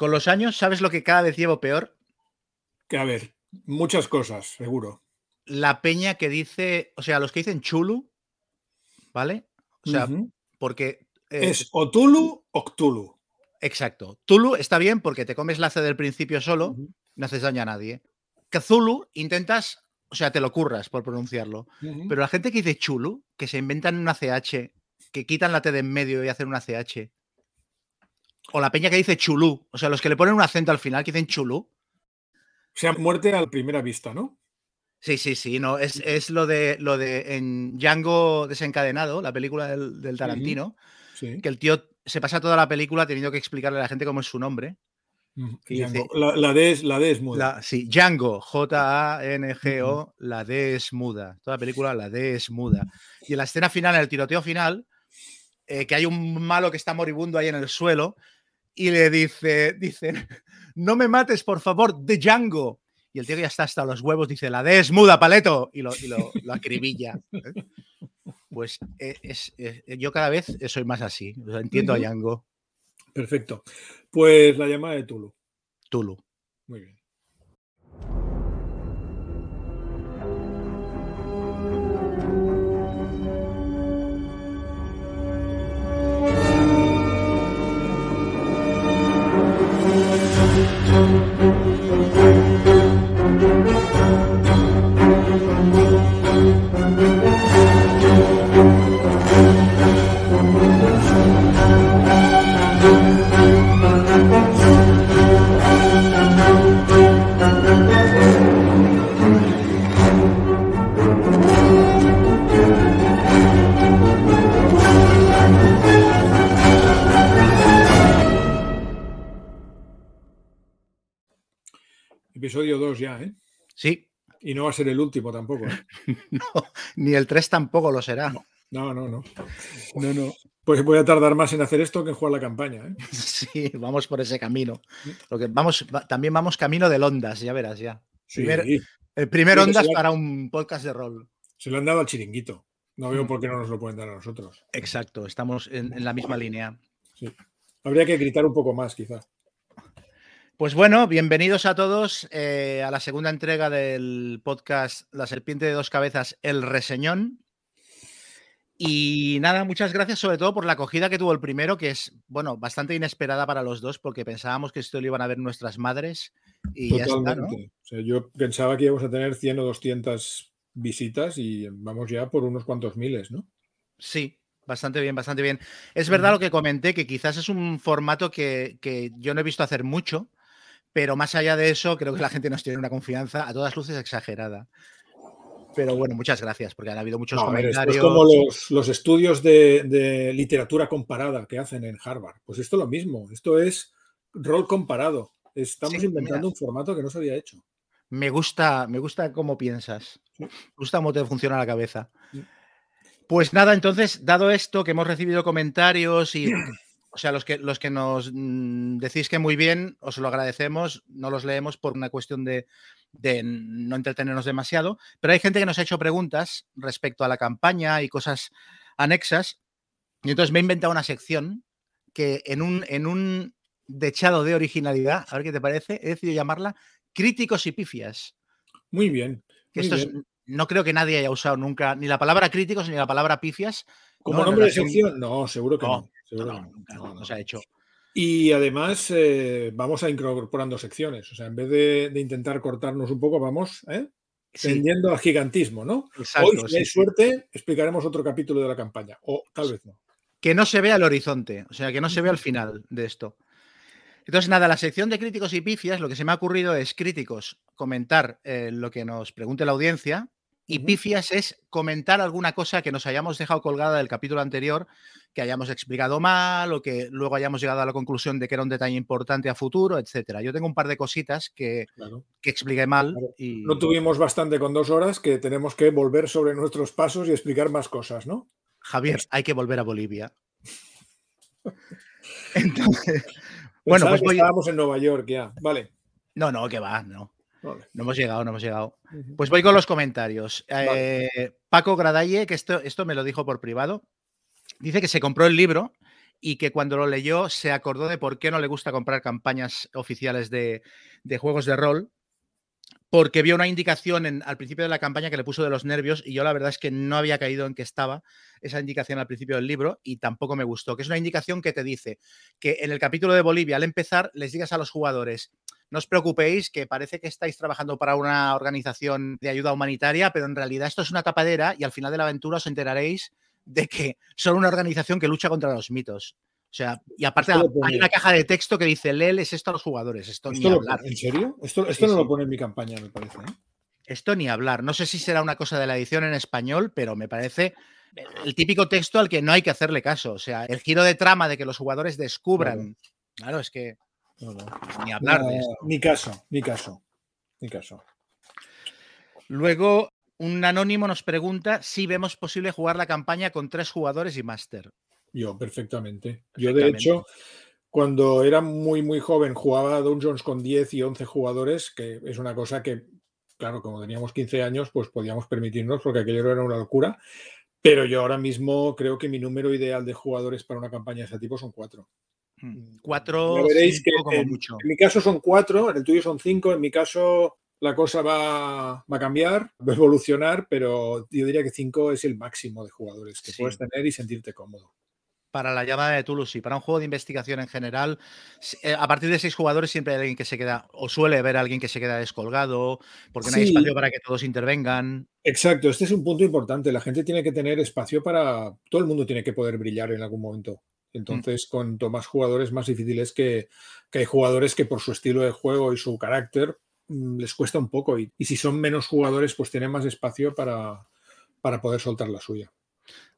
Con los años, ¿sabes lo que cada vez llevo peor? Que a ver, muchas cosas, seguro. La peña que dice, o sea, los que dicen chulu, ¿vale? O sea, porque... Eh, es o Tulu o Cthulhu. Exacto. Tulu está bien porque te comes la C del principio solo, no haces daño a nadie. Cthulhu intentas, o sea, te lo curras por pronunciarlo. Pero la gente que dice chulu, que se inventan una CH, que quitan la T de en medio y hacen una CH. O la peña que dice chulú, o sea, los que le ponen un acento al final, que dicen chulú. O sea, muerte a primera vista, ¿no? Sí, sí, sí, no, es, lo de lo de en Django desencadenado, la película del, Tarantino, que el tío se pasa toda la película teniendo que explicarle a la gente cómo es su nombre. la, D es, la D es muda. sí, Django, J-A-N-G-O, la D es muda. Toda la película, la D es muda. Y en la escena final, en el tiroteo final, eh, que hay un malo que está moribundo ahí en el suelo, y le dice, dice, no me mates, por favor, de Django. Y el tío ya está hasta los huevos, dice, la D es muda, paleto, y lo, acribilla. ¿eh? Pues eh, es, yo cada vez soy más así, entiendo a Django. Perfecto. Pues la llamada de Tulu. Tulu. Muy bien. Episodio 2 ya, ¿eh? Sí. Y no va a ser el último tampoco. ¿eh? no, ni el 3 tampoco lo será. No, no, no. No, no. Pues voy a tardar más en hacer esto que en jugar la campaña. ¿eh? Sí, vamos por ese camino. Lo que vamos, también vamos camino del Ondas, ya verás, ya. el primer Ondas para un podcast de rol. Se lo han dado al chiringuito. No veo mm. por qué no nos lo pueden dar a nosotros. Exacto, estamos en, en la misma línea. Sí. Habría que gritar un poco más, quizá. Pues bueno, bienvenidos a todos eh, a la segunda entrega del podcast La Serpiente de Dos Cabezas, El Reseñón. Y nada, muchas gracias sobre todo por la acogida que tuvo el primero, que es, bueno, bastante inesperada para los dos, porque pensábamos que esto lo iban a ver nuestras madres y ya está, ¿no? yo pensaba que íbamos a tener 100 o 200 visitas y vamos ya por unos cuantos miles, ¿no? Sí, Bastante bien, bastante bien. Es verdad lo que comenté, que quizás es un formato que, que, yo no he visto hacer mucho, pero más allá de eso, creo que la gente nos tiene una confianza a todas luces exagerada. Pero bueno, muchas gracias, porque han habido muchos comentarios. es como los, estudios de, literatura comparada que hacen en Harvard. Pues esto es lo mismo, esto es rol comparado. Estamos inventando un formato que no se había hecho. Me gusta, me gusta cómo piensas. Me gusta cómo te funciona la cabeza. Pues nada, entonces, dado esto, que hemos recibido comentarios y o sea, los que, los que nos mm, decís que muy bien, os lo agradecemos, no los leemos por una cuestión de, no entretenernos demasiado, pero hay gente que nos ha hecho preguntas respecto a la campaña y cosas anexas, y entonces me he inventado una sección que en un, en un dechado de originalidad, a ver qué te parece, he decidido llamarla Críticos y Pifias. Muy bien. esto no creo que nadie haya usado nunca ni la palabra críticos ni la palabra pifias. Como nombre de sección, no, seguro que no. no, se ha hecho. Y además eh, vamos a incorporando secciones. O sea, en vez de, intentar cortarnos un poco, vamos ¿eh? tendiendo al gigantismo, ¿no? Hoy, si hay suerte, explicaremos otro capítulo de la campaña. O tal vez no. Que no se vea el horizonte, o sea, que no se vea el final de esto. Entonces, nada, la sección de críticos y pifias, lo que se me ha ocurrido es críticos, comentar eh, lo que nos pregunte la audiencia, y pifias es comentar alguna cosa que nos hayamos dejado colgada del capítulo anterior, que hayamos explicado mal o que luego hayamos llegado a la conclusión de que era un detalle importante a futuro, etcétera. Yo tengo un par de cositas que, que expliqué mal. Y... No tuvimos bastante con dos horas, que tenemos que volver sobre nuestros pasos y explicar más cosas, ¿no? Javier, hay que volver a Bolivia. Entonces, bueno, pues estábamos en Nueva York ya, vale. No, no, que va, no. No hemos llegado, no hemos llegado. Pues voy con los comentarios. Eh, Paco Gradalle, que esto, esto me lo dijo por privado, dice que se compró el libro y que cuando lo leyó se acordó de por qué no le gusta comprar campañas oficiales de, de juegos de rol porque vio una indicación al principio de la campaña que le puso de los nervios y yo la verdad es que no había caído en que estaba esa indicación al principio del libro y tampoco me gustó, que es una indicación que te dice que en el capítulo de Bolivia al empezar les digas a los jugadores, no os preocupéis que parece que estáis trabajando para una organización de ayuda humanitaria, pero en realidad esto es una tapadera y al final de la aventura os enteraréis de que son una organización que lucha contra los mitos. O sea, y aparte hay una caja de texto que dice, léeles esto a los jugadores. Esto, ni hablar. ¿En serio? Esto, esto no lo pone en mi campaña, me parece. ¿eh? Esto ni hablar. No sé si será una cosa de la edición en español, pero me parece el típico texto al que no hay que hacerle caso. O sea, el giro de trama de que los jugadores descubran. Claro, es que. Ni hablar de esto. Ni caso, ni caso. Ni caso. Luego, un anónimo nos pregunta si vemos posible jugar la campaña con tres jugadores y máster. Yo, perfectamente. Yo, de hecho, cuando era muy, muy joven, jugaba a Dungeons con 10 y 11 jugadores, que es una cosa que, claro, como teníamos 15 años, pues podíamos permitirnos, porque aquello era una locura. Pero yo ahora mismo creo que mi número ideal de jugadores para una campaña de ese tipo son cuatro. Hmm. Cuatro, veréis que como mucho. En mi caso son cuatro, en el tuyo son cinco, en mi caso la cosa va, a cambiar, va a evolucionar, pero yo diría que cinco es el máximo de jugadores que puedes tener y sentirte cómodo para la llamada de Toulouse y para un juego de investigación en general, eh, a partir de seis jugadores siempre hay alguien que se queda, o suele haber alguien que se queda descolgado, porque no hay espacio para que todos intervengan. Exacto, este es un punto importante. La gente tiene que tener espacio para. Todo el mundo tiene que poder brillar en algún momento. Mm. Entonces, con más jugadores, más difícil es que, hay jugadores que por su estilo de juego y su carácter mm, les cuesta un poco. Y, y si son menos jugadores, pues tienen más espacio para, para poder soltar la suya.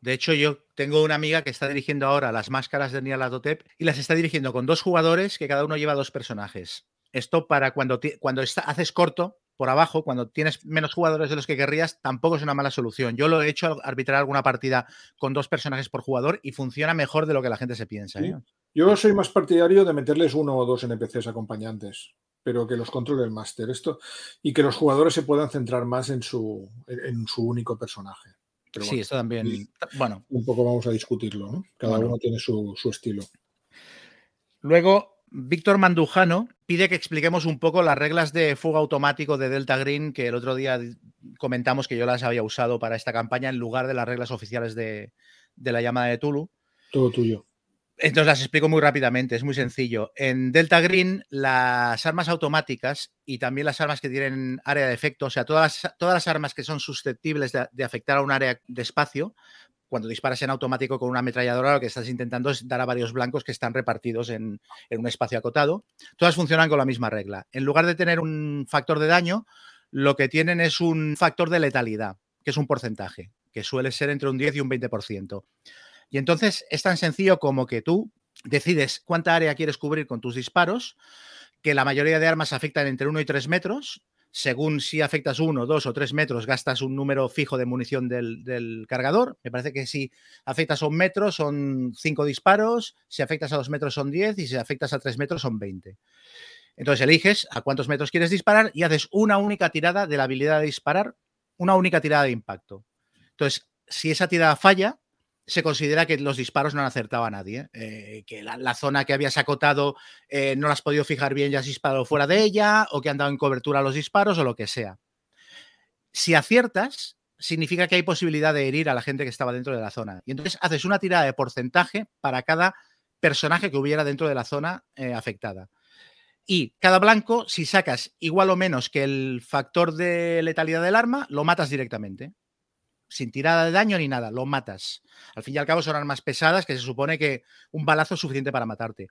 De hecho, yo tengo una amiga que está dirigiendo ahora las máscaras de Nialatotep y las está dirigiendo con dos jugadores que cada uno lleva dos personajes. Esto para cuando, cuando haces corto por abajo, cuando tienes menos jugadores de los que querrías, tampoco es una mala solución. Yo lo he hecho arbitrar alguna partida con dos personajes por jugador y funciona mejor de lo que la gente se piensa. ¿eh? Yo soy más partidario de meterles uno o dos NPCs acompañantes, pero que los controle el máster esto y que los jugadores se puedan centrar más en su, en su único personaje sí, eso también. Bueno. Un poco vamos a discutirlo, ¿no? Cada uno tiene su, estilo. Luego, Víctor Mandujano pide que expliquemos un poco las reglas de fuego automático de Delta Green, que el otro día comentamos que yo las había usado para esta campaña en lugar de las reglas oficiales de, de la llamada de Tulu. Todo tuyo. Entonces las explico muy rápidamente, es muy sencillo. En Delta Green, las armas automáticas y también las armas que tienen área de efecto, o sea, todas las, todas las armas que son susceptibles de, afectar a un área de espacio, cuando disparas en automático con una ametralladora, lo que estás intentando es dar a varios blancos que están repartidos en, en un espacio acotado. Todas funcionan con la misma regla. En lugar de tener un factor de daño, lo que tienen es un factor de letalidad, que es un porcentaje, que suele ser entre un 10 y un 20%. Y entonces es tan sencillo como que tú decides cuánta área quieres cubrir con tus disparos, que la mayoría de armas afectan entre 1 y 3 metros. Según si afectas 1, 2 o 3 metros, gastas un número fijo de munición del, cargador. Me parece que si afectas a un metro son 5 disparos, si afectas a 2 metros son 10 y si afectas a 3 metros son 20. Entonces eliges a cuántos metros quieres disparar y haces una única tirada de la habilidad de disparar, una única tirada de impacto. Entonces, si esa tirada falla, se considera que los disparos no han acertado a nadie, eh, que la, zona que habías acotado eh, no la has podido fijar bien y has disparado fuera de ella, o que han dado en cobertura los disparos, o lo que sea. Si aciertas, significa que hay posibilidad de herir a la gente que estaba dentro de la zona. Y entonces haces una tirada de porcentaje para cada personaje que hubiera dentro de la zona eh, afectada. Y cada blanco, si sacas igual o menos que el factor de letalidad del arma, lo matas directamente sin tirada de daño ni nada, lo matas. Al fin y al cabo son armas pesadas que se supone que un balazo es suficiente para matarte.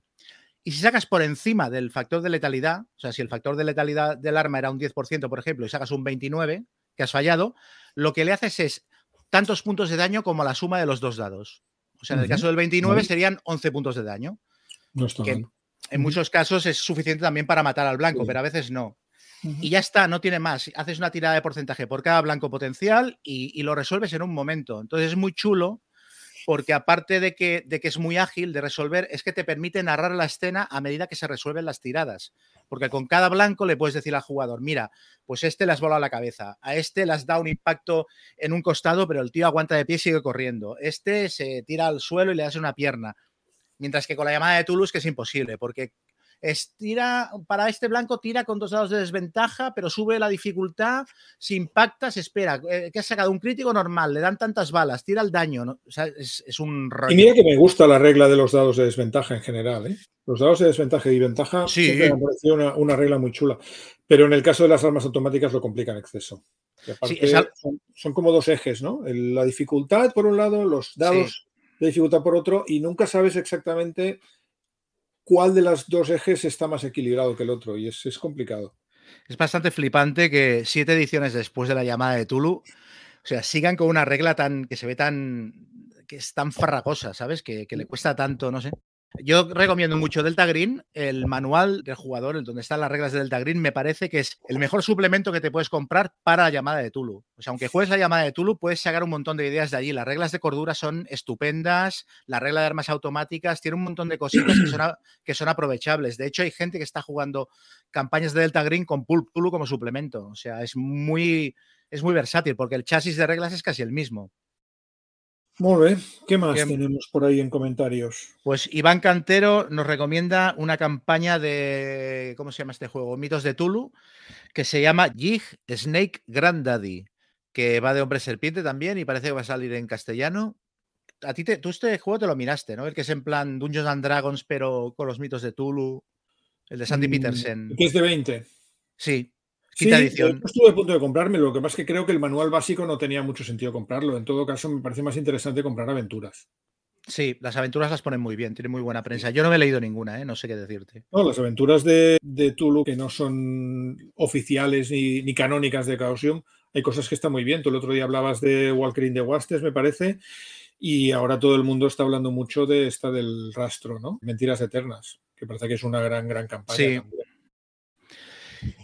Y si sacas por encima del factor de letalidad, o sea, si el factor de letalidad del arma era un 10%, por ejemplo, y sacas un 29, que has fallado, lo que le haces es tantos puntos de daño como la suma de los dos dados. O sea, en el caso del 29 serían 11 puntos de daño. No está que En muchos casos es suficiente también para matar al blanco, pero a veces no. Y ya está, no tiene más. Haces una tirada de porcentaje por cada blanco potencial y, lo resuelves en un momento. Entonces es muy chulo porque aparte de que, de que, es muy ágil de resolver, es que te permite narrar la escena a medida que se resuelven las tiradas. Porque con cada blanco le puedes decir al jugador, mira, pues este le has volado la cabeza, a este le has dado un impacto en un costado, pero el tío aguanta de pie y sigue corriendo. Este se tira al suelo y le das una pierna. Mientras que con la llamada de Toulouse que es imposible, porque tira, para este blanco tira con dos dados de desventaja, pero sube la dificultad, si impacta, se espera. Eh, que ha sacado un crítico normal, le dan tantas balas, tira el daño. O sea, es, un rollo. Y mira que me gusta la regla de los dados de desventaja en general. ¿eh? Los dados de desventaja y ventaja sí. me ha parecido una, regla muy chula. Pero en el caso de las armas automáticas lo complica en exceso. son, como dos ejes, ¿no? la dificultad por un lado, los dados de dificultad por otro, y nunca sabes exactamente cuál de los dos ejes está más equilibrado que el otro y es, complicado. Es bastante flipante que siete ediciones después de la llamada de Tulu, o sea, sigan con una regla tan que se ve tan que es tan farragosa, ¿sabes? Que, que le cuesta tanto, no sé. Yo recomiendo mucho Delta Green, el manual del jugador, en donde están las reglas de Delta Green, me parece que es el mejor suplemento que te puedes comprar para la llamada de Tulu. O sea, aunque juegues la llamada de Tulu, puedes sacar un montón de ideas de allí. Las reglas de cordura son estupendas, la regla de armas automáticas tiene un montón de cositas que son, que son aprovechables. De hecho, hay gente que está jugando campañas de Delta Green con Pulp Tulu como suplemento. O sea, es muy, es muy versátil porque el chasis de reglas es casi el mismo. Muy bien. ¿Qué más tenemos por ahí en comentarios? Pues Iván Cantero nos recomienda una campaña de, ¿cómo se llama este juego? Mitos de Tulu, que se llama Jig Snake Granddaddy, que va de hombre serpiente también y parece que va a salir en castellano. A ti te, tú este juego te lo miraste, ¿no? El que es en plan Dungeons and Dragons, pero con los mitos de Tulu, el de Sandy mm, Petersen. Que es de 20. Sí, Sí, estuve a punto de comprarme, lo que pasa es que creo que el manual básico no tenía mucho sentido comprarlo. En todo caso, me parece más interesante comprar aventuras. Sí, las aventuras las ponen muy bien, tiene muy buena prensa. Yo no me he leído ninguna, ¿eh? no sé qué decirte. No, las aventuras de, Tulu, que no son oficiales ni, canónicas de Chaosium, hay cosas que están muy bien. Tú el otro día hablabas de Walker in the Wastes, me parece, y ahora todo el mundo está hablando mucho de esta del rastro, ¿no? Mentiras Eternas, que parece que es una gran, gran campaña. Sí.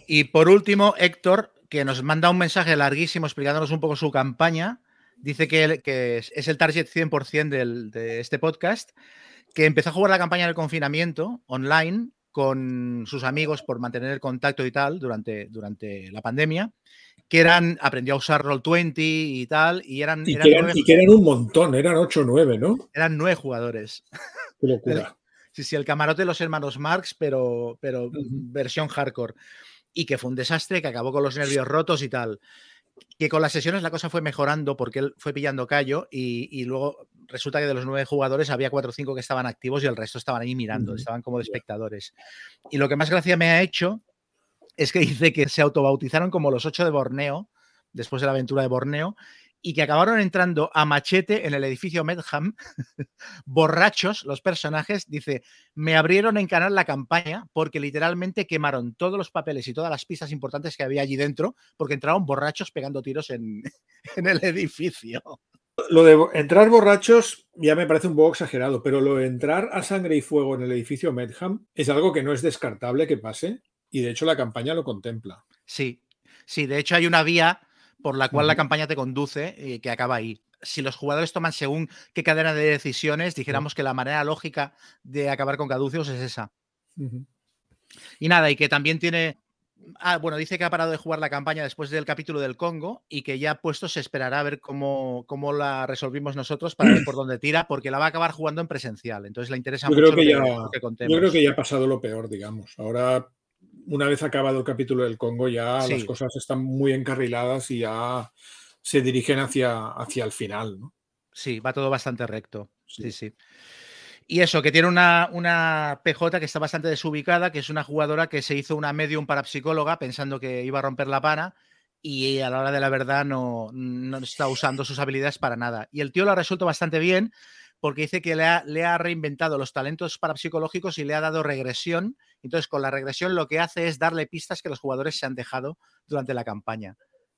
Y por último, Héctor, que nos manda un mensaje larguísimo explicándonos un poco su campaña. Dice que, es el target 100% de este podcast, que empezó a jugar la campaña del confinamiento online con sus amigos por mantener el contacto y tal durante, durante la pandemia, que eran, aprendió a usar Roll20 y tal, y eran... Y, que, eran, un montón, eran 8 o 9, ¿no? Eran 9 jugadores. Qué locura. Sí, sí, el camarote de los hermanos Marx, pero, pero versión hardcore. Y que fue un desastre, que acabó con los nervios rotos y tal. Que con las sesiones la cosa fue mejorando porque él fue pillando callo y, luego resulta que de los nueve jugadores había cuatro o cinco que estaban activos y el resto estaban ahí mirando, estaban como de espectadores. Y lo que más gracia me ha hecho es que dice que se autobautizaron como los ocho de Borneo, después de la aventura de Borneo, y que acabaron entrando a machete en el edificio Medham, borrachos los personajes, dice, me abrieron en canal la campaña porque literalmente quemaron todos los papeles y todas las pistas importantes que había allí dentro porque entraron borrachos pegando tiros en, el edificio. Lo de entrar borrachos ya me parece un poco exagerado, pero lo de entrar a sangre y fuego en el edificio Medham es algo que no es descartable que pase y de hecho la campaña lo contempla. Sí, sí, de hecho hay una vía por la cual la campaña te conduce y eh, que acaba ahí. Si los jugadores toman según qué cadena de decisiones, dijéramos que la manera lógica de acabar con Caduceus es esa. Y nada, y que también tiene. Ah, bueno, dice que ha parado de jugar la campaña después del capítulo del Congo y que ya puesto se esperará a ver cómo, cómo la resolvimos nosotros para ver por dónde tira, porque la va a acabar jugando en presencial. Entonces le interesa mucho creo que, ya, Yo creo que ya ha pasado lo peor, digamos. Ahora una vez acabado el capítulo del Congo, ya las cosas están muy encarriladas y ya se dirigen hacia, hacia el final. ¿no? Sí, va todo bastante recto. Sí, sí. Y eso, que tiene una, una, PJ que está bastante desubicada, que es una jugadora que se hizo una medium parapsicóloga pensando que iba a romper la pana y a la hora de la verdad no, no está usando sus habilidades para nada. Y el tío lo ha resuelto bastante bien porque dice que le ha, le ha reinventado los talentos parapsicológicos y le ha dado regresión entonces, con la regresión lo que hace es darle pistas que los jugadores se han dejado durante la campaña.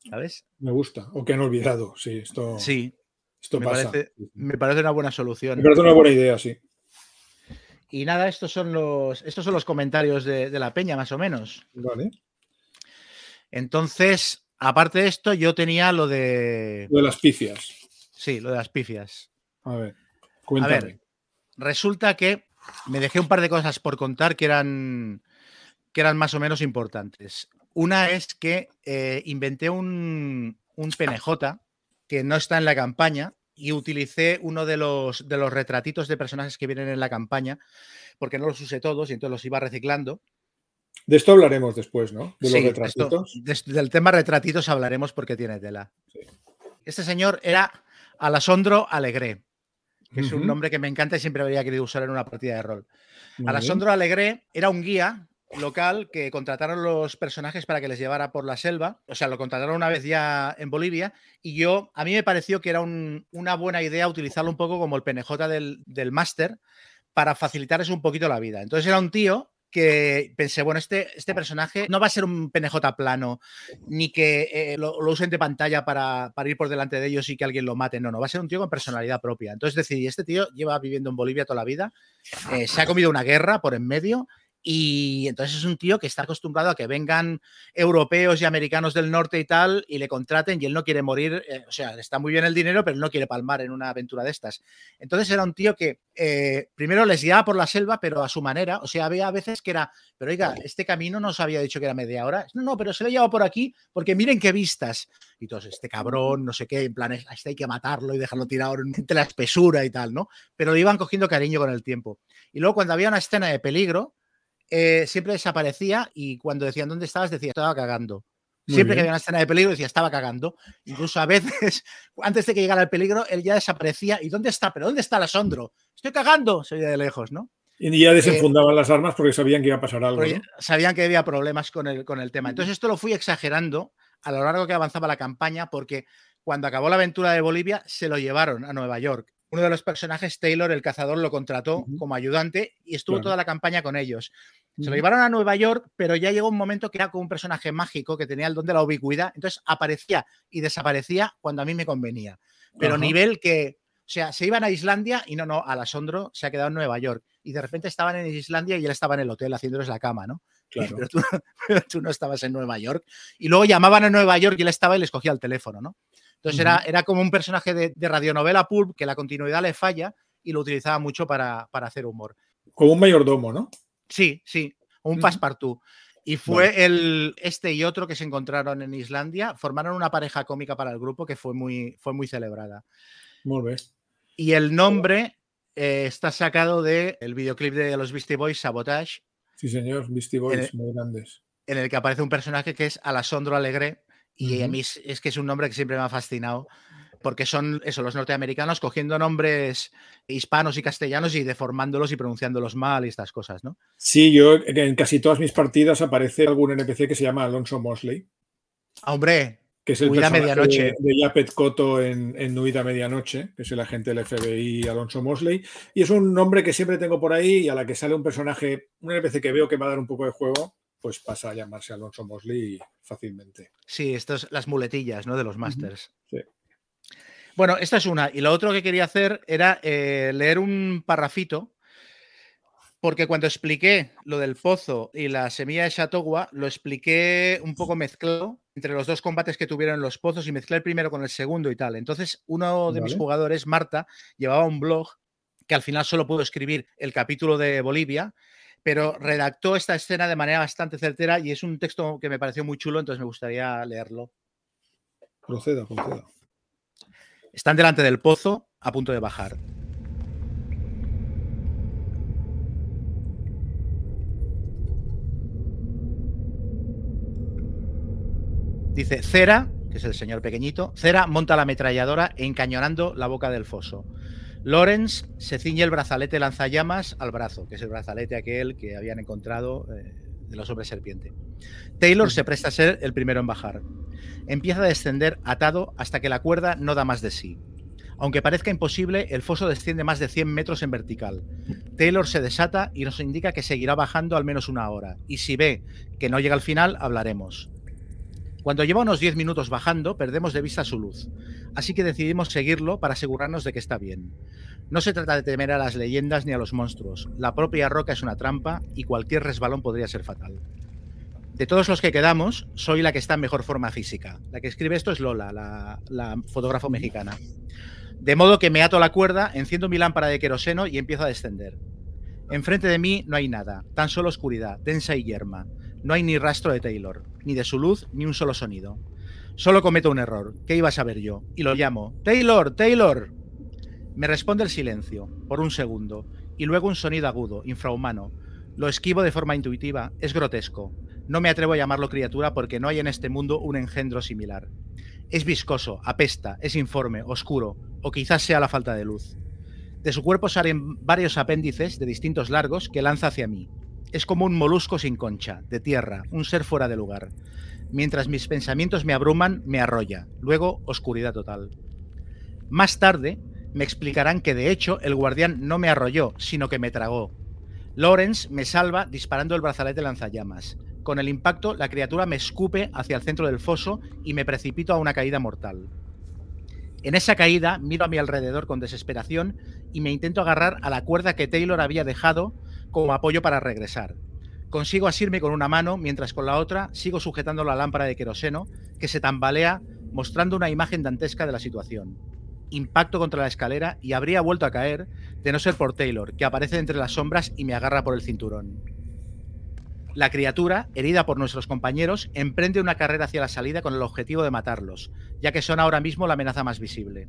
¿Sabes? Me gusta. O que han olvidado. Sí, esto, sí, esto me pasa. Parece, me parece una buena solución. Me parece una buena idea, sí. Y nada, estos son los, estos son los comentarios de, la peña, más o menos. Vale. Entonces, aparte de esto, yo tenía lo de. Lo de las pifias. Sí, lo de las pifias. A ver, cuéntame. A ver, resulta que me dejé un par de cosas por contar que eran, que eran más o menos importantes. Una es que eh, inventé un, un PNJ que no está en la campaña y utilicé uno de los, de los retratitos de personajes que vienen en la campaña, porque no los usé todos y entonces los iba reciclando. De esto hablaremos después, ¿no? De los retratitos. del tema retratitos hablaremos porque tiene tela. Este señor era Alasondro Alegre, que es un nombre que me encanta y siempre habría querido usar en una partida de rol. Alasondro Alegre era un guía local que contrataron los personajes para que les llevara por la selva. O sea, lo contrataron una vez ya en Bolivia y yo, a mí me pareció que era una buena idea utilizarlo un poco como el PNJ del, del máster para facilitarles un poquito la vida. Entonces era un tío que pensé, bueno, este, este personaje no va a ser un PNJ plano, ni que eh, lo, usen de pantalla para, ir por delante de ellos y que alguien lo mate, no, no, va a ser un tío con personalidad propia. Entonces decidí, este tío lleva viviendo en Bolivia toda la vida, eh, se ha comido una guerra por en medio y entonces es un tío que está acostumbrado a que vengan europeos y americanos del norte y tal y le contraten y él no quiere morir, eh, o sea, está muy bien el dinero, pero él no quiere palmar en una aventura de estas. Entonces era un tío que eh, primero les guiaba por la selva, pero a su manera, o sea, había veces que era, pero oiga, este camino no os había dicho que era media hora. No, no, pero se lo he llevado por aquí porque miren qué vistas. Y todos, este cabrón, no sé qué, en plan, este hay que matarlo y dejarlo tirado entre la espesura y tal, ¿no? Pero le iban cogiendo cariño con el tiempo. Y luego cuando había una escena de peligro, eh, siempre desaparecía y cuando decían dónde estabas, decía estaba cagando. siempre que había una escena de peligro decía estaba cagando. Incluso a veces, antes de que llegara el peligro, él ya desaparecía. ¿Y dónde está? ¿Pero dónde está el asondro? Estoy cagando, se de lejos, ¿no? Y ya desenfundaban las armas porque sabían que iba a pasar algo. Sabían que había problemas con el, con el tema. Entonces, esto lo fui exagerando a lo largo que avanzaba la campaña, porque cuando acabó la aventura de Bolivia, se lo llevaron a Nueva York uno de los personajes, Taylor, el cazador, lo contrató como ayudante y estuvo toda la campaña con ellos. Se lo llevaron a Nueva York, pero ya llegó un momento que era como un personaje mágico que tenía el don de la ubicuidad, entonces aparecía y desaparecía cuando a mí me convenía. Pero nivel que, o sea, se iban a Islandia y no, no, Alasondro se ha quedado en Nueva York y de repente estaban en Islandia y él estaba en el hotel haciéndoles la cama, ¿no? Claro. Pero tú, pero tú no estabas en Nueva York. Y luego llamaban a Nueva York y él estaba y les cogía el teléfono, ¿no? Entonces era, era como un personaje de, radionovela pulp que la continuidad le falla y lo utilizaba mucho para, hacer humor. Como un mayordomo, ¿no? Sí, sí, un passepartout. Y fue el, este y otro que se encontraron en Islandia, formaron una pareja cómica para el grupo que fue muy, fue muy celebrada. Muy bien. Y el nombre eh, está sacado del el videoclip de los Beastie Boys, Sabotage. Sí, señor, Beastie Boys, muy grandes. En el que aparece un personaje que es Alasondro Alegre, y a mí es, que es un nombre que siempre me ha fascinado, porque son eso, los norteamericanos cogiendo nombres hispanos y castellanos y deformándolos y pronunciándolos mal y estas cosas, ¿no? Sí, yo en casi todas mis partidas aparece algún NPC que se llama Alonso Mosley. Ah, hombre, que es el personaje medianoche. de, Yapet Coto en, en Nuida Medianoche, que es el agente del FBI Alonso Mosley. Y es un nombre que siempre tengo por ahí y a la que sale un personaje, un NPC que veo que va a dar un poco de juego, pues pasa a llamarse Alonso Mosley fácilmente. Sí, estas las muletillas ¿no? de los masters. Sí. Bueno, esta es una. Y lo otro que quería hacer era eh, leer un parrafito, porque cuando expliqué lo del pozo y la semilla de Chateauguay, lo expliqué un poco mezclado entre los dos combates que tuvieron los pozos y mezclé el primero con el segundo y tal. Entonces, uno de mis jugadores, Marta, llevaba un blog que al final solo pudo escribir el capítulo de Bolivia pero redactó esta escena de manera bastante certera y es un texto que me pareció muy chulo, entonces me gustaría leerlo. Proceda, proceda. Están delante del pozo, a punto de bajar. Dice, Cera, que es el señor pequeñito, Cera monta la ametralladora encañonando la boca del foso. Lawrence se ciñe el brazalete lanzallamas al brazo, que es el brazalete aquel que habían encontrado eh, de los hombres serpiente. Taylor se presta a ser el primero en bajar. Empieza a descender atado hasta que la cuerda no da más de sí. Aunque parezca imposible, el foso desciende más de 100 metros en vertical. Taylor se desata y nos indica que seguirá bajando al menos una hora. Y si ve que no llega al final, hablaremos. Cuando lleva unos 10 minutos bajando, perdemos de vista su luz, así que decidimos seguirlo para asegurarnos de que está bien. No se trata de temer a las leyendas ni a los monstruos, la propia roca es una trampa y cualquier resbalón podría ser fatal. De todos los que quedamos, soy la que está en mejor forma física. La que escribe esto es Lola, la, la fotógrafo mexicana. De modo que me ato a la cuerda, enciendo mi lámpara de queroseno y empiezo a descender. Enfrente de mí no hay nada, tan solo oscuridad, densa y yerma. No hay ni rastro de Taylor, ni de su luz, ni un solo sonido. Solo cometo un error. ¿Qué iba a saber yo? Y lo llamo. Taylor, Taylor. Me responde el silencio, por un segundo, y luego un sonido agudo, infrahumano. Lo esquivo de forma intuitiva, es grotesco. No me atrevo a llamarlo criatura porque no hay en este mundo un engendro similar. Es viscoso, apesta, es informe, oscuro, o quizás sea la falta de luz. De su cuerpo salen varios apéndices de distintos largos que lanza hacia mí. Es como un molusco sin concha, de tierra, un ser fuera de lugar. Mientras mis pensamientos me abruman, me arrolla. Luego, oscuridad total. Más tarde, me explicarán que de hecho el guardián no me arrolló, sino que me tragó. Lawrence me salva disparando el brazalete lanzallamas. Con el impacto, la criatura me escupe hacia el centro del foso y me precipito a una caída mortal. En esa caída miro a mi alrededor con desesperación y me intento agarrar a la cuerda que Taylor había dejado como apoyo para regresar. Consigo asirme con una mano mientras con la otra sigo sujetando la lámpara de queroseno que se tambalea mostrando una imagen dantesca de la situación. Impacto contra la escalera y habría vuelto a caer de no ser por Taylor, que aparece entre las sombras y me agarra por el cinturón. La criatura, herida por nuestros compañeros, emprende una carrera hacia la salida con el objetivo de matarlos, ya que son ahora mismo la amenaza más visible.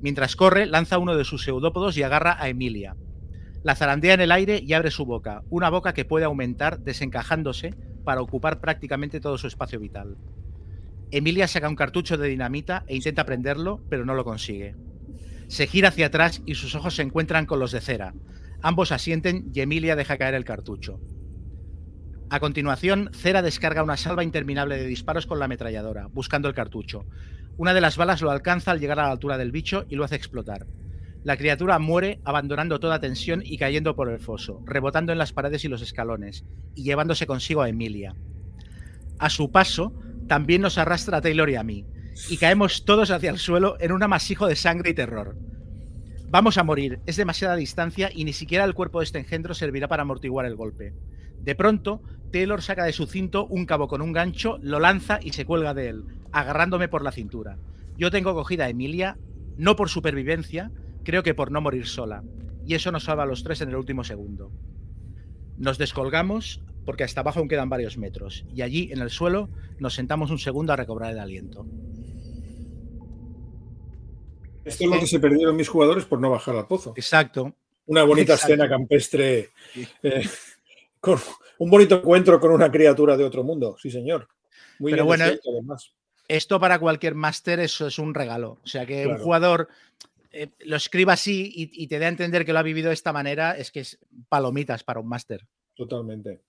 Mientras corre, lanza uno de sus pseudópodos y agarra a Emilia. La zarandea en el aire y abre su boca, una boca que puede aumentar desencajándose para ocupar prácticamente todo su espacio vital. Emilia saca un cartucho de dinamita e intenta prenderlo, pero no lo consigue. Se gira hacia atrás y sus ojos se encuentran con los de cera. Ambos asienten y Emilia deja caer el cartucho. A continuación, Cera descarga una salva interminable de disparos con la ametralladora, buscando el cartucho. Una de las balas lo alcanza al llegar a la altura del bicho y lo hace explotar. La criatura muere abandonando toda tensión y cayendo por el foso, rebotando en las paredes y los escalones, y llevándose consigo a Emilia. A su paso, también nos arrastra a Taylor y a mí, y caemos todos hacia el suelo en un amasijo de sangre y terror. Vamos a morir, es demasiada distancia y ni siquiera el cuerpo de este engendro servirá para amortiguar el golpe. De pronto, Taylor saca de su cinto un cabo con un gancho, lo lanza y se cuelga de él, agarrándome por la cintura. Yo tengo cogida a Emilia, no por supervivencia, creo que por no morir sola. Y eso nos salva a los tres en el último segundo. Nos descolgamos porque hasta abajo aún quedan varios metros, y allí, en el suelo, nos sentamos un segundo a recobrar el aliento. Esto es lo que se perdieron mis jugadores por no bajar al pozo. Exacto. Una bonita escena campestre. Eh, con un bonito encuentro con una criatura de otro mundo, sí, señor. Muy Pero bueno, esto para cualquier máster eso es un regalo. O sea, que un jugador eh, lo escriba así y, te dé a entender que lo ha vivido de esta manera, es que es palomitas para un máster. Totalmente.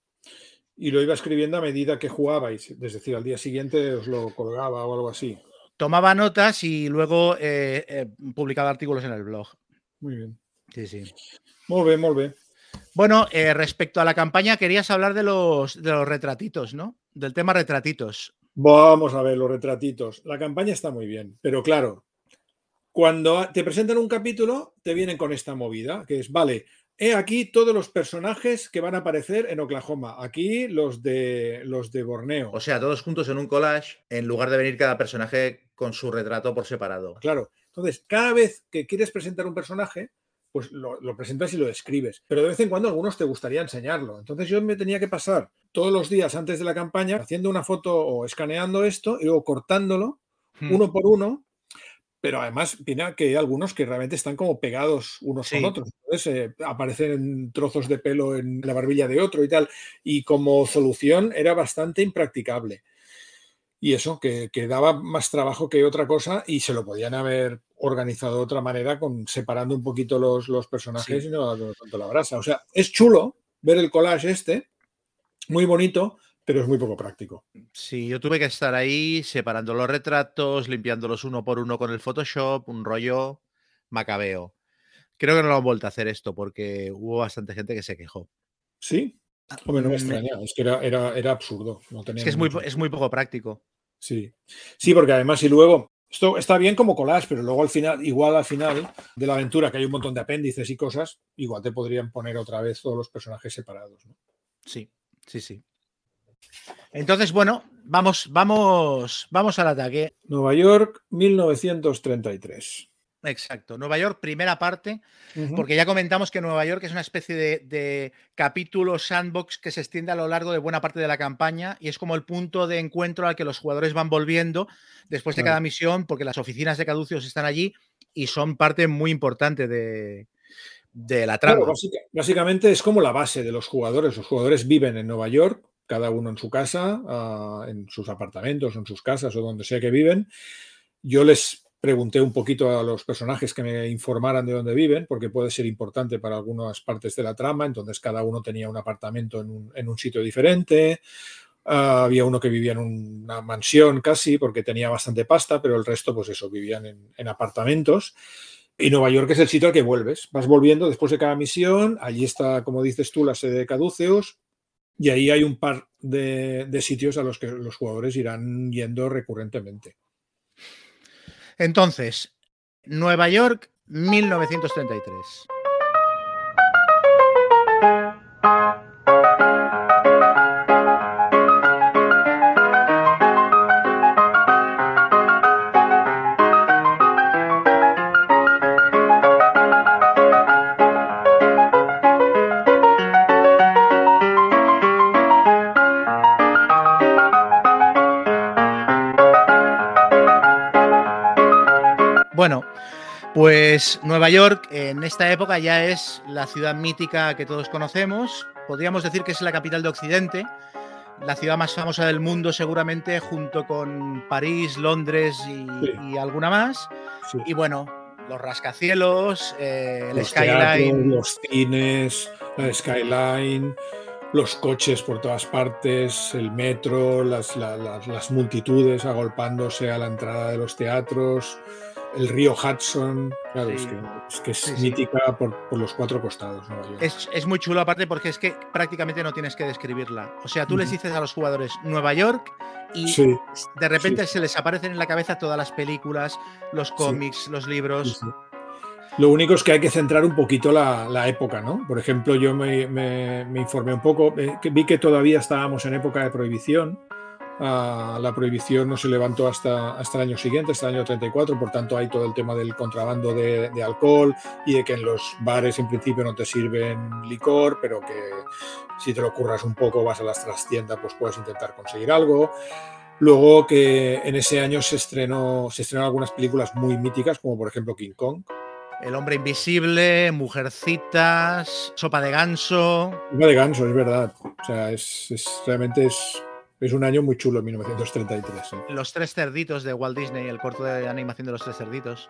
Y lo iba escribiendo a medida que jugabais, es decir, al día siguiente os lo colgaba o algo así. Tomaba notas y luego eh, eh, publicaba artículos en el blog. Muy bien. Sí, sí. Muy bien, muy bien. Bueno, eh, respecto a la campaña, querías hablar de los, de los retratitos, ¿no? Del tema retratitos. Vamos a ver, los retratitos. La campaña está muy bien, pero claro, cuando te presentan un capítulo, te vienen con esta movida, que es, vale, he aquí todos los personajes que van a aparecer en Oklahoma. Aquí los de los de Borneo. O sea, todos juntos en un collage, en lugar de venir cada personaje con su retrato por separado. Claro. Entonces, cada vez que quieres presentar un personaje, pues lo, presentas y lo describes. Pero de vez en cuando algunos te gustaría enseñarlo. Entonces yo me tenía que pasar todos los días antes de la campaña haciendo una foto o escaneando esto y luego cortándolo hmm. uno por uno. Pero además, viene que hay algunos que realmente están como pegados unos con otros. Entonces eh, aparecen trozos de pelo en la barbilla de otro y tal. Y como solución era bastante impracticable y eso, que, daba más trabajo que otra cosa y se lo podían haber organizado de otra manera, con, separando un poquito los, los personajes y no tanto la brasa. O sea, es chulo ver el collage este, muy bonito, pero es muy poco práctico. Sí, yo tuve que estar ahí separando los retratos, limpiándolos uno por uno con el Photoshop, un rollo macabeo. Creo que no lo han vuelto a hacer esto porque hubo bastante gente que se quejó. ¿Sí? Hombre, no me extraña, es que era, era, absurdo. es que es muy, es muy poco práctico. Sí. Sí, porque además, y luego, esto está bien como collage, pero luego al final, igual al final de la aventura, que hay un montón de apéndices y cosas, igual te podrían poner otra vez todos los personajes separados. ¿no? Sí, sí, sí. Entonces, bueno, vamos, vamos, vamos al ataque. Nueva York, 1933. Exacto. Nueva York, primera parte, porque ya comentamos que Nueva York es una especie de, capítulo sandbox que se extiende a lo largo de buena parte de la campaña y es como el punto de encuentro al que los jugadores van volviendo después de cada misión, porque las oficinas de Caduceus están allí y son parte muy importante de, la trama. básicamente es como la base de los jugadores. Los jugadores viven en Nueva York, cada uno en su casa, ah, en sus apartamentos, en sus casas o donde sea que viven. Yo les pregunté un poquito a los personajes que me informaran de dónde viven, porque puede ser importante para algunas partes de la trama. Entonces, cada uno tenía un apartamento en un, sitio diferente. Ah, había uno que vivía en una mansión casi, porque tenía bastante pasta, pero el resto, pues eso, vivían en, apartamentos. Y Nueva York es el sitio al que vuelves. Vas volviendo después de cada misión. Allí está, como dices tú, la sede de Caduceus. Y ahí hay un par de sitios a los que los jugadores irán yendo recurrentemente. Entonces, Nueva York, 1933. Bueno, pues Nueva York en esta época ya es la ciudad mítica que todos conocemos. Podríamos decir que es la capital de Occidente, la ciudad más famosa del mundo seguramente, junto con París, Londres y, alguna más. Y bueno, los rascacielos, eh, el skyline. los cines, la skyline, los coches por todas partes, el metro, las, las multitudes agolpándose a la entrada de los teatros el río Hudson, claro, es que es, mítica por, los cuatro costados. Es, muy chulo aparte porque es que prácticamente no tienes que describirla. O sea, tú les dices a los jugadores Nueva York y de repente se les aparecen en la cabeza todas las películas, los cómics, los libros. Lo único es que hay que centrar un poquito la, época, ¿no? Por ejemplo, yo me, me informé un poco, eh, vi que todavía estábamos en época de prohibición la prohibición no se levantó hasta, hasta el año siguiente, hasta el año 34, por tanto hay todo el tema del contrabando de, alcohol y de que en los bares en principio no te sirven licor, pero que si te lo curras un poco, vas a las trastiendas, pues puedes intentar conseguir algo. Luego que en ese año se estrenó, se estrenaron algunas películas muy míticas, como por ejemplo King Kong. El hombre invisible, Mujercitas, Sopa de ganso. Sopa de ganso, es verdad. O sea, es, es realmente es es un año muy chulo, 1933. Los tres cerditos de Walt Disney, el corto de animación de los tres cerditos.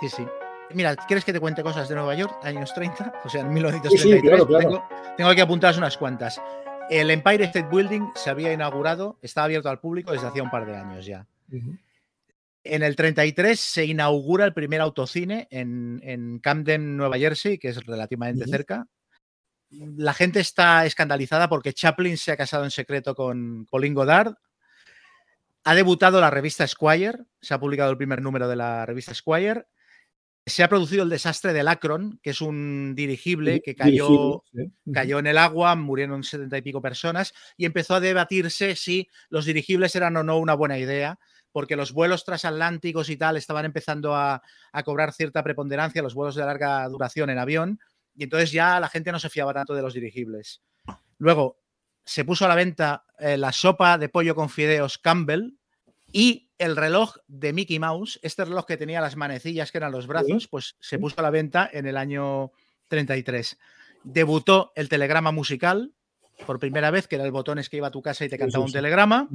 Sí, sí. Mira, ¿quieres que te cuente cosas de Nueva York, años 30? O sea, en 1933. Tengo, tengo que apuntar unas cuantas. El Empire State Building se había inaugurado, estaba abierto al público desde hacía un par de años ya. En el 33 se inaugura el primer autocine en, Camden, Nueva Jersey, que es relativamente cerca la gente está escandalizada porque Chaplin se ha casado en secreto con Pauline Godard. Ha debutado la revista Squire, se ha publicado el primer número de la revista Squire. Se ha producido el desastre del Akron, que es un dirigible que cayó, cayó en el agua, murieron setenta y pico personas, y empezó a debatirse si los dirigibles eran o no una buena idea, porque los vuelos transatlánticos y tal estaban empezando a, a cobrar cierta preponderancia, los vuelos de larga duración en avión, y entonces ya la gente no se fiaba tanto de los dirigibles. Luego se puso a la venta eh, la sopa de pollo con fideos Campbell y el reloj de Mickey Mouse, este reloj que tenía las manecillas que eran los brazos, pues se puso a la venta en el año 33. Debutó el telegrama musical por primera vez, que era el botones que iba a tu casa y te cantaba un telegrama.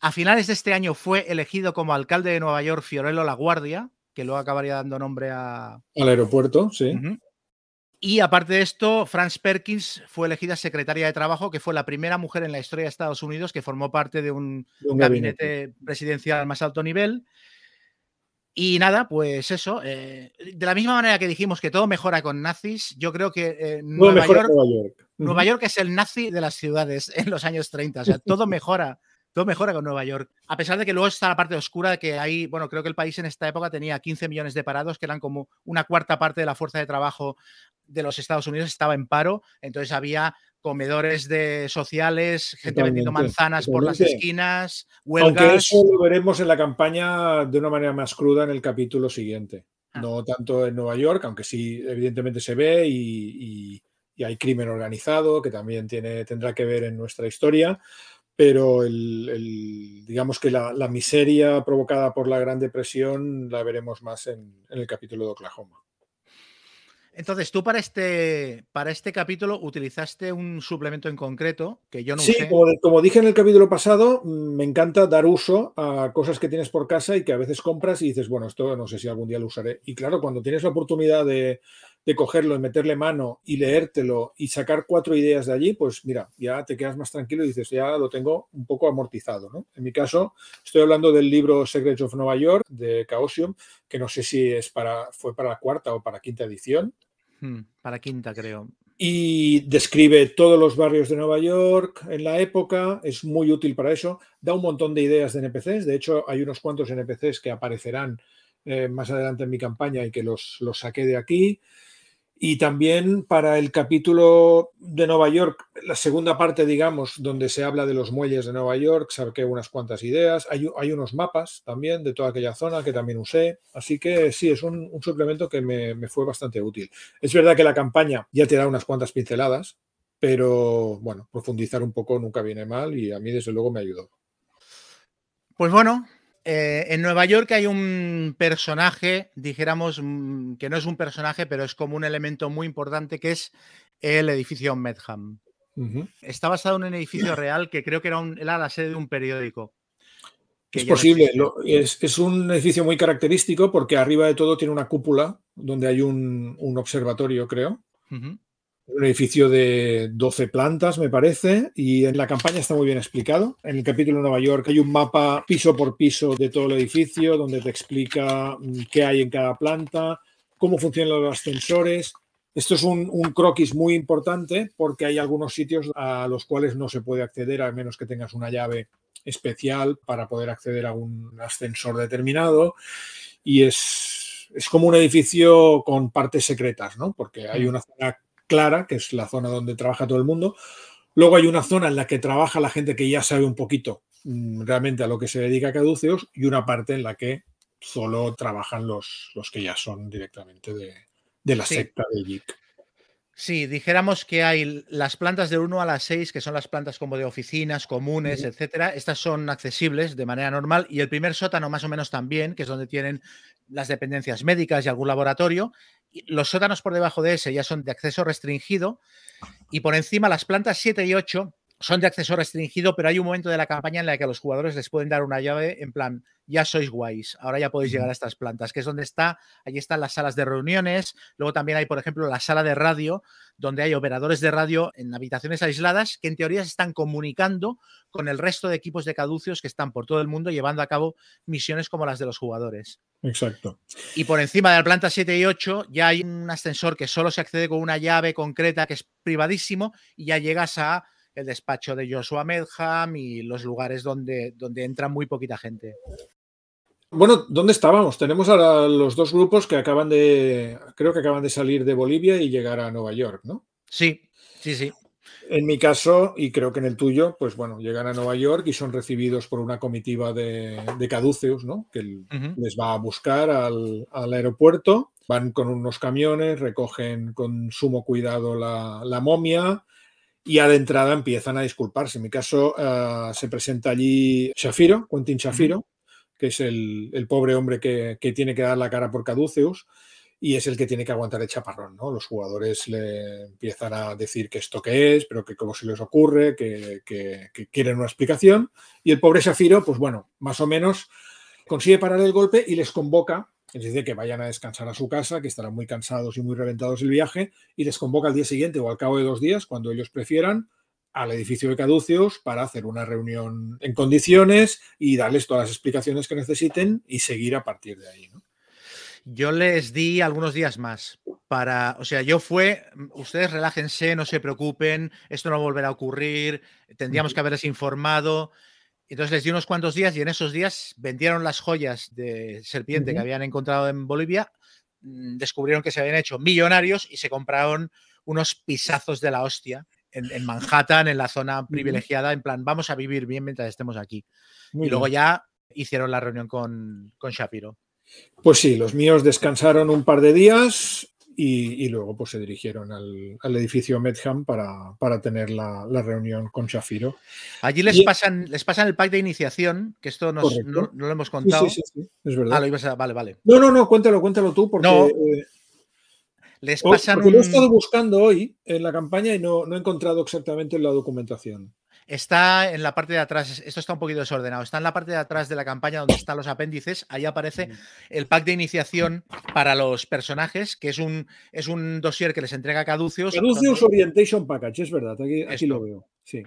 A finales de este año fue elegido como alcalde de Nueva York Fiorello La Guardia, que luego acabaría dando nombre a... al aeropuerto, sí. Y aparte de esto, Franz Perkins fue elegida secretaria de Trabajo, que fue la primera mujer en la historia de Estados Unidos que formó parte de un, gabinete. presidencial al más alto nivel. Y nada, pues eso. Eh, de la misma manera que dijimos que todo mejora con nazis, yo creo que eh, Nueva, York, Nueva, York, es el nazi de las ciudades en los años 30. O sea, todo mejora. Todo mejora con Nueva York. A pesar de que luego está la parte oscura de que hay, bueno, creo que el país en esta época tenía 15 millones de parados, que eran como una cuarta parte de la fuerza de trabajo de los Estados Unidos estaba en paro, entonces había comedores de sociales, gente vendiendo manzanas por las esquinas, huelgas. Aunque eso lo veremos en la campaña de una manera más cruda en el capítulo siguiente. ah. no tanto en Nueva York, aunque sí evidentemente se ve y, hay crimen organizado que también tiene, tendrá que ver en nuestra historia, pero el, digamos que la, miseria provocada por la Gran Depresión la veremos más en el capítulo de Oklahoma. Entonces, tú para este, para este capítulo utilizaste un suplemento en concreto que yo no sí, Como, dije en el capítulo pasado, mm, me encanta dar uso a cosas que tienes por casa y que a veces compras y dices, bueno, esto no sé si algún día lo usaré. Y claro, cuando tienes la oportunidad de, cogerlo y meterle mano y leértelo y sacar cuatro ideas de allí, pues mira, ya te quedas más tranquilo y dices, ya lo tengo un poco amortizado. ¿no? En mi caso, estoy hablando del libro Secrets of Nueva York de Chaosium, que no sé si es para, fue para la cuarta o para quinta edición. Hmm, para quinta, creo. Y describe todos los barrios de Nueva York en la época, es muy útil para eso, da un montón de ideas de NPCs, de hecho hay unos cuantos NPCs que aparecerán eh, más adelante en mi campaña y que los, los saqué de aquí. Y también para el capítulo de Nueva York, la segunda parte, digamos, donde se habla de los muelles de Nueva York, saqué unas cuantas ideas. Hay, hay unos mapas también de toda aquella zona que también usé. Así que sí, es un, suplemento que me, me, fue bastante útil. Es verdad que la campaña ya te da unas cuantas pinceladas, pero bueno, profundizar un poco nunca viene mal y a mí desde luego me ayudó. Pues bueno, eh, en Nueva York hay un personaje, dijéramos mm, que no es un personaje, pero es como un elemento muy importante, que es el edificio Medham. Está basado en un edificio real que creo que era, la sede de un periódico. Es posible, es, un edificio muy característico porque arriba de todo tiene una cúpula donde hay un, observatorio, creo un edificio de 12 plantas, me parece, y en la campaña está muy bien explicado. En el capítulo de Nueva York hay un mapa piso por piso de todo el edificio donde te explica mm, qué hay en cada planta, cómo funcionan los ascensores. Esto es un, croquis muy importante porque hay algunos sitios a los cuales no se puede acceder a menos que tengas una llave especial para poder acceder a un ascensor determinado. Y es, es como un edificio con partes secretas, ¿no? Porque hay mm. una zona clara, que es la zona donde trabaja todo el mundo. Luego hay una zona en la que trabaja la gente que ya sabe un poquito mm, realmente a lo que se dedica a caduceos y una parte en la que solo trabajan los, los que ya son directamente de, la secta de Yik. Sí, dijéramos que hay las plantas de 1 a las 6, que son las plantas como de oficinas, comunes, etcétera. Estas son accesibles de manera normal y el primer sótano más o menos también, que es donde tienen las dependencias médicas y algún laboratorio. Los sótanos por debajo de ese ya son de acceso restringido y por encima las plantas 7 y 8 son de acceso restringido, pero hay un momento de la campaña en la que a los jugadores les pueden dar una llave en plan, ya sois guays, ahora ya podéis llegar a estas plantas, que es donde está, allí están las salas de reuniones, luego también hay, por ejemplo, la sala de radio, donde hay operadores de radio en habitaciones aisladas que en teoría se están comunicando con el resto de equipos de caducios que están por todo el mundo llevando a cabo misiones como las de los jugadores. Exacto. Y por encima de la planta 7 y 8 ya hay un ascensor que solo se accede con una llave concreta que es privadísimo y ya llegas a el despacho de Joshua Medham y los lugares donde, donde entra muy poquita gente. Bueno, ¿dónde estábamos? Tenemos a los dos grupos que acaban de, creo que acaban de salir de Bolivia y llegar a Nueva York, ¿no? Sí, sí, sí. En mi caso, y creo que en el tuyo, pues bueno, llegan a Nueva York y son recibidos por una comitiva de, de caduceus, ¿no? Que les va a buscar al, aeropuerto. Van con unos camiones, recogen con sumo cuidado la, la momia, y de entrada empiezan a disculparse. En mi caso eh, se presenta allí Shafiro, Quentin Shafiro, que es el, pobre hombre que, tiene que dar la cara por Caduceus y es el que tiene que aguantar el chaparrón. ¿no? Los jugadores le empiezan a decir que esto qué es, pero que cómo se les ocurre, que, que, quieren una explicación. Y el pobre Shafiro, pues bueno, más o menos consigue parar el golpe y les convoca les dice que vayan a descansar a su casa, que estarán muy cansados y muy reventados el viaje, y les convoca al día siguiente o al cabo de dos días, cuando ellos prefieran, al edificio de Caduceos para hacer una reunión en condiciones y darles todas las explicaciones que necesiten y seguir a partir de ahí. Yo les di algunos días más para, o sea, yo fue, ustedes relájense, no se preocupen, esto no volverá a ocurrir, tendríamos que haberles informado. Entonces les di unos cuantos días y en esos días vendieron las joyas de serpiente que habían encontrado en Bolivia, mm, descubrieron que se habían hecho millonarios y se compraron unos pisazos de la hostia en, Manhattan, en la zona privilegiada, en plan, vamos a vivir bien mientras estemos aquí. y luego ya hicieron la reunión con, con Shapiro. Pues sí, los míos descansaron un par de días y, luego pues se dirigieron al, edificio Medham para, para tener la, reunión con Shafiro. Allí les, pasan, les pasan el pack de iniciación, que esto no, lo hemos contado. Sí, sí, sí, es verdad. Ah, lo ibas a... Vale, vale. No, no, no, cuéntalo, cuéntalo tú, porque... Eh, les pasan Lo he estado buscando hoy en la campaña y no, no he encontrado exactamente la documentación. Está en la parte de atrás, esto está un poquito desordenado, está en la parte de atrás de la campaña donde están los apéndices, ahí aparece el pack de iniciación para los personajes, que es un, es un dossier que les entrega Caduceus. Caduceus Orientation Package, es verdad, aquí, aquí lo veo, sí.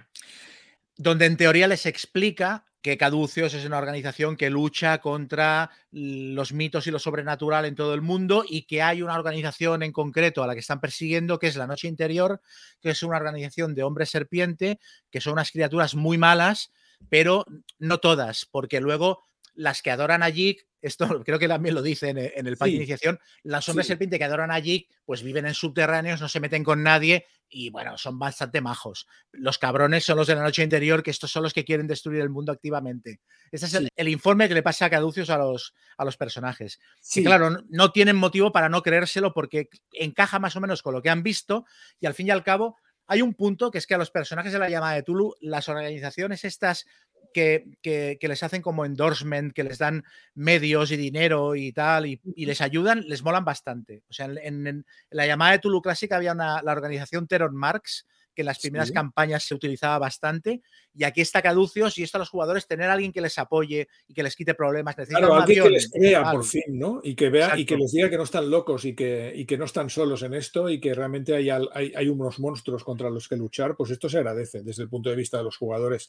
Donde en teoría les explica que Caduceus es una organización que lucha contra los mitos y lo sobrenatural en todo el mundo y que hay una organización en concreto a la que están persiguiendo, que es la Noche Interior, que es una organización de hombres serpiente, que son unas criaturas muy malas, pero no todas, porque luego las que adoran allí esto creo que también lo dice en, el pack de iniciación, las hombres serpiente que adoran allí, pues viven en subterráneos, no se meten con nadie y bueno, son bastante majos. Los cabrones son los de la noche interior, que estos son los que quieren destruir el mundo activamente. Este es el, informe que le pasa a Caducios a los, a los personajes. Sí. claro, no, tienen motivo para no creérselo porque encaja más o menos con lo que han visto y al fin y al cabo hay un punto que es que a los personajes de la llamada de Tulu, las organizaciones estas que, les hacen como endorsement, que les dan medios y dinero y tal, y, les ayudan, les molan bastante. O sea, en, la llamada de Tulu Clásica había una, la organización Terror Marks, que en las primeras campañas se utilizaba bastante, y aquí está Caducios y esto a los jugadores, tener a alguien que les apoye y que les quite problemas. Claro, alguien que les crea por fin, ¿no? Y que vea y que les diga que no están locos y que, y que no están solos en esto y que realmente hay, hay, hay unos monstruos contra los que luchar, pues esto se agradece desde el punto de vista de los jugadores.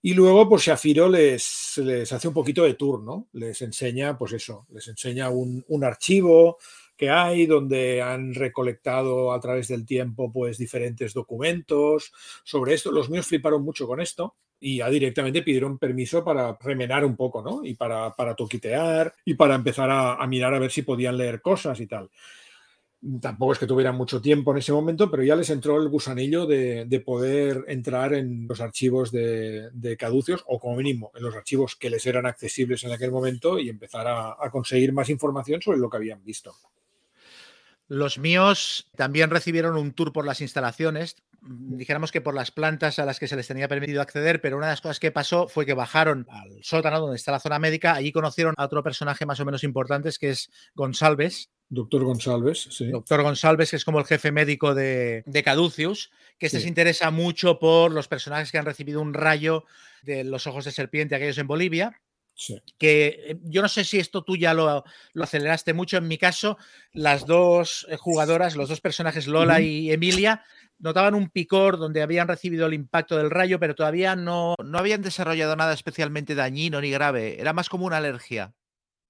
Y luego, pues Shafiro les, les hace un poquito de tour, ¿no? Les enseña, pues eso, les enseña un, archivo que hay donde han recolectado a través del tiempo, pues diferentes documentos sobre esto. Los míos fliparon mucho con esto y ya directamente pidieron permiso para remenar un poco, ¿no? Y para, para toquitear y para empezar a mirar a ver si podían leer cosas y tal tampoco es que tuvieran mucho tiempo en ese momento, pero ya les entró el gusanillo de, poder entrar en los archivos de, caducios o como mínimo en los archivos que les eran accesibles en aquel momento y empezar a, conseguir más información sobre lo que habían visto. Los míos también recibieron un tour por las instalaciones, dijéramos que por las plantas a las que se les tenía permitido acceder, pero una de las cosas que pasó fue que bajaron al sótano donde está la zona médica, allí conocieron a otro personaje más o menos importante, que es González, Doctor González, sí. Doctor González, que es como el jefe médico de, de Caducius, que este se interesa mucho por los personajes que han recibido un rayo de los ojos de serpiente, aquellos en Bolivia. Sí. Que eh, yo no sé si esto tú ya lo, lo, aceleraste mucho. En mi caso, las dos eh, jugadoras, los dos personajes, Lola y Emilia, notaban un picor donde habían recibido el impacto del rayo, pero todavía no, no habían desarrollado nada especialmente dañino ni grave. Era más como una alergia.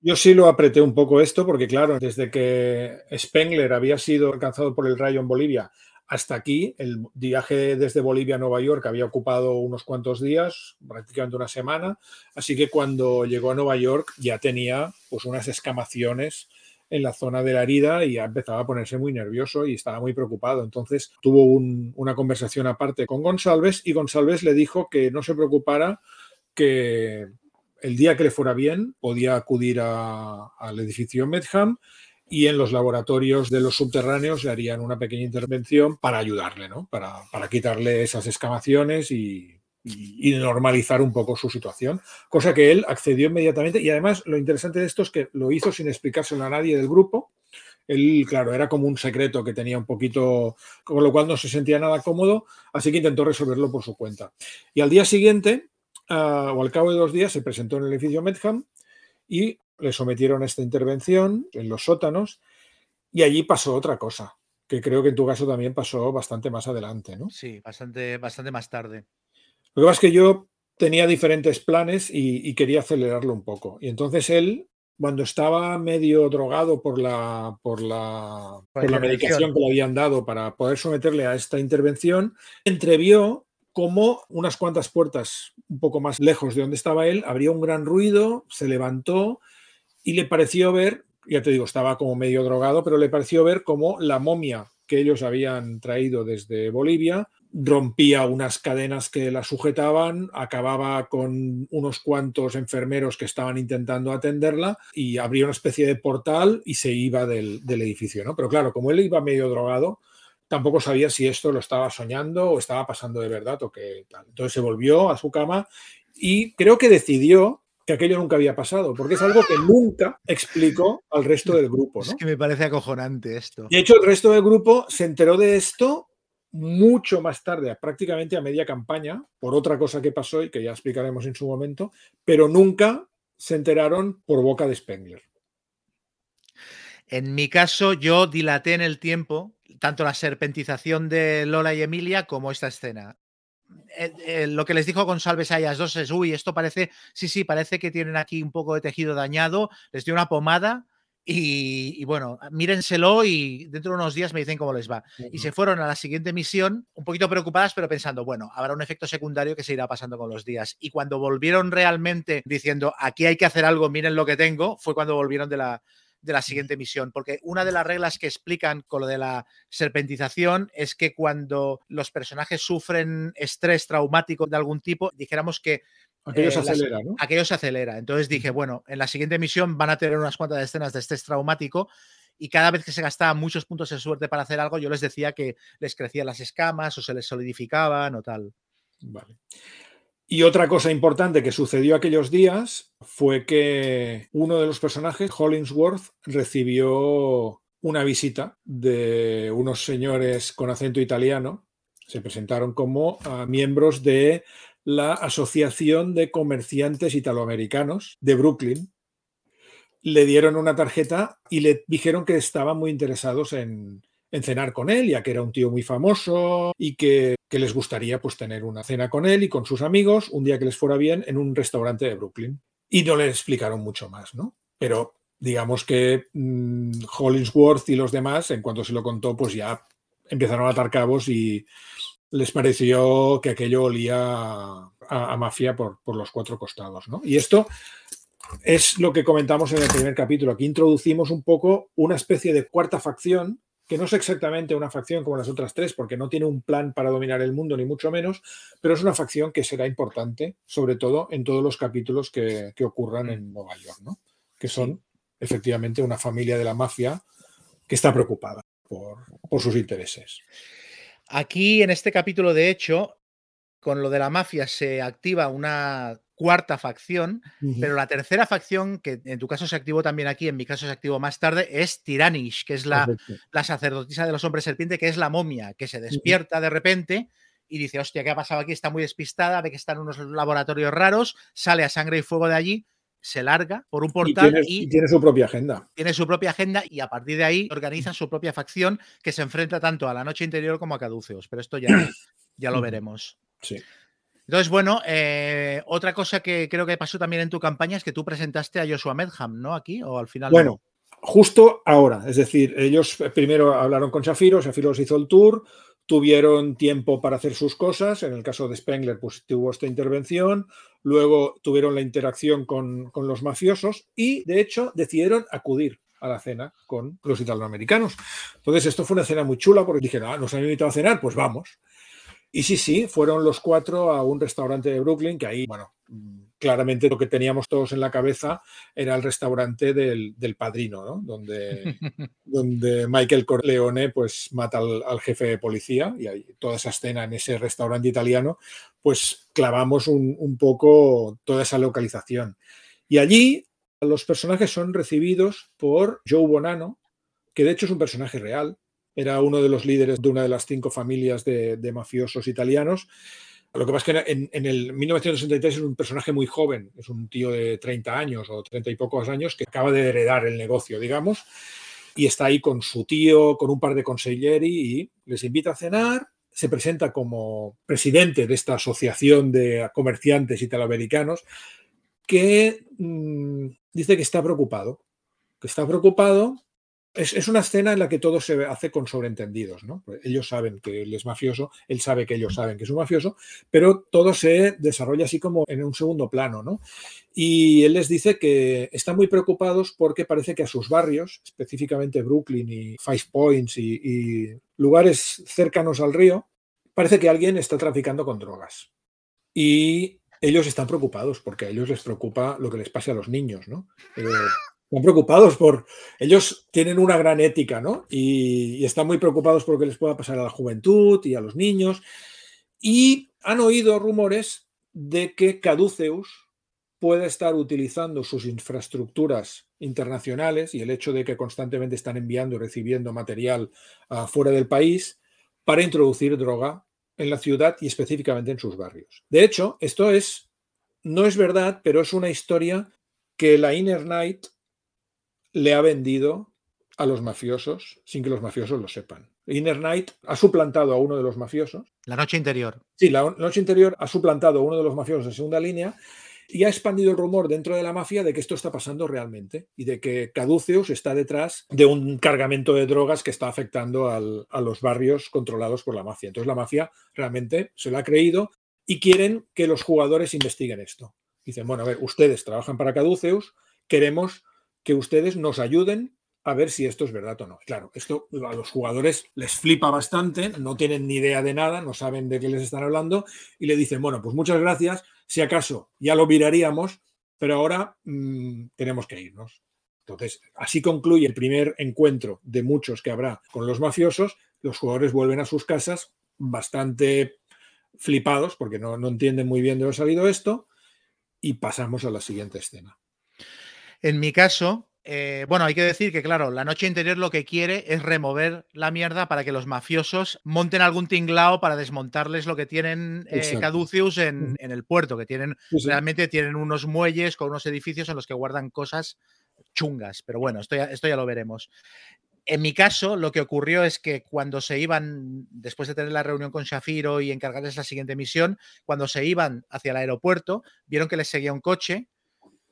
Yo sí lo apreté un poco esto porque, claro, desde que Spengler había sido alcanzado por el rayo en Bolivia hasta aquí, el viaje desde Bolivia a Nueva York había ocupado unos cuantos días, prácticamente una semana, así que cuando llegó a Nueva York ya tenía pues unas escamaciones en la zona de la herida y ya empezaba a ponerse muy nervioso y estaba muy preocupado. Entonces tuvo una conversación aparte con González y González le dijo que no se preocupara, que el día que le fuera bien, podía acudir al edificio Medham y en los laboratorios de los subterráneos le harían una pequeña intervención para ayudarle, ¿no? para, quitarle esas excavaciones y, normalizar un poco su situación, cosa que él accedió inmediatamente y además lo interesante de esto es que lo hizo sin explicárselo a nadie del grupo. Él, claro, era como un secreto que tenía un poquito, con lo cual no se sentía nada cómodo, así que intentó resolverlo por su cuenta. Y al día siguiente, o al cabo de dos días se presentó en el edificio Medham y le sometieron a esta intervención en los sótanos y allí pasó otra cosa, que creo que en tu caso también pasó bastante más adelante, ¿no? Sí, bastante, bastante más tarde. Lo que pasa es que yo tenía diferentes planes y, quería acelerarlo un poco. Y entonces él, cuando estaba medio drogado por la, por la, por la medicación que le habían dado para poder someterle a esta intervención, entrevió como unas cuantas puertas un poco más lejos de donde estaba él, habría un gran ruido, se levantó y le pareció ver, ya te digo, estaba como medio drogado, pero le pareció ver como la momia que ellos habían traído desde Bolivia rompía unas cadenas que la sujetaban, acababa con unos cuantos enfermeros que estaban intentando atenderla y abría una especie de portal y se iba del, edificio. ¿no? Pero claro, como él iba medio drogado, tampoco sabía si esto lo estaba soñando o estaba pasando de verdad o qué tal. Entonces se volvió a su cama y creo que decidió que aquello nunca había pasado, porque es algo que nunca explicó al resto del grupo. Es que me parece acojonante esto. De hecho, el resto del grupo se enteró de esto mucho más tarde, prácticamente a media campaña, por otra cosa que pasó y que ya explicaremos en su momento, pero nunca se enteraron por boca de Spengler. En mi caso, yo dilaté en el tiempo tanto la serpentización de Lola y Emilia como esta escena. Eh, eh, lo que les dijo González a ellas dos es, uy, esto parece, sí, sí, parece que tienen aquí un poco de tejido dañado, les dio una pomada y, bueno, mírenselo y dentro de unos días me dicen cómo les va. Y se fueron a la siguiente misión un poquito preocupadas, pero pensando, bueno, habrá un efecto secundario que se irá pasando con los días. Y cuando volvieron realmente diciendo, aquí hay que hacer algo, miren lo que tengo, fue cuando volvieron de la, de la siguiente misión, porque una de las reglas que explican con lo de la serpentización es que cuando los personajes sufren estrés traumático de algún tipo, dijéramos que Aquello se eh, acelera, ¿no? Aquello se acelera. Entonces dije, bueno, en la siguiente misión van a tener unas cuantas escenas de estrés traumático y cada vez que se gastaban muchos puntos de suerte para hacer algo, yo les decía que les crecían las escamas o se les solidificaban o tal. Vale. Y otra cosa importante que sucedió aquellos días fue que uno de los personajes, Hollingsworth, recibió una visita de unos señores con acento italiano. Se presentaron como ah, miembros de la Asociación de Comerciantes Italoamericanos de Brooklyn. Le dieron una tarjeta y le dijeron que estaban muy interesados en, cenar con él, ya que era un tío muy famoso y que, les gustaría pues, tener una cena con él y con sus amigos un día que les fuera bien en un restaurante de Brooklyn. Y no le explicaron mucho más, ¿no? Pero digamos que mm, Hollingsworth y los demás, en cuanto se lo contó, pues ya empezaron a atar cabos y, les pareció que aquello olía a, mafia por, los cuatro costados. ¿no? Y esto es lo que comentamos en el primer capítulo. Aquí introducimos un poco una especie de cuarta facción, que no es exactamente una facción como las otras tres, porque no tiene un plan para dominar el mundo, ni mucho menos, pero es una facción que será importante, sobre todo en todos los capítulos que, ocurran en Nueva York, ¿no? que son efectivamente una familia de la mafia que está preocupada por, por sus intereses. Aquí, en este capítulo, de hecho, con lo de la mafia se activa una cuarta facción, pero la tercera facción, que en tu caso se activó también aquí, en mi caso se activó más tarde, es Tiranish, que es la, la sacerdotisa de los hombres serpiente, que es la momia, que se despierta de repente y dice, hostia, ¿qué ha pasado aquí? Está muy despistada, ve que están unos laboratorios raros, sale a sangre y fuego de allí se larga por un portal y tiene, su propia agenda. Tiene su propia agenda y a partir de ahí organizan su propia facción que se enfrenta tanto a la noche interior como a caduceos. Pero esto ya, ya lo veremos. Sí. Entonces, bueno, eh, otra cosa que creo que pasó también en tu campaña es que tú presentaste a Joshua Medham, ¿no? Aquí o al final. Bueno, justo ahora. Es decir, ellos primero hablaron con Shafiro, Shafiro hizo el tour, tuvieron tiempo para hacer sus cosas. En el caso de Spengler, pues tuvo esta intervención. Luego tuvieron la interacción con, los mafiosos y, de hecho, decidieron acudir a la cena con los italoamericanos. Entonces, esto fue una cena muy chula porque dijeron, ah, nos han invitado a cenar, pues vamos. Y sí, sí, fueron los cuatro a un restaurante de Brooklyn, que ahí, bueno, claramente lo que teníamos todos en la cabeza era el restaurante del, padrino, ¿no? donde, donde Michael Corleone pues, mata al, jefe de policía y hay toda esa escena en ese restaurante italiano, pues clavamos un, un poco toda esa localización. Y allí los personajes son recibidos por Joe Bonanno, que de hecho es un personaje real, era uno de los líderes de una de las cinco familias de, mafiosos italianos. Lo que pasa es que en, el 1963 es un personaje muy joven, es un tío de 30 años o 30 y pocos años que acaba de heredar el negocio, digamos, y está ahí con su tío, con un par de consiglieri y les invita a cenar, se presenta como presidente de esta asociación de comerciantes italoamericanos que mm, dice que está preocupado, que está preocupado es, una escena en la que todo se hace con sobreentendidos, ¿no? Pues ellos saben que él es mafioso, él sabe que ellos saben que es un mafioso, pero todo se desarrolla así como en un segundo plano, ¿no? Y él les dice que están muy preocupados porque parece que a sus barrios, específicamente Brooklyn y Five Points y, lugares cercanos al río, parece que alguien está traficando con drogas. Y ellos están preocupados porque a ellos les preocupa lo que les pase a los niños, ¿no? Están preocupados por... Ellos tienen una gran ética, ¿no? Y, están muy preocupados por lo que les pueda pasar a la juventud y a los niños. Y han oído rumores de que Caduceus puede estar utilizando sus infraestructuras internacionales y el hecho de que constantemente están enviando y recibiendo material fuera del país para introducir droga en la ciudad y específicamente en sus barrios. De hecho, esto es, no es verdad, pero es una historia que la Inner Night le ha vendido a los mafiosos sin que los mafiosos lo sepan. Inner Night ha suplantado a uno de los mafiosos. La noche interior. Sí, la noche interior ha suplantado a uno de los mafiosos en segunda línea y ha expandido el rumor dentro de la mafia de que esto está pasando realmente y de que Caduceus está detrás de un cargamento de drogas que está afectando a los barrios controlados por la mafia. Entonces la mafia realmente se lo ha creído y quieren que los jugadores investiguen esto. Dicen, bueno, a ver, ustedes trabajan para Caduceus, queremos que ustedes nos ayuden a ver si esto es verdad o no. Claro, esto a los jugadores les flipa bastante, no tienen ni idea de nada, no saben de qué les están hablando y le dicen, bueno, pues muchas gracias, si acaso ya lo miraríamos, pero ahora mm, tenemos que irnos. Entonces, así concluye el primer encuentro de muchos que habrá con los mafiosos, los jugadores vuelven a sus casas bastante flipados porque no, no entienden muy bien de dónde ha salido esto y pasamos a la siguiente escena. En mi caso, eh, bueno, hay que decir que, claro, la noche interior lo que quiere es remover la mierda para que los mafiosos monten algún tinglao para desmontarles lo que tienen eh, Caduceus en, el puerto, que tienen realmente tienen unos muelles con unos edificios en los que guardan cosas chungas. Pero bueno, esto ya, esto ya lo veremos. En mi caso, lo que ocurrió es que cuando se iban, después de tener la reunión con Shafiro y encargarles la siguiente misión, cuando se iban hacia el aeropuerto, vieron que les seguía un coche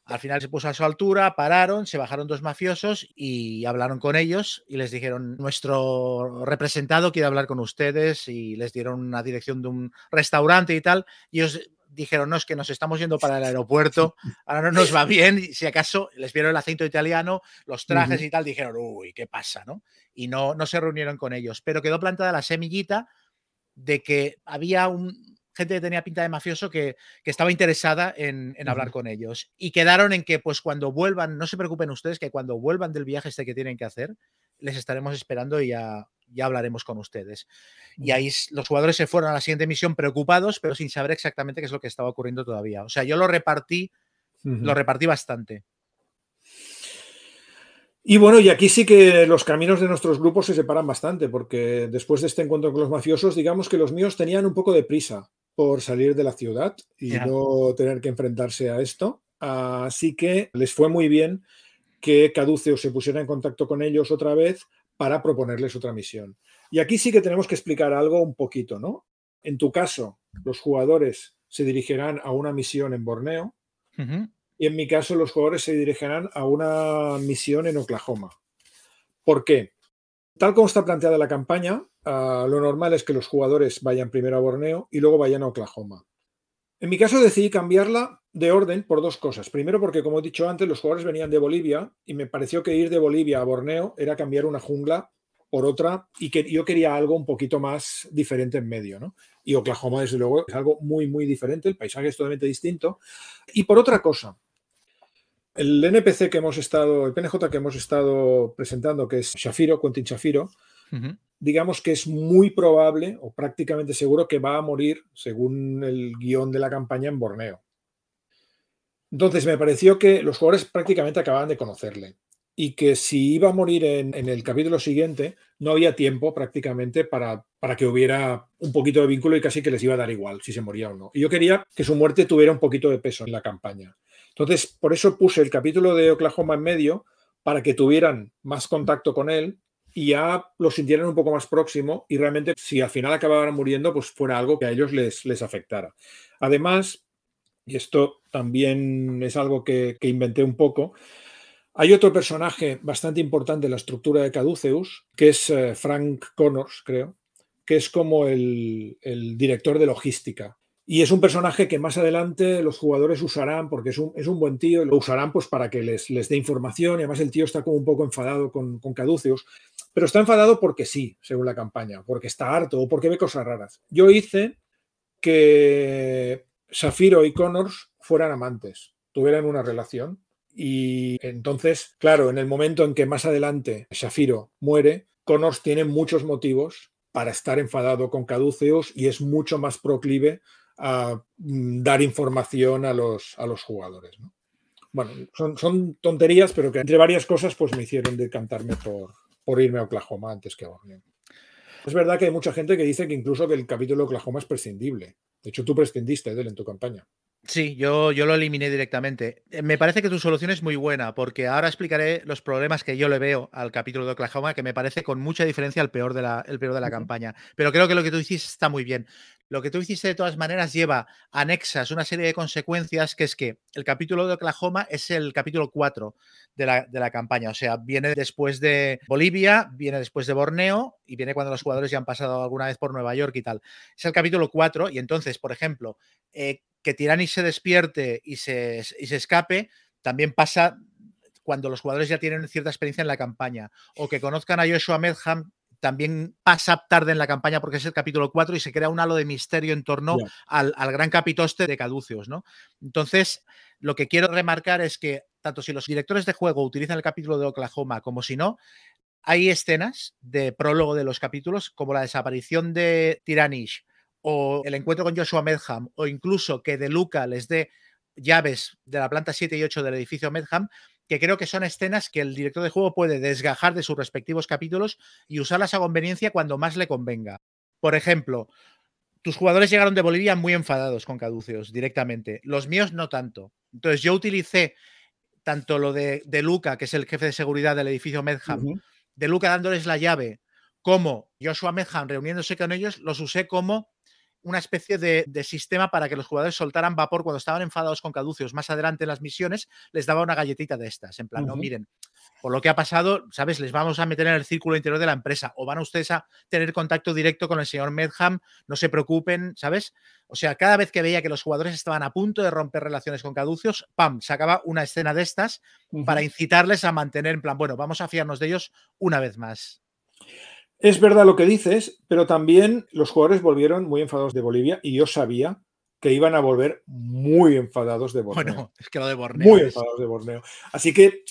al final se puso a su altura, pararon, se bajaron dos mafiosos y hablaron con ellos y les dijeron, nuestro representado quiere hablar con ustedes y les dieron una dirección de un restaurante y tal. Y ellos dijeron, no, es que nos estamos yendo para el aeropuerto, ahora no nos va bien, si acaso les vieron el acento italiano, los trajes y tal, dijeron, uy, ¿qué pasa? ¿no? Y no, no se reunieron con ellos, pero quedó plantada la semillita de que había un, gente que tenía pinta de mafioso que, estaba interesada en, hablar con ellos. Y quedaron en que, pues cuando vuelvan, no se preocupen ustedes, que cuando vuelvan del viaje este que tienen que hacer, les estaremos esperando y ya, ya hablaremos con ustedes. Y ahí los jugadores se fueron a la siguiente misión preocupados, pero sin saber exactamente qué es lo que estaba ocurriendo todavía. O sea, yo lo repartí, lo repartí bastante. Y bueno, y aquí sí que los caminos de nuestros grupos se separan bastante, porque después de este encuentro con los mafiosos, digamos que los míos tenían un poco de prisa por salir de la ciudad y no tener que enfrentarse a esto. Así que les fue muy bien que Caduceo se pusiera en contacto con ellos otra vez para proponerles otra misión. Y aquí sí que tenemos que explicar algo un poquito, ¿no? En tu caso, los jugadores se dirigirán a una misión en Borneo y en mi caso los jugadores se dirigirán a una misión en Oklahoma. ¿Por qué? Tal como está planteada la campaña, ah, lo normal es que los jugadores vayan primero a Borneo y luego vayan a Oklahoma. En mi caso decidí cambiarla de orden por dos cosas. Primero porque, como he dicho antes, los jugadores venían de Bolivia y me pareció que ir de Bolivia a Borneo era cambiar una jungla por otra y que yo quería algo un poquito más diferente en medio. ¿no? Y Oklahoma, desde luego, es algo muy, muy diferente, el paisaje es totalmente distinto. Y por otra cosa, el NPC que hemos estado, el PNJ que hemos estado presentando, que es Shafiro, Quentin Shafiro, digamos que es muy probable o prácticamente seguro que va a morir, según el guion de la campaña, en Borneo. Entonces me pareció que los jugadores prácticamente acababan de conocerle y que si iba a morir en, el capítulo siguiente, no había tiempo prácticamente para, para, que hubiera un poquito de vínculo y casi que les iba a dar igual si se moría o no. Y yo quería que su muerte tuviera un poquito de peso en la campaña. Entonces, por eso puse el capítulo de Oklahoma en medio, para que tuvieran más contacto con él y ya lo sintieran un poco más próximo y realmente si al final acabaran muriendo, pues fuera algo que a ellos les, les afectara. Además, y esto también es algo que, inventé un poco, hay otro personaje bastante importante en la estructura de Caduceus, que es eh, Frank Connors, creo, que es como el director de logística Y es un personaje que más adelante los jugadores usarán porque es un, es un buen tío lo usarán pues para que les, les dé información. Y además el tío está como un poco enfadado con, con Caduceus, pero está enfadado porque sí, según la campaña, porque está harto o porque ve cosas raras. Yo hice que Safiro y Connors fueran amantes, tuvieran una relación. Y entonces, claro, en el momento en que más adelante Shafiro muere, Connors tiene muchos motivos para estar enfadado con Caduceus y es mucho más proclive a mm, dar información a los, a los jugadores. Bueno, son, son, tonterías, pero que entre varias cosas pues me hicieron decantarme por, por irme a Oklahoma antes que a Borneo. Es verdad que hay mucha gente que dice que incluso que el capítulo de Oklahoma es prescindible. De hecho, tú prescindiste de él en tu campaña. Sí, yo, yo lo eliminé directamente. Eh, me parece que tu solución es muy buena, porque ahora explicaré los problemas que yo le veo al capítulo de Oklahoma, que me parece con mucha diferencia el peor de la, el peor de la campaña. Pero creo que lo que tú hiciste está muy bien. Lo que tú hiciste de todas maneras lleva anexas una serie de consecuencias, que es que el capítulo de Oklahoma es el capítulo 4 de la, de la campaña. O sea, viene después de Bolivia, viene después de Borneo y viene cuando los jugadores ya han pasado alguna vez por Nueva York y tal. Es el capítulo 4 y entonces, por ejemplo, eh, que Tirani se despierte y se, y se escape, también pasa cuando los jugadores ya tienen cierta experiencia en la campaña, o que conozcan a Joshua Medham también pasa tarde en la campaña porque es el capítulo 4 y se crea un halo de misterio en torno al, al, gran capitoste de Caduceus, ¿no? Entonces, lo que quiero remarcar es que tanto si los directores de juego utilizan el capítulo de Oklahoma como si no, hay escenas de prólogo de los capítulos, como la desaparición de Tiranish o el encuentro con Joshua Medham, o incluso que De Luca les dé llaves de la planta 7 y 8 del edificio Medham, que creo que son escenas que el director de juego puede desgajar de sus respectivos capítulos y usarlas a conveniencia cuando más le convenga. Por ejemplo, tus jugadores llegaron de Bolivia muy enfadados con Caduceos directamente, los míos no tanto. Entonces yo utilicé tanto lo de, de Luca, que es el jefe de seguridad del edificio Medham, de Luca dándoles la llave, como Joshua Medham reuniéndose con ellos, los usé como una especie de, sistema para que los jugadores soltaran vapor cuando estaban enfadados con caducios. Más adelante en las misiones les daba una galletita de estas, en plan, no, miren, por lo que ha pasado, ¿sabes? Les vamos a meter en el círculo interior de la empresa o van ustedes a tener contacto directo con el señor Medham, no se preocupen, ¿sabes? O sea, cada vez que veía que los jugadores estaban a punto de romper relaciones con caducios, ¡pam!, sacaba una escena de estas para incitarles a mantener en plan, bueno, vamos a fiarnos de ellos una vez más. Es verdad lo que dices, pero también los jugadores volvieron muy enfadados de Bolivia y yo sabía que iban a volver muy enfadados de Borneo. Bueno, es que lo de Borneo. Muy enfadados de Borneo. Así que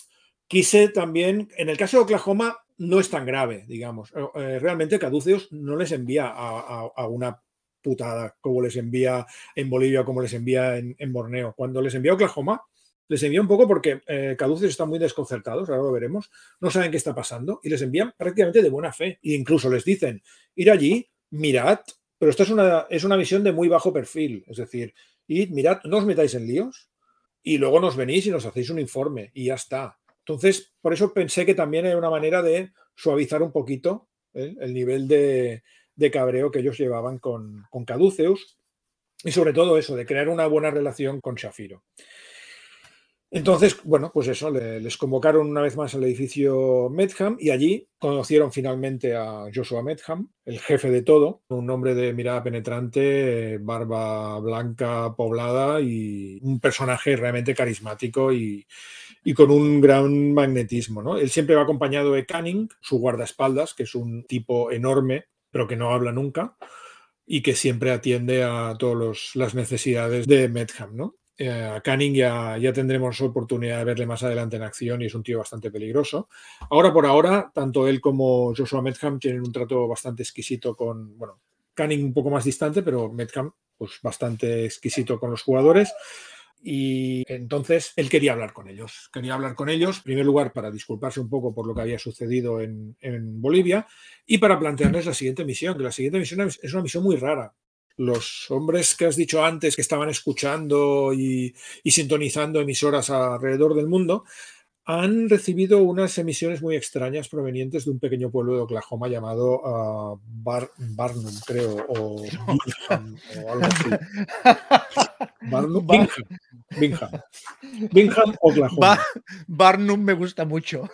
quise también, en el caso de Oklahoma, no es tan grave, digamos. Eh, eh, realmente Caduceus no les envía a, una putada como les envía en Bolivia, como les envía en, en Borneo. Cuando les envía a Oklahoma, les envía un poco porque eh, Caduceus están muy desconcertados, ahora lo veremos, no saben qué está pasando y les envían prácticamente de buena fe. E incluso les dicen, ir allí, mirad, pero esto es una, es una misión de muy bajo perfil, es decir, id, mirad, no os metáis en líos y luego nos venís y nos hacéis un informe y ya está. Entonces, por eso pensé que también era una manera de suavizar un poquito ¿eh? el nivel de, cabreo que ellos llevaban con, con Caduceus y sobre todo eso, de crear una buena relación con Shafiro. Entonces, bueno, pues eso, les convocaron una vez más al edificio Medham y allí conocieron finalmente a Joshua Medham, el jefe de todo, un hombre de mirada penetrante, barba blanca poblada y un personaje realmente carismático y, con un gran magnetismo. ¿no? Él siempre va acompañado de Canning, su guardaespaldas, que es un tipo enorme, pero que no habla nunca y que siempre atiende a todas las necesidades de Medham. ¿no? Eh, a Canning ya, ya tendremos oportunidad de verle más adelante en acción y es un tío bastante peligroso. Ahora por ahora, tanto él como Joshua Medham tienen un trato bastante exquisito con, bueno, Canning un poco más distante, pero Medham pues bastante exquisito con los jugadores. Y entonces él quería hablar con ellos. Quería hablar con ellos, en primer lugar, para disculparse un poco por lo que había sucedido en, en Bolivia y para plantearles la siguiente misión, que la siguiente misión es una misión muy rara, los hombres que has dicho antes que estaban escuchando y, sintonizando emisoras alrededor del mundo han recibido unas emisiones muy extrañas provenientes de un pequeño pueblo de Oklahoma llamado uh, Barnum, creo, o Bingham, o algo así. Barnum, Bingham. Bingham. Oklahoma. Barnum me gusta mucho.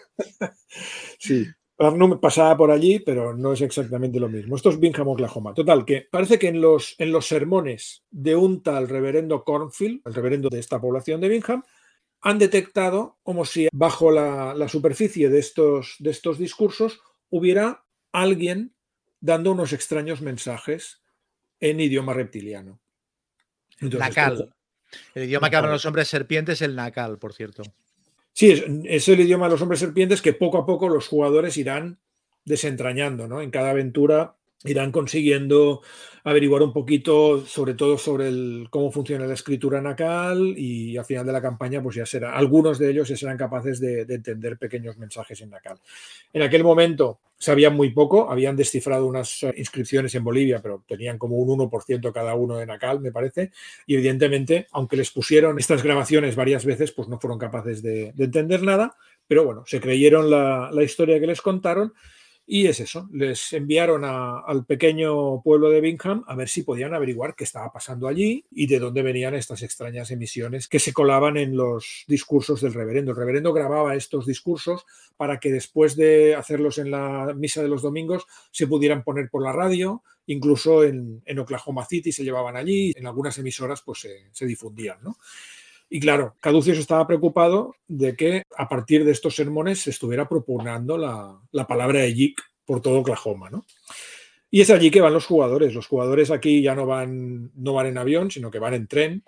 sí, Barnum pasaba por allí, pero no es exactamente lo mismo. Esto es Bingham, Oklahoma. Total, que parece que en los, en los sermones de un tal reverendo Cornfield, el reverendo de esta población de Bingham, han detectado como si bajo la, superficie de estos, de estos discursos hubiera alguien dando unos extraños mensajes en idioma reptiliano. nacal. El idioma que hablan los hombres serpientes, el nacal, por cierto. Sí, es, el idioma de los hombres serpientes que poco a poco los jugadores irán desentrañando, ¿no? En cada aventura irán consiguiendo averiguar un poquito, sobre todo sobre cómo funciona la escritura nacal y al final de la campaña, pues ya será, algunos de ellos ya serán capaces de, entender pequeños mensajes en nacal. En aquel momento sabían muy poco, habían descifrado unas inscripciones en Bolivia, pero tenían como un 1% cada uno de nacal, me parece, y evidentemente, aunque les pusieron estas grabaciones varias veces, pues no fueron capaces de, entender nada, pero bueno, se creyeron la historia que les contaron y es eso, les enviaron al pequeño pueblo de Bingham a ver si podían averiguar qué estaba pasando allí y de dónde venían estas extrañas emisiones que se colaban en los discursos del reverendo. El reverendo grababa estos discursos para que después de hacerlos en la misa de los domingos se pudieran poner por la radio, incluso en, Oklahoma City se llevaban allí, en algunas emisoras pues se, difundían. Y claro, Caducius estaba preocupado de que a partir de estos sermones se estuviera proponiendo la, la palabra de Yik por todo Oklahoma, ¿no? Y es allí que van los jugadores. Los jugadores aquí ya no van, no van en avión, sino que van en tren.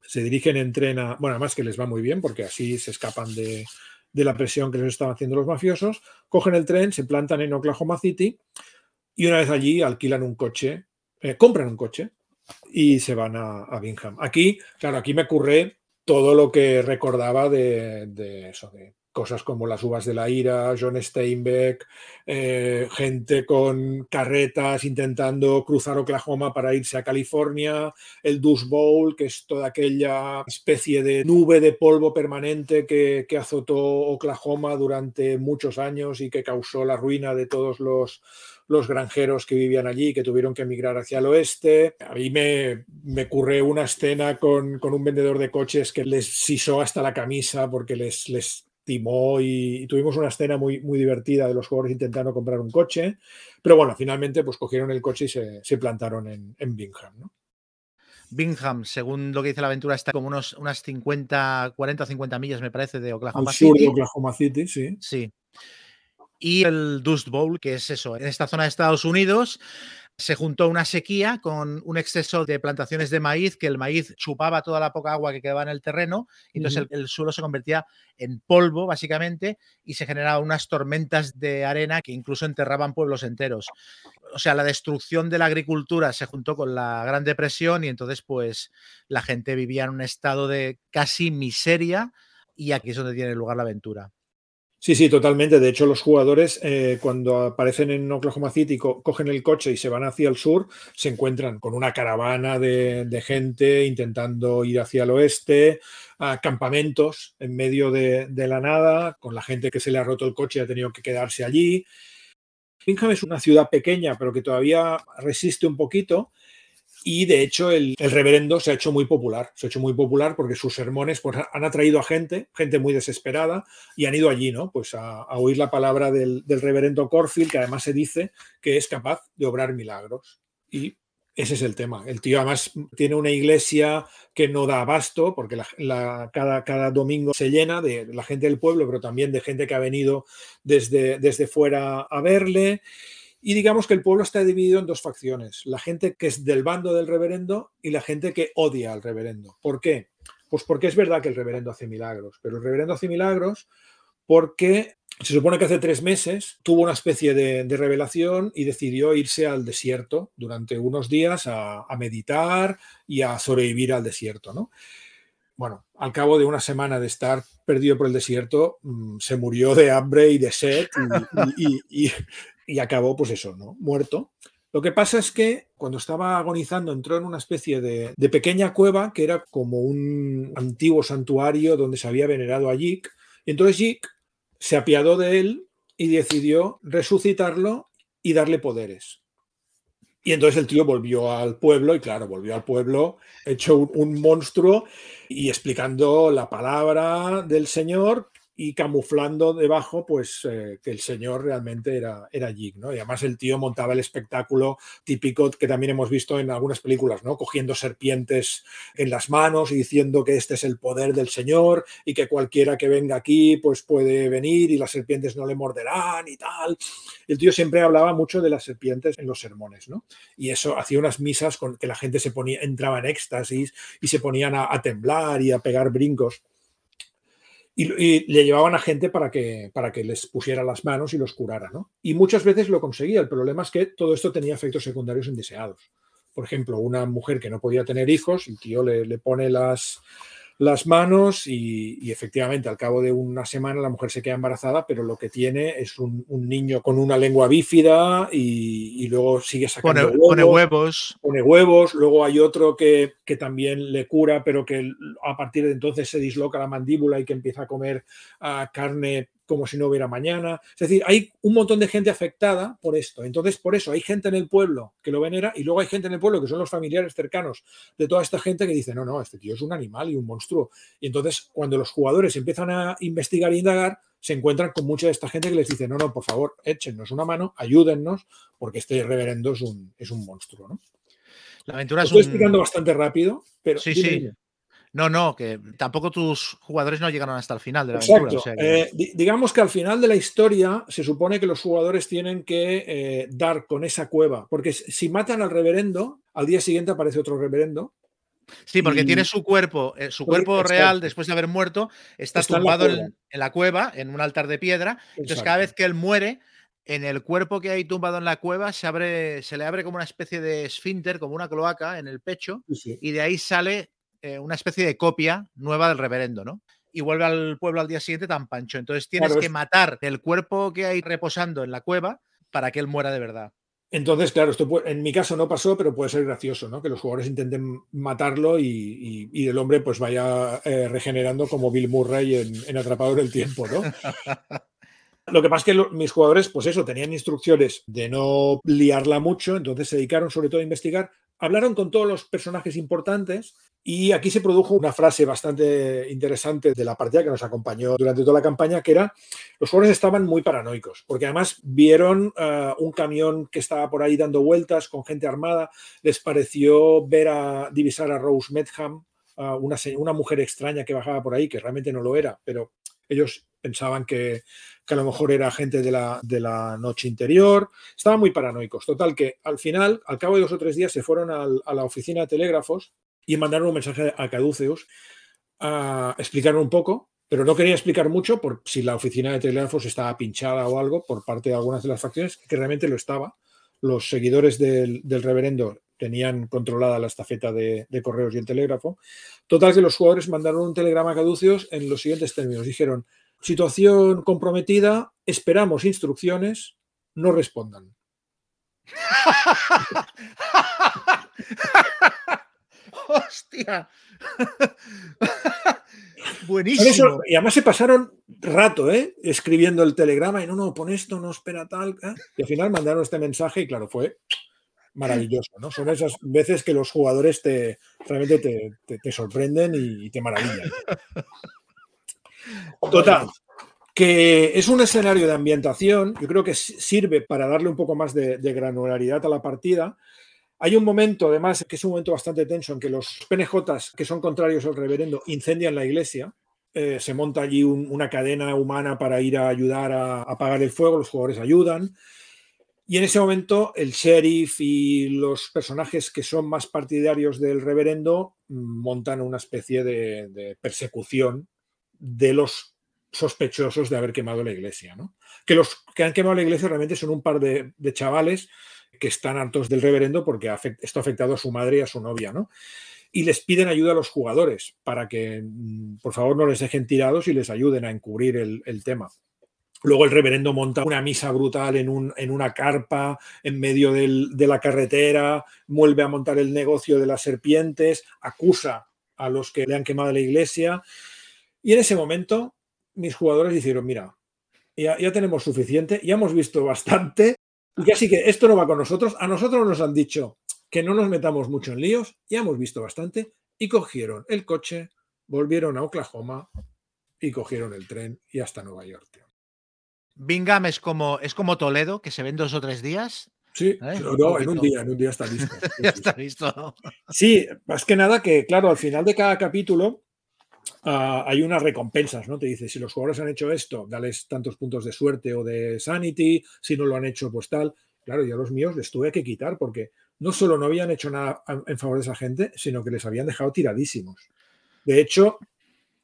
Se dirigen en tren a. Bueno, además que les va muy bien porque así se escapan de, la presión que les estaban haciendo los mafiosos. Cogen el tren, se plantan en Oklahoma City y una vez allí alquilan un coche, eh, compran un coche y se van a, a, Bingham. Aquí, claro, aquí me ocurre todo lo que recordaba de, de eso, de cosas como las uvas de la ira, John Steinbeck, eh, gente con carretas intentando cruzar Oklahoma para irse a California, el Dust Bowl, que es toda aquella especie de nube de polvo permanente que, azotó Oklahoma durante muchos años y que causó la ruina de todos los, los granjeros que vivían allí, que tuvieron que emigrar hacia el oeste. A mí me, me ocurre una escena con, con, un vendedor de coches que les sisó hasta la camisa porque les, les timó y, tuvimos una escena muy, muy divertida de los jugadores intentando comprar un coche, pero bueno, finalmente pues cogieron el coche y se, plantaron en, en Bingham, ¿no? Bingham, según lo que dice la aventura, está como unos, unas 50, 40 o 50 millas, me parece, de Oklahoma Al sur de Oklahoma City, sí. Sí. Y el Dust Bowl, que es eso, en esta zona de Estados Unidos, se juntó una sequía con un exceso de plantaciones de maíz, que el maíz chupaba toda la poca agua que quedaba en el terreno, y entonces el, suelo se convertía en polvo, básicamente, y se generaban unas tormentas de arena que incluso enterraban pueblos enteros. O sea, la destrucción de la agricultura se juntó con la Gran Depresión y entonces pues la gente vivía en un estado de casi miseria y aquí es donde tiene lugar la aventura. Sí, sí, totalmente. De hecho, los jugadores eh, cuando aparecen en Oklahoma City, cogen el coche y se van hacia el sur, se encuentran con una caravana de, gente intentando ir hacia el oeste, a campamentos en medio de, de, la nada, con la gente que se le ha roto el coche y ha tenido que quedarse allí. Bingham es una ciudad pequeña, pero que todavía resiste un poquito y de hecho el, reverendo se ha hecho muy popular, se ha hecho muy popular porque sus sermones pues, han atraído a gente, gente muy desesperada, y han ido allí, ¿no? Pues a, oír la palabra del, reverendo Corfield, que además se dice que es capaz de obrar milagros. Y ese es el tema. El tío además tiene una iglesia que no da abasto, porque cada, cada, domingo se llena de la gente del pueblo, pero también de gente que ha venido desde, desde fuera a verle. Y digamos que el pueblo está dividido en dos facciones, la gente que es del bando del reverendo y la gente que odia al reverendo. ¿Por qué? Pues porque es verdad que el reverendo hace milagros, pero el reverendo hace milagros porque se supone que hace tres meses tuvo una especie de, revelación y decidió irse al desierto durante unos días a, meditar y a sobrevivir al desierto, ¿no? Bueno, al cabo de una semana de estar perdido por el desierto, mm, se murió de hambre y de sed y, acabó, pues eso, ¿no? Muerto. Lo que pasa es que cuando estaba agonizando entró en una especie de, pequeña cueva que era como un antiguo santuario donde se había venerado a Yik. Y entonces Yik se apiadó de él y decidió resucitarlo y darle poderes. Y entonces el tío volvió al pueblo y claro, volvió al pueblo hecho un monstruo y explicando la palabra del Señor y camuflando debajo, pues eh, que el señor realmente era, era Jig, ¿no? Y además el tío montaba el espectáculo típico que también hemos visto en algunas películas, ¿no? Cogiendo serpientes en las manos y diciendo que este es el poder del señor y que cualquiera que venga aquí, pues puede venir y las serpientes no le morderán y tal. El tío siempre hablaba mucho de las serpientes en los sermones, ¿no? Y eso hacía unas misas con que la gente se ponía, entraba en éxtasis y se ponían a temblar y a pegar brincos y, le llevaban a gente para que, para que les pusiera las manos y los curara. ¿no? Y muchas veces lo conseguía. El problema es que todo esto tenía efectos secundarios indeseados. Por ejemplo, una mujer que no podía tener hijos, el tío le, le pone las, las manos y, efectivamente al cabo de una semana la mujer se queda embarazada, pero lo que tiene es un, niño con una lengua bífida y, luego sigue sacando huevos, pone, huevos. Pone huevos. Luego hay otro que, que, también le cura, pero que a partir de entonces se disloca la mandíbula y que empieza a comer ah, carne como si no hubiera mañana. Es decir, hay un montón de gente afectada por esto. Entonces, por eso hay gente en el pueblo que lo venera y luego hay gente en el pueblo que son los familiares cercanos de toda esta gente que dice, no, no, este tío es un animal y un monstruo. Y entonces, cuando los jugadores empiezan a investigar e indagar, se encuentran con mucha de esta gente que les dice, no, no, por favor, échennos una mano, ayúdennos, porque este reverendo es un, es un monstruo, ¿no? La aventura Estoy explicando bastante rápido, pero... Sí, sí. No, no, que tampoco tus jugadores no llegaron hasta el final de la aventura. Eh, digamos que al final de la historia se supone que los jugadores tienen que eh, dar con esa cueva, porque si matan al reverendo, al día siguiente aparece otro reverendo. Sí, porque tiene su cuerpo, eh, su cuerpo real después de haber muerto, está, tumbado en la, cueva, en un altar de piedra. Entonces, cada vez que él muere, en el cuerpo que hay tumbado en la cueva se abre, se le abre como una especie de esfínter, como una cloaca en el pecho, y de ahí sale eh, una especie de copia nueva del reverendo, ¿no? Y vuelve al pueblo al día siguiente tan pancho. Entonces tienes que matar el cuerpo que hay reposando en la cueva para que él muera de verdad. Entonces, claro, esto en mi caso no pasó, pero puede ser gracioso, ¿no? Que los jugadores intenten matarlo y, el hombre pues vaya eh, regenerando como Bill Murray en, en Atrapado en el Tiempo, ¿no? Lo que pasa es que mis jugadores, pues eso, tenían instrucciones de no liarla mucho, entonces se dedicaron sobre todo a investigar. Hablaron con todos los personajes importantes y aquí se produjo una frase bastante interesante de la partida que nos acompañó durante toda la campaña, que era, los jugadores estaban muy paranoicos, porque además vieron eh, un camión que estaba por ahí dando vueltas con gente armada, les pareció ver a divisar a Rose Medham, una, una mujer extraña que bajaba por ahí, que realmente no lo era, pero ellos pensaban que, a lo mejor era gente de la, de la, noche interior. Estaban muy paranoicos. Total, que al final, al cabo de dos o tres días, se fueron a la oficina de telégrafos y mandaron un mensaje a Caduceus a explicar un poco, pero no quería explicar mucho por si la oficina de telégrafos estaba pinchada o algo por parte de algunas de las facciones, que realmente lo estaba. Los seguidores del, reverendo tenían controlada la estafeta de, correos y el telégrafo. Total que los jugadores mandaron un telegrama a Caduceus en los siguientes términos. Dijeron, situación comprometida, esperamos instrucciones, no respondan. ¡Hostia! Buenísimo. y además se pasaron rato, ¿eh? Escribiendo el telegrama y no, no, pon esto, no espera tal. ¿eh? Y al final mandaron este mensaje y claro, fue maravilloso, ¿no? Son esas veces que los jugadores te realmente te, sorprenden y, te maravillan. Total, que es un escenario de ambientación, yo creo que sirve para darle un poco más de granularidad a la partida, hay un momento, además, que es un momento bastante tenso, en que los PNJs, que son contrarios al reverendo, incendian la iglesia. Eh, se monta allí una cadena humana para ir a ayudar a, apagar el fuego, los jugadores ayudan. Y en ese momento el sheriff y los personajes que son más partidarios del reverendo mm, montan una especie de, persecución de los sospechosos de haber quemado la iglesia. Que los que han quemado la iglesia realmente son un par de chavales que están hartos del reverendo porque esto ha afectado a su madre y a su novia, ¿no? Y les piden ayuda a los jugadores para que, mm, por favor, no les dejen tirados y les ayuden a encubrir el, tema. Luego el reverendo monta una misa brutal en, un, en una carpa en medio de la carretera, vuelve a montar el negocio de las serpientes, acusa a los que le han quemado la iglesia. Y en ese momento mis jugadores dijeron, mira, ya, ya tenemos suficiente, ya hemos visto bastante, y así que esto no va con nosotros. A nosotros nos han dicho que no nos metamos mucho en líos, ya hemos visto bastante, y cogieron el coche, volvieron a Oklahoma y cogieron el tren y hasta Nueva York. Tío. Bingham es como, es como Toledo, que se ven dos o tres días. Sí, ¿Eh? no, en un día, en un día está listo. ya está listo. Sí, más que nada que, claro, al final de cada capítulo hay unas recompensas, ¿no? Te dice, si los jugadores han hecho esto, dales tantos puntos de suerte o de sanity, si no lo han hecho, pues tal. Claro, yo a los míos les tuve que quitar porque no solo no habían hecho nada en favor de esa gente, sino que les habían dejado tiradísimos. De hecho,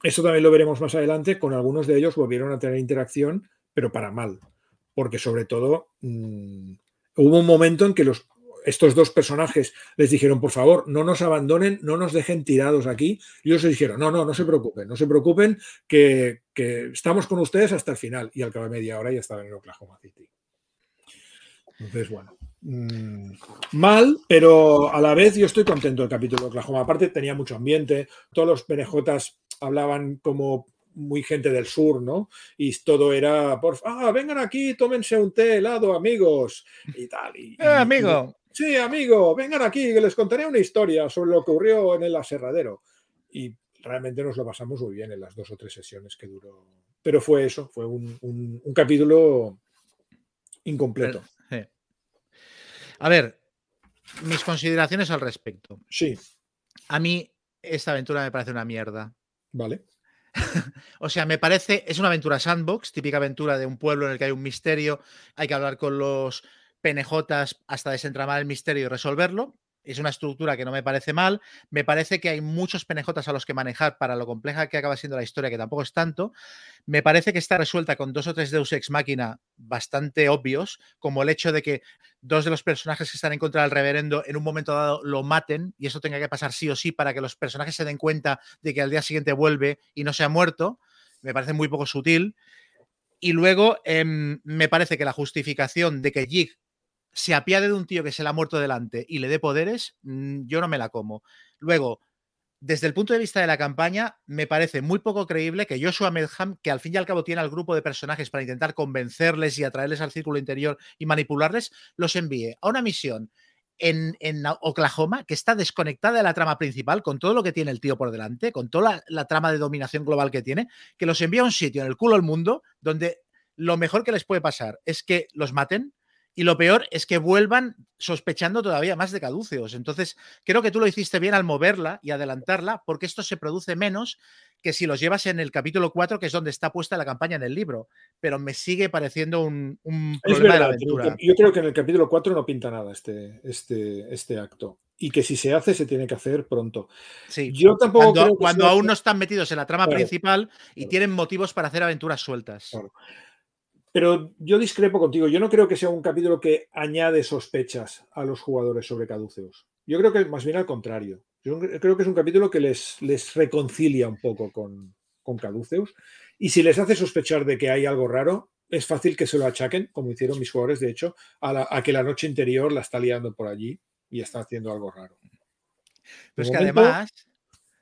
eso también lo veremos más adelante, con algunos de ellos volvieron a tener interacción, pero para mal, porque sobre todo mm, hubo un momento en que los, estos dos personajes les dijeron, por favor, no nos abandonen, no nos dejen tirados aquí, y ellos les dijeron, no, no, no se preocupen, no se preocupen, que, que estamos con ustedes hasta el final, y al cabo de media hora ya estaban en Oklahoma City. Entonces, bueno, mm, mal, pero a la vez yo estoy contento del capítulo de Oklahoma. Aparte, tenía mucho ambiente, todos los penejotas hablaban como muy gente del sur, ¿no? Y todo era, por ah, vengan aquí, tómense un té helado, amigos, y tal. Y, eh, amigo. Sí, amigo, vengan aquí, que les contaré una historia sobre lo que ocurrió en el aserradero. Y realmente nos lo pasamos muy bien en las dos o tres sesiones que duró. Pero fue eso, fue un, un capítulo incompleto. A ver, mis consideraciones al respecto. Sí. A mí esta aventura me parece una mierda. Vale. o sea, me parece, es una aventura sandbox, típica aventura de un pueblo en el que hay un misterio, hay que hablar con los penejotas hasta desentramar el misterio y resolverlo es una estructura que no me parece mal. Me parece que hay muchos penejotas a los que manejar para lo compleja que acaba siendo la historia, que tampoco es tanto. Me parece que está resuelta con dos o tres Deus Ex Máquina bastante obvios, como el hecho de que dos de los personajes que están en contra del reverendo en un momento dado lo maten y eso tenga que pasar sí o sí para que los personajes se den cuenta de que al día siguiente vuelve y no se ha muerto. Me parece muy poco sutil. Y luego em, me parece que la justificación de que Jig se apiade de un tío que se le ha muerto delante y le dé poderes, mm, yo no me la como. Luego, desde el punto de vista de la campaña, me parece muy poco creíble que Joshua Medham, que al fin y al cabo tiene al grupo de personajes para intentar convencerles y atraerles al círculo interior y manipularles, los envíe a una misión en, Oklahoma que está desconectada de la trama principal, con todo lo que tiene el tío por delante, con toda la, la trama de dominación global que tiene, que los envía a un sitio en el culo del mundo donde lo mejor que les puede pasar es que los maten, y lo peor es que vuelvan sospechando todavía más de caduceos. Entonces, creo que tú lo hiciste bien al moverla y adelantarla, porque esto se produce menos que si los llevas en el capítulo 4, que es donde está puesta la campaña en el libro. Pero me sigue pareciendo un, problema de la aventura. Yo creo que en el capítulo 4 no pinta nada este, este, este acto. Y que si se hace, se tiene que hacer pronto. Sí. Yo tampoco cuando, aún no están metidos en la trama principal y tienen motivos para hacer aventuras sueltas. Pero yo discrepo contigo. Yo no creo que sea un capítulo que añade sospechas a los jugadores sobre caduceos. Yo creo que más bien al contrario. Yo creo que es un capítulo que les, les reconcilia un poco con, con caduceus. Y si les hace sospechar de que hay algo raro, es fácil que se lo achaquen, como hicieron mis jugadores, de hecho, a, que la noche interior la está liando por allí y está haciendo algo raro. Pero es que además.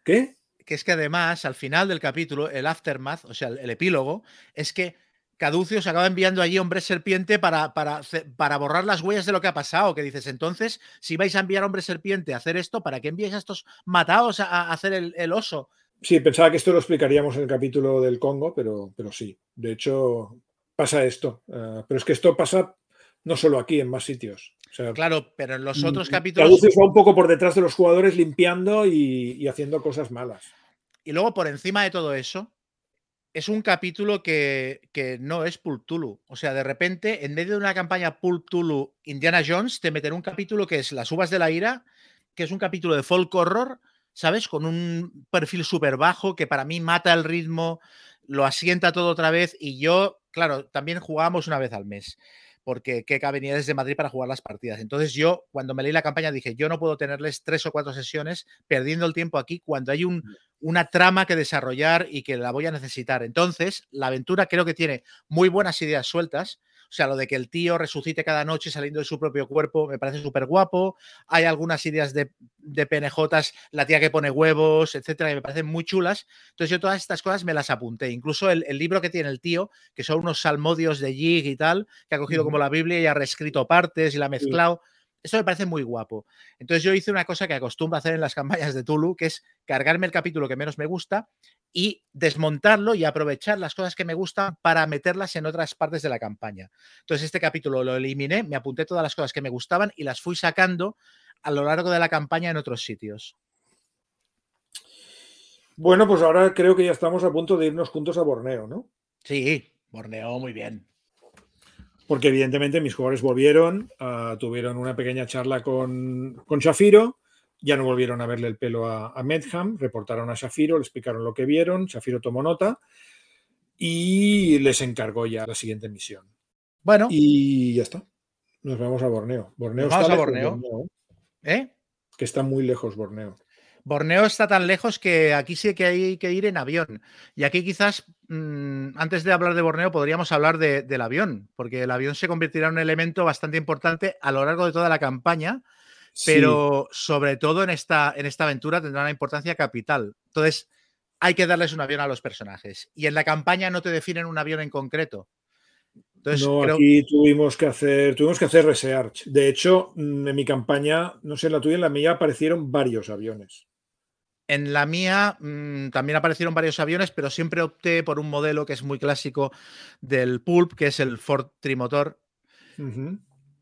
¿Qué? Que es que además, al final del capítulo, el aftermath, o sea, el epílogo, es que Caducio se acaba enviando allí hombre serpiente para, para, para, borrar las huellas de lo que ha pasado. Que dices, entonces, si vais a enviar hombre serpiente a hacer esto, ¿para qué enviáis a estos matados a, hacer el, oso? Sí, pensaba que esto lo explicaríamos en el capítulo del Congo, pero, pero sí. De hecho, pasa esto. Eh, pero es que esto pasa no solo aquí, en más sitios. claro, pero en los mm, otros capítulos. Caducio va un poco por detrás de los jugadores limpiando y, y haciendo cosas malas. Y luego, por encima de todo eso, es un capítulo que, no es Pulp Tulu. O sea, de repente, en medio de una campaña Pulp Tulu Indiana Jones, te meten un capítulo que es Las Uvas de la Ira, que es un capítulo de folk horror, ¿sabes? Con un perfil súper bajo que para mí mata el ritmo, lo asienta todo otra vez. Y yo, claro, también jugábamos una vez al mes porque Keka venía desde Madrid para jugar las partidas. Entonces yo, cuando me leí la campaña, dije, yo no puedo tenerles tres o cuatro sesiones perdiendo el tiempo aquí cuando hay un, una trama que desarrollar y que la voy a necesitar. Entonces, la aventura creo que tiene muy buenas ideas sueltas, sea, lo de que el tío resucite cada noche saliendo de su propio cuerpo me parece súper guapo. Hay algunas ideas de, de PNJs, la tía que pone huevos, etcétera, que me parecen muy chulas. Entonces, yo todas estas cosas me las apunté. Incluso el, libro que tiene el tío, que son unos salmodios de Jig y tal, que ha cogido como la Biblia y ha reescrito partes y la ha mezclado. esto me parece muy guapo. Entonces yo hice una cosa que acostumbro a hacer en las campañas de Tulu, que es cargarme el capítulo que menos me gusta y desmontarlo y aprovechar las cosas que me gustan para meterlas en otras partes de la campaña. Entonces este capítulo lo eliminé, me apunté todas las cosas que me gustaban y las fui sacando a lo largo de la campaña en otros sitios. Bueno, pues ahora creo que ya estamos a punto de irnos juntos a Borneo, ¿no? Sí, Borneo, muy bien. Porque evidentemente mis jugadores volvieron, ah, tuvieron una pequeña charla con, con, Shafiro, ya no volvieron a verle el pelo a, Medham, reportaron a Shafiro, le explicaron lo que vieron, Shafiro tomó nota y les encargó ya la siguiente misión. Bueno. Y ya está. Nos vamos a Borneo. Borneo está a Borneo. ¿Eh? Que está muy lejos Borneo. Borneo está tan lejos que aquí sí que hay que ir en avión. Y aquí quizás, mm, antes de hablar de Borneo, podríamos hablar del avión, porque el avión se convertirá en un elemento bastante importante a lo largo de toda la campaña, pero sobre todo en esta, en esta aventura tendrá una importancia capital. Entonces, hay que darles un avión a los personajes. Y en la campaña no te definen un avión en concreto. Entonces, no, aquí tuvimos que hacer, tuvimos que hacer research. De hecho, mm, en mi campaña, no sé, en la tuya, en la mía aparecieron varios aviones. En la mía mm, también aparecieron varios aviones, pero siempre opté por un modelo que es muy clásico del Pulp, que es el Ford Trimotor,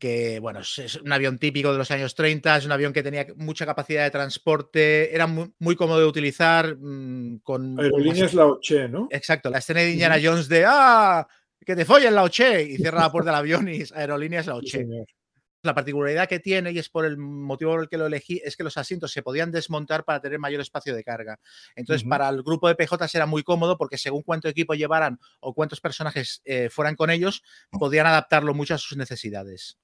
que bueno, es, un avión típico de los años 30, es un avión que tenía mucha capacidad de transporte, era muy, cómodo de utilizar. Mm, con Aerolíneas La Oche, ¿no? Exacto, la escena de Indiana Jones de ¡Ah! Que te follen la Oche y cierra la puerta del avión y Aerolíneas La Oche. La particularidad que tiene, y es por el motivo por el que lo elegí, es que los asientos se podían desmontar para tener mayor espacio de carga. Entonces, para el grupo de PJ era muy cómodo porque según cuánto equipo llevaran o cuántos personajes eh, fueran con ellos, podían adaptarlo mucho a sus necesidades.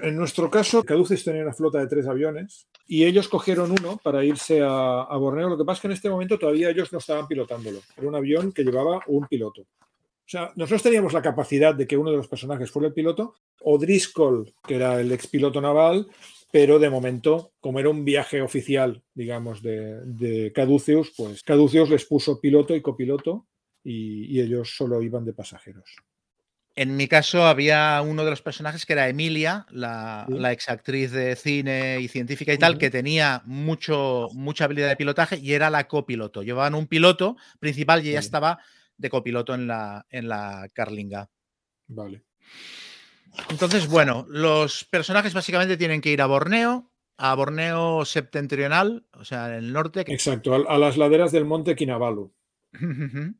En nuestro caso, Caduces tenía una flota de tres aviones y ellos cogieron uno para irse a, a, Borneo. Lo que pasa es que en este momento todavía ellos no estaban pilotándolo. Era un avión que llevaba un piloto. O sea, nosotros teníamos la capacidad de que uno de los personajes fuera el piloto, o Driscoll, que era el expiloto naval, pero de momento, como era un viaje oficial, digamos, de, de Caduceus, pues Caduceus les puso piloto y copiloto y, ellos solo iban de pasajeros. En mi caso había uno de los personajes que era Emilia, la, exactriz de cine y científica y tal, que tenía mucho, mucha habilidad de pilotaje y era la copiloto. Llevaban un piloto principal y ella estaba de copiloto en la, en la Carlinga. Vale. Entonces, bueno, los personajes básicamente tienen que ir a Borneo, a Borneo septentrional, o sea, en el norte. Exacto, a, las laderas del monte Kinabalu.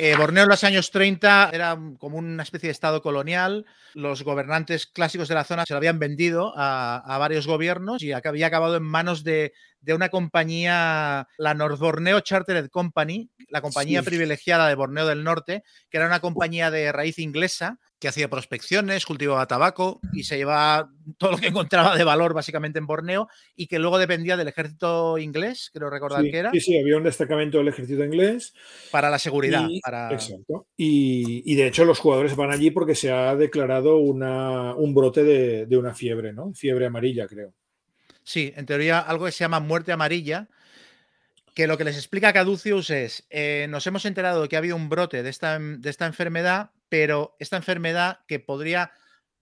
Eh, Borneo en los años 30 era como una especie de estado colonial. Los gobernantes clásicos de la zona se lo habían vendido a, varios gobiernos y había acabado en manos de, una compañía, la North Borneo Chartered Company, la compañía privilegiada de Borneo del Norte, que era una compañía de raíz inglesa que hacía prospecciones, cultivaba tabaco y se llevaba todo lo que encontraba de valor básicamente en Borneo y que luego dependía del ejército inglés, creo recordar que era. Sí, sí, había un destacamento del ejército inglés. Para la seguridad. Exacto. Y, de hecho los jugadores van allí porque se ha declarado una, un brote de, una fiebre, ¿no? Fiebre amarilla, creo. Sí, en teoría algo que se llama muerte amarilla, que lo que les explica Caducius es, eh, nos hemos enterado de que ha habido un brote de esta, de esta enfermedad, pero esta enfermedad que podría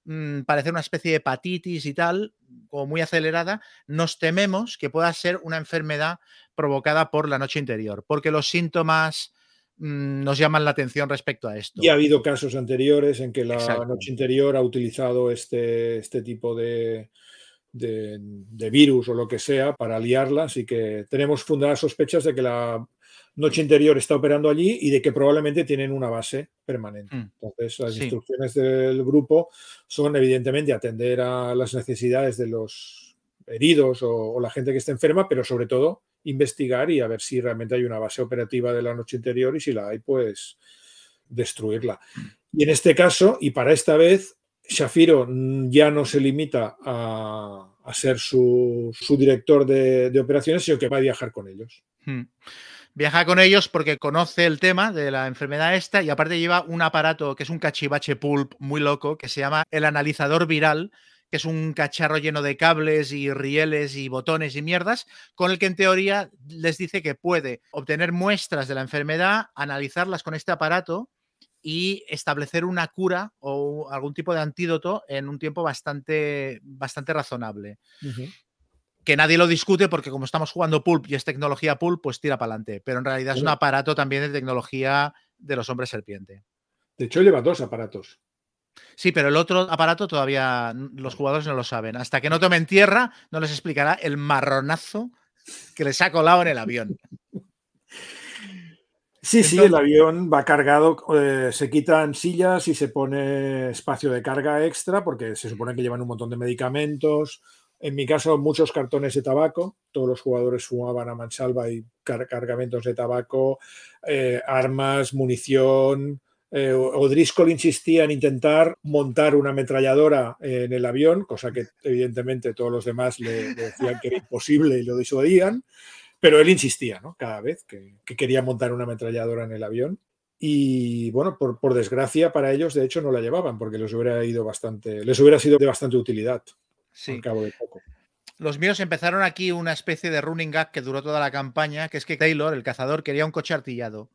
mm, parecer una especie de hepatitis y tal, como muy acelerada, nos tememos que pueda ser una enfermedad provocada por la noche interior, porque los síntomas mm, nos llaman la atención respecto a esto. Y ha habido casos anteriores en que la noche interior ha utilizado este, este tipo de, de, de, virus o lo que sea para liarla, así que tenemos fundadas sospechas de que la Noche Interior está operando allí y de que probablemente tienen una base permanente. Mm. Entonces, las instrucciones del grupo son evidentemente atender a las necesidades de los heridos o, la gente que está enferma, pero sobre todo investigar y a ver si realmente hay una base operativa de la Noche Interior y si la hay, pues destruirla. Y en este caso, y para esta vez, Shafiro ya no se limita a, ser su, director de, operaciones, sino que va a viajar con ellos. Hmm viaja con ellos porque conoce el tema de la enfermedad esta y aparte lleva un aparato que es un cachivache pulp muy loco que se llama el analizador viral, que es un cacharro lleno de cables y rieles y botones y mierdas, con el que en teoría les dice que puede obtener muestras de la enfermedad, analizarlas con este aparato y establecer una cura o algún tipo de antídoto en un tiempo bastante, bastante razonable. Que nadie lo discute porque como estamos jugando pulp y es tecnología pulp, pues tira para adelante. Pero en realidad es un aparato también de tecnología de los hombres serpiente. De hecho, lleva dos aparatos. Sí, pero el otro aparato todavía los jugadores no lo saben. Hasta que no tomen tierra, no les explicará el marronazo que les ha colado en el avión. Sí, sí, el avión va cargado, eh, se quitan sillas y se pone espacio de carga extra porque se supone que llevan un montón de medicamentos. En mi caso, muchos cartones de tabaco. Todos los jugadores fumaban a mansalva y cargamentos de tabaco, eh, armas, munición, eh, O'Driscoll insistía en intentar montar una ametralladora en el avión, cosa que evidentemente todos los demás le, decían que era imposible y lo disuadían, pero él insistía ¿no? cada vez que, quería montar una ametralladora en el avión. Y bueno, por, desgracia para ellos, de hecho, no la llevaban porque les hubiera ido bastante, les hubiera sido de bastante utilidad al cabo de poco. Los míos empezaron aquí una especie de running gag que duró toda la campaña, que es que Taylor, el cazador, quería un coche artillado.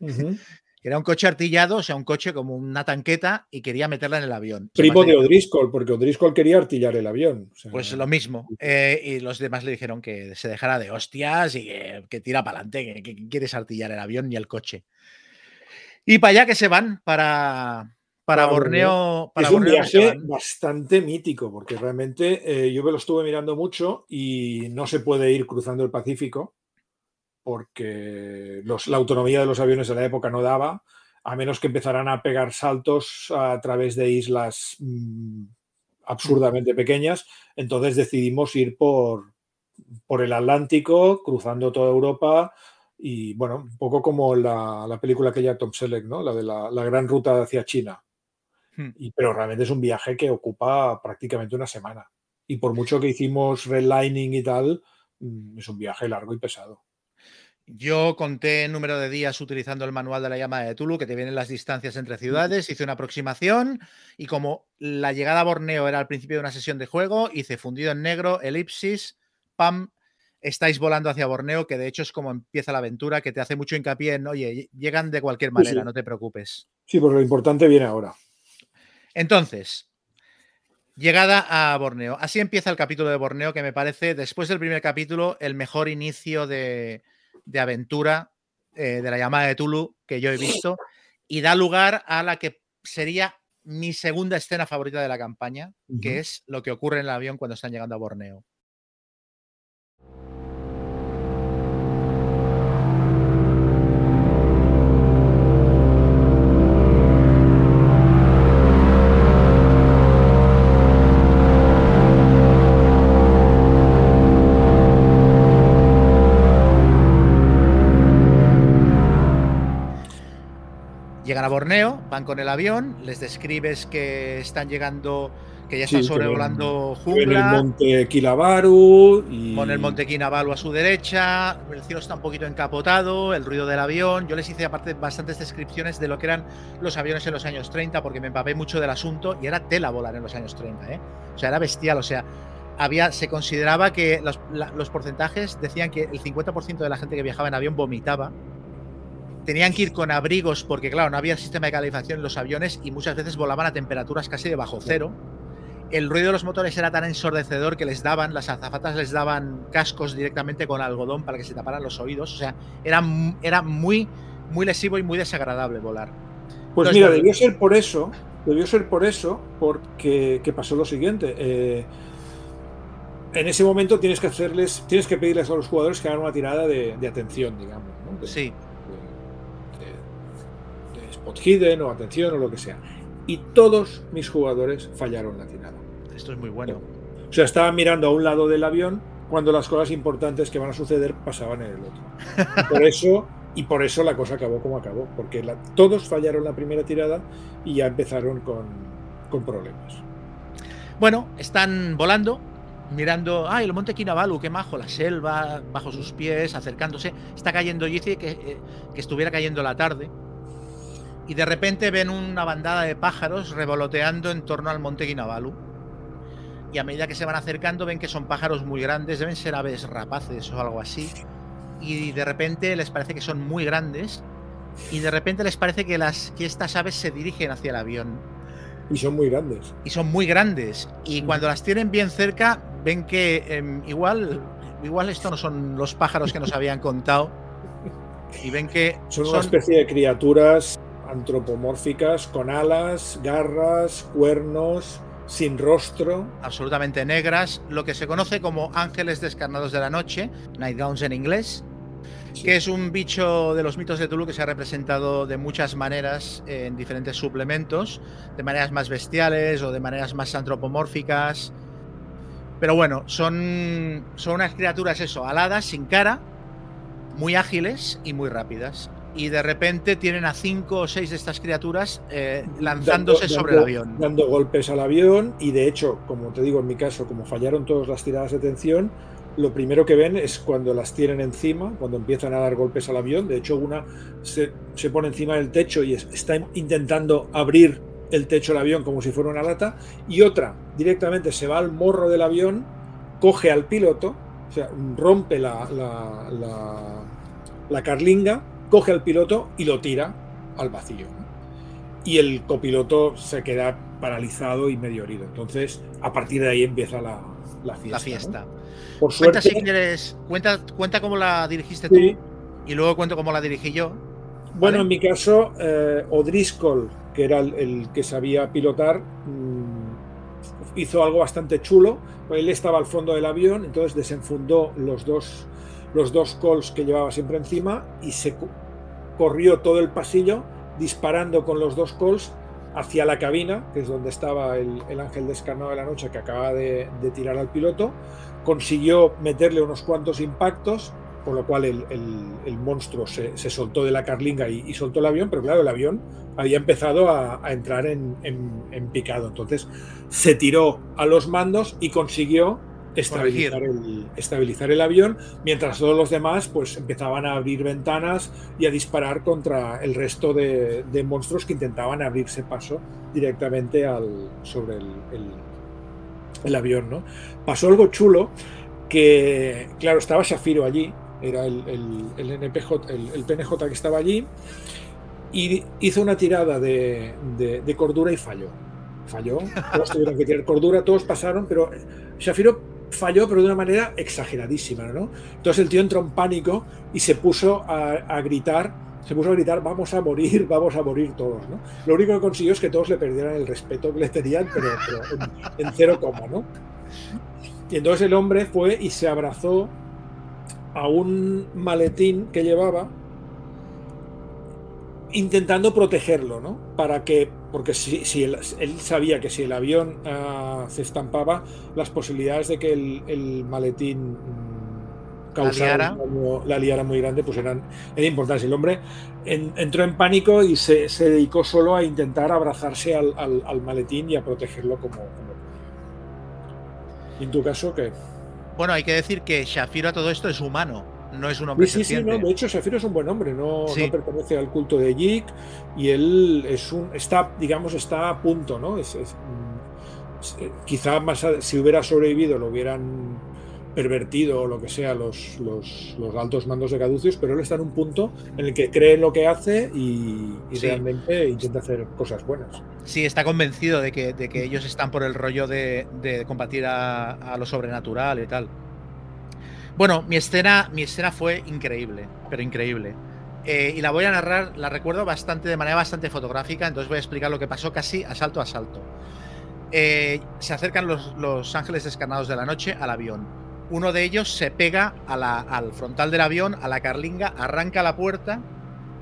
Era un coche artillado, o sea, un coche como una tanqueta y quería meterla en el avión. Primo de O'Driscoll, porque O'Driscoll quería artillar el avión. pues lo mismo. Eh, y los demás le dijeron que se dejara de hostias y que, tira para adelante, que, quieres artillar el avión ni el coche. Y para allá que se van, para, para, Borneo. es un viaje bastante mítico, porque realmente eh, yo me lo estuve mirando mucho y no se puede ir cruzando el Pacífico porque la autonomía de los aviones de la época no daba, a menos que empezaran a pegar saltos a través de islas mm, absurdamente pequeñas. Entonces decidimos ir por, por el Atlántico, cruzando toda Europa y bueno, un poco como la, película que ya Tom Selleck, ¿no? La de la, gran ruta hacia China. Hmm. Y, pero realmente es un viaje que ocupa prácticamente una semana. Y por mucho que hicimos redlining y tal, mm, es un viaje largo y pesado. Yo conté el número de días utilizando el manual de la llamada de Tulu, que te vienen las distancias entre ciudades, hice una aproximación y como la llegada a Borneo era al principio de una sesión de juego, hice fundido en negro, elipsis, pam, estáis volando hacia Borneo, que de hecho es como empieza la aventura, que te hace mucho hincapié en, oye, llegan de cualquier manera, no te preocupes. Sí, porque lo importante viene ahora. Entonces, llegada a Borneo. Así empieza el capítulo de Borneo, que me parece, después del primer capítulo, el mejor inicio de, de aventura eh, de la llamada de Tulu que yo he visto y da lugar a la que sería mi segunda escena favorita de la campaña, que es lo que ocurre en el avión cuando están llegando a Borneo. Llegan a Borneo, van con el avión, les describes que están llegando, que ya están sobrevolando jungla. el monte Kilabaru. Y... Con el monte Kinabalu a su derecha, el cielo está un poquito encapotado, el ruido del avión. Yo les hice aparte bastantes descripciones de lo que eran los aviones en los años 30, porque me empapé mucho del asunto y era tela volar en los años 30. ¿eh? O sea, era bestial, o sea. Había, se consideraba que los, los porcentajes decían que el 50% de la gente que viajaba en avión vomitaba tenían que ir con abrigos porque, claro, no había sistema de calefacción en los aviones y muchas veces volaban a temperaturas casi de bajo cero. El ruido de los motores era tan ensordecedor que les daban, las azafatas les daban cascos directamente con algodón para que se taparan los oídos. O sea, era, era muy, muy lesivo y muy desagradable volar. Pues mira, debió ser por eso, debió ser por eso, porque pasó lo siguiente. Eh, en ese momento tienes que hacerles, tienes que pedirles a los jugadores que hagan una tirada de, atención, digamos. sí hidden o atención o lo que sea. Y todos mis jugadores fallaron la tirada. Esto es muy bueno. O sea, estaban mirando a un lado del avión cuando las cosas importantes que van a suceder pasaban en el otro. Por eso, y por eso la cosa acabó como acabó, porque todos fallaron la primera tirada y ya empezaron con, con problemas. Bueno, están volando, mirando, ay, el monte Kinabalu, qué majo, la selva bajo sus pies, acercándose. Está cayendo, dice que, eh, que estuviera cayendo la tarde y de repente ven una bandada de pájaros revoloteando en torno al monte Guinabalu. Y a medida que se van acercando ven que son pájaros muy grandes, deben ser aves rapaces o algo así. Y de repente les parece que son muy grandes y de repente les parece que, las, que estas aves se dirigen hacia el avión. Y son muy grandes. Y son muy grandes. Y cuando las tienen bien cerca, ven que em, igual, igual esto no son los pájaros que nos habían contado. Y ven que son, una especie de criaturas antropomórficas con alas, garras, cuernos, sin rostro. Absolutamente negras, lo que se conoce como ángeles descarnados de la noche, nightgowns en inglés, que es un bicho de los mitos de Tulu que se ha representado de muchas maneras en diferentes suplementos, de maneras más bestiales o de maneras más antropomórficas. Pero bueno, son, son unas criaturas eso, aladas, sin cara, muy ágiles y muy rápidas. Y de repente tienen a cinco o seis de estas criaturas eh, lanzándose sobre el avión. Dando golpes al avión y de hecho, como te digo en mi caso, como fallaron todas las tiradas de atención, lo primero que ven es cuando las tienen encima, cuando empiezan a dar golpes al avión. De hecho, una se, pone encima del techo y está intentando abrir el techo del avión como si fuera una lata. Y otra directamente se va al morro del avión, coge al piloto, o sea, rompe la, la, carlinga, coge al piloto y lo tira al vacío. Y el copiloto se queda paralizado y medio herido. Entonces, a partir de ahí empieza la, fiesta. La fiesta. Por suerte, cuenta si quieres, cuenta, cuenta cómo la dirigiste tú y luego cuento cómo la dirigí yo. Bueno, en mi caso, eh, O'Driscoll, que era el, que sabía pilotar, mm, hizo algo bastante chulo. Él estaba al fondo del avión, entonces desenfundó los dos, los dos calls que llevaba siempre encima y se corrió todo el pasillo disparando con los dos calls hacia la cabina, que es donde estaba el, ángel descarnado de la noche que acaba de, tirar al piloto, consiguió meterle unos cuantos impactos, por lo cual el, monstruo se, soltó de la carlinga y, soltó el avión, pero claro, el avión había empezado a, entrar en, picado. Entonces se tiró a los mandos y consiguió estabilizar el, estabilizar el, avión, mientras todos los demás pues empezaban a abrir ventanas y a disparar contra el resto de, monstruos que intentaban abrirse paso directamente al, sobre el, el avión. ¿no? Pasó algo chulo que, claro, estaba Shafiro allí, era el, el, NPJ, el, PNJ que estaba allí, y hizo una tirada de, de, cordura y falló. Falló, todos tuvieron que tirar cordura, todos pasaron, pero Shafiro falló, pero de una manera exageradísima, ¿no? Entonces el tío entró en pánico y se puso a gritar se puso a gritar, vamos a morir, vamos a morir todos, ¿no? Lo único que consiguió es que todos le perdieran el respeto que le tenían, pero, en, cero coma, ¿no? Y entonces el hombre fue y se abrazó a un maletín que llevaba intentando protegerlo, ¿no? Para que, porque si, él, sabía que si el avión ah, se estampaba, las posibilidades de que el maletín causara la liara muy grande, pues eran, era importante. El hombre entró en pánico y se, dedicó solo a intentar abrazarse al, maletín y a protegerlo como, ¿Y en tu caso qué? Bueno, hay que decir que Shafiro a todo esto es humano, no es un hombre Sí, sí, no, de hecho Shafiro es un buen hombre, no, pertenece al culto de Yik y él es un, está, digamos, está a punto, ¿no? Es, mm, quizá más si hubiera sobrevivido lo hubieran pervertido o lo que sea los, los, altos mandos de Caducius, pero él está en un punto en el que cree en lo que hace y, realmente intenta hacer cosas buenas. Sí, está convencido de que, de que ellos están por el rollo de, de combatir a, lo sobrenatural y tal. Bueno, mi escena, mi escena fue increíble, pero increíble. Eh, y la voy a narrar, la recuerdo bastante, de manera bastante fotográfica, entonces voy a explicar lo que pasó casi a salto a salto. Eh, se acercan los, ángeles descarnados de la noche al avión uno de ellos se pega al frontal del avión, a la carlinga, arranca la puerta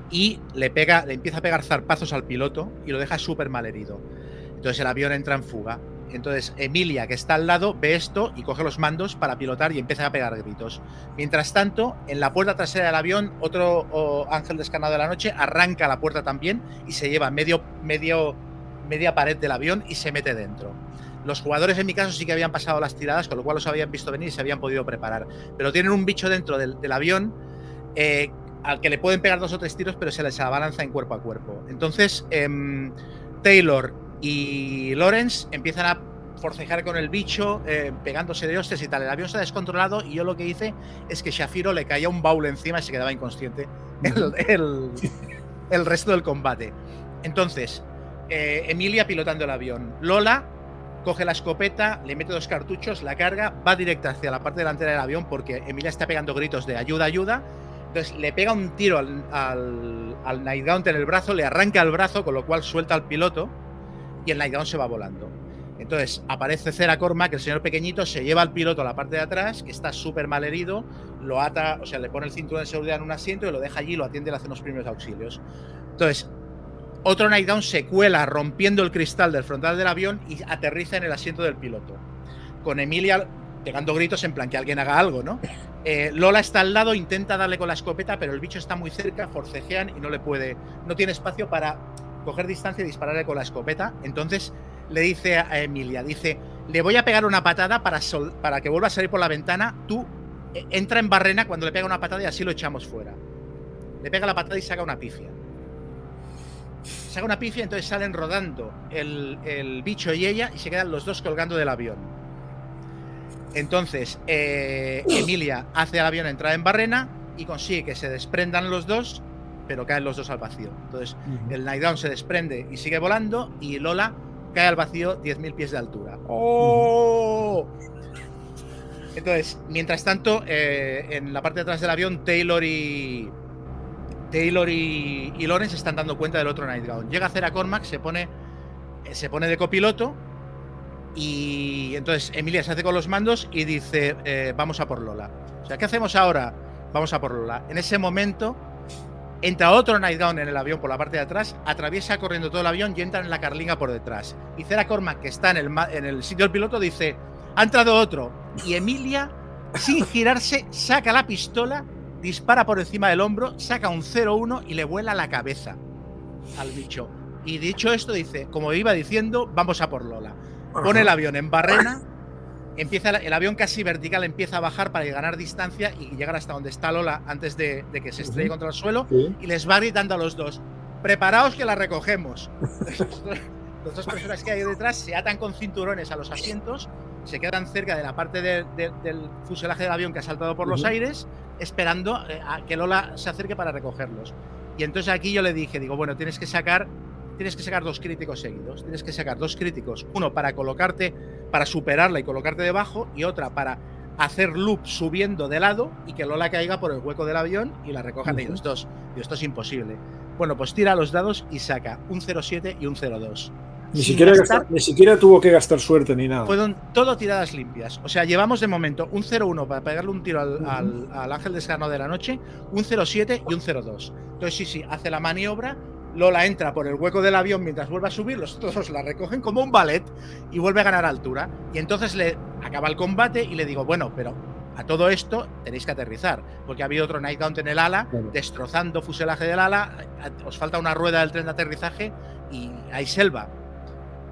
y le pega, le empieza a pegar zarpazos al piloto y lo deja súper mal herido. Entonces el avión entra en fuga. Entonces Emilia, que está al lado, ve esto y coge los mandos para pilotar y empieza a pegar gritos. Mientras tanto, en la puerta trasera del avión, otro ángel descarnado de la noche arranca la puerta también y se lleva medio, medio, media pared del avión y se mete dentro. Los jugadores en mi caso sí que habían pasado las tiradas, con lo cual los habían visto venir y se habían podido preparar. Pero tienen un bicho dentro del, avión eh, al que le pueden pegar dos o tres tiros, pero se les abalanza en cuerpo a cuerpo. Entonces, em, Taylor y Lawrence empiezan a forcejar con el bicho, eh, pegándose de hostes y tal. El avión se ha descontrolado y yo lo que hice es que Shafiro le caía un baúl encima y se quedaba inconsciente. El, el resto del combate. Entonces, eh, Emilia pilotando el avión. Lola coge la escopeta, le mete dos cartuchos, la carga, va directa hacia la parte delantera del avión porque Emilia está pegando gritos de ayuda, ayuda. Entonces le pega un tiro al, al, al Nightgaunt en el brazo, le arranca el brazo, con lo cual suelta al piloto y el Nightgaunt se va volando. Entonces aparece Cera que el señor pequeñito, se lleva al piloto a la parte de atrás, que está súper mal herido, lo ata, o sea, le pone el cinturón de seguridad en un asiento y lo deja allí, lo atiende y le hace unos primeros auxilios. Entonces, otro Nightdown se cuela rompiendo el cristal del frontal del avión y aterriza en el asiento del piloto. Con Emilia pegando gritos en plan que alguien haga algo, ¿no? Eh, Lola está al lado, intenta darle con la escopeta, pero el bicho está muy cerca, forcejean y no le puede, no tiene espacio para coger distancia y dispararle con la escopeta. Entonces le dice a Emilia, dice, le voy a pegar una patada para, para que vuelva a salir por la ventana, tú eh, entra en barrena cuando le pega una patada y así lo echamos fuera. Le pega la patada y saca una pifia. Saca una pifia, entonces salen rodando el, el bicho y ella y se quedan los dos colgando del avión. Entonces, eh, Emilia hace al avión entrar en barrena y consigue que se desprendan los dos, pero caen los dos al vacío. Entonces, el Nightdown se desprende y sigue volando y Lola cae al vacío 10.000 pies de altura. ¡Oh! Entonces, mientras tanto, eh, en la parte de atrás del avión, Taylor y. Taylor y, y Lawrence están dando cuenta del otro Nightgown. Llega a hacer a Cormac, se pone, se pone de copiloto. Y entonces Emilia se hace con los mandos y dice: eh, Vamos a por Lola. O sea, ¿qué hacemos ahora? Vamos a por Lola. En ese momento, entra otro Nightgown en el avión por la parte de atrás, atraviesa corriendo todo el avión y entra en la carlinga por detrás. Y Cera Cormac, que está en el, en el sitio del piloto, dice: Ha entrado otro. Y Emilia, sin girarse, saca la pistola, dispara por encima del hombro, saca un 0-1 y le vuela la cabeza al bicho. Y dicho esto, dice, como iba diciendo, vamos a por Lola. Pone el avión en barrena, empieza el avión casi vertical empieza a bajar para ganar distancia y llegar hasta donde está Lola antes de, que se estrelle contra el suelo y les va gritando a los dos, preparaos que la recogemos. Las dos personas que hay detrás se atan con cinturones a los asientos se quedan cerca de la parte del fuselaje del avión que ha saltado por los aires, esperando eh, a que Lola se acerque para recogerlos. Y entonces aquí yo le dije, digo, bueno, tienes que sacar, tienes que sacar dos críticos seguidos, tienes que sacar dos críticos, uno para colocarte, para superarla y colocarte debajo, y otra para hacer loop subiendo de lado y que Lola caiga por el hueco del avión y la recojan ellos dos. Y esto es imposible. Bueno, pues tira los dados y saca un 07 y un 02. Ni siquiera, ni siquiera, tuvo que gastar suerte ni nada. Fueron todo tiradas limpias. O sea, llevamos de momento un 0-1 para pegarle un tiro al, al, ángel descarno de la noche, un 0-7 y un 0-2. Entonces, sí, sí, hace la maniobra. Lola entra por el hueco del avión mientras vuelve a subir, los otros la recogen como un ballet y vuelve a ganar altura. Y entonces le acaba el combate y le digo, bueno, pero a todo esto tenéis que aterrizar, porque ha habido otro Nightgaunt en el ala, destrozando fuselaje del ala, os falta una rueda del tren de aterrizaje y hay selva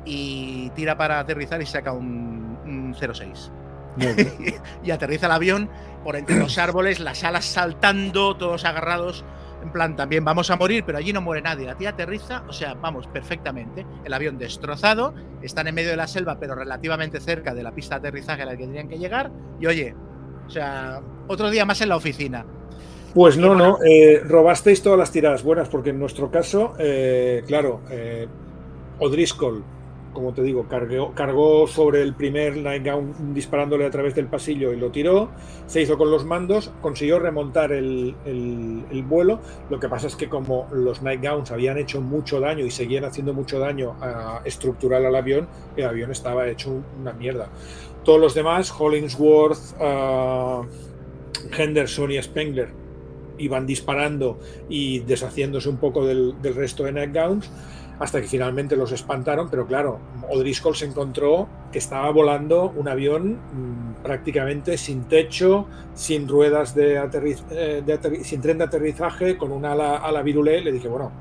y tira para aterrizar y saca un, 06. y aterriza el avión por entre los árboles, las alas saltando, todos agarrados. En plan, también vamos a morir, pero allí no muere nadie. La tía aterriza, o sea, vamos perfectamente. El avión destrozado, están en medio de la selva, pero relativamente cerca de la pista de aterrizaje a la que tenían que llegar. Y oye, o sea, otro día más en la oficina. Pues no, no, eh, robasteis todas las tiradas buenas, porque en nuestro caso, eh, claro, eh, O'Driscoll como te digo, cargó, sobre el primer Nightgown disparándole a través del pasillo y lo tiró, se hizo con los mandos, consiguió remontar el, vuelo, lo que pasa es que como los Nightgowns habían hecho mucho daño y seguían haciendo mucho daño a, estructural al avión, el avión estaba hecho una mierda. Todos los demás, Hollingsworth, uh, Henderson y Spengler, iban disparando y deshaciéndose un poco del, del resto de Nightgowns hasta que finalmente los espantaron, pero claro, O'Driscoll se encontró que estaba volando un avión mm, prácticamente sin techo, sin ruedas de, eh, sin tren de aterrizaje, con un ala, ala virulé. Le dije, bueno,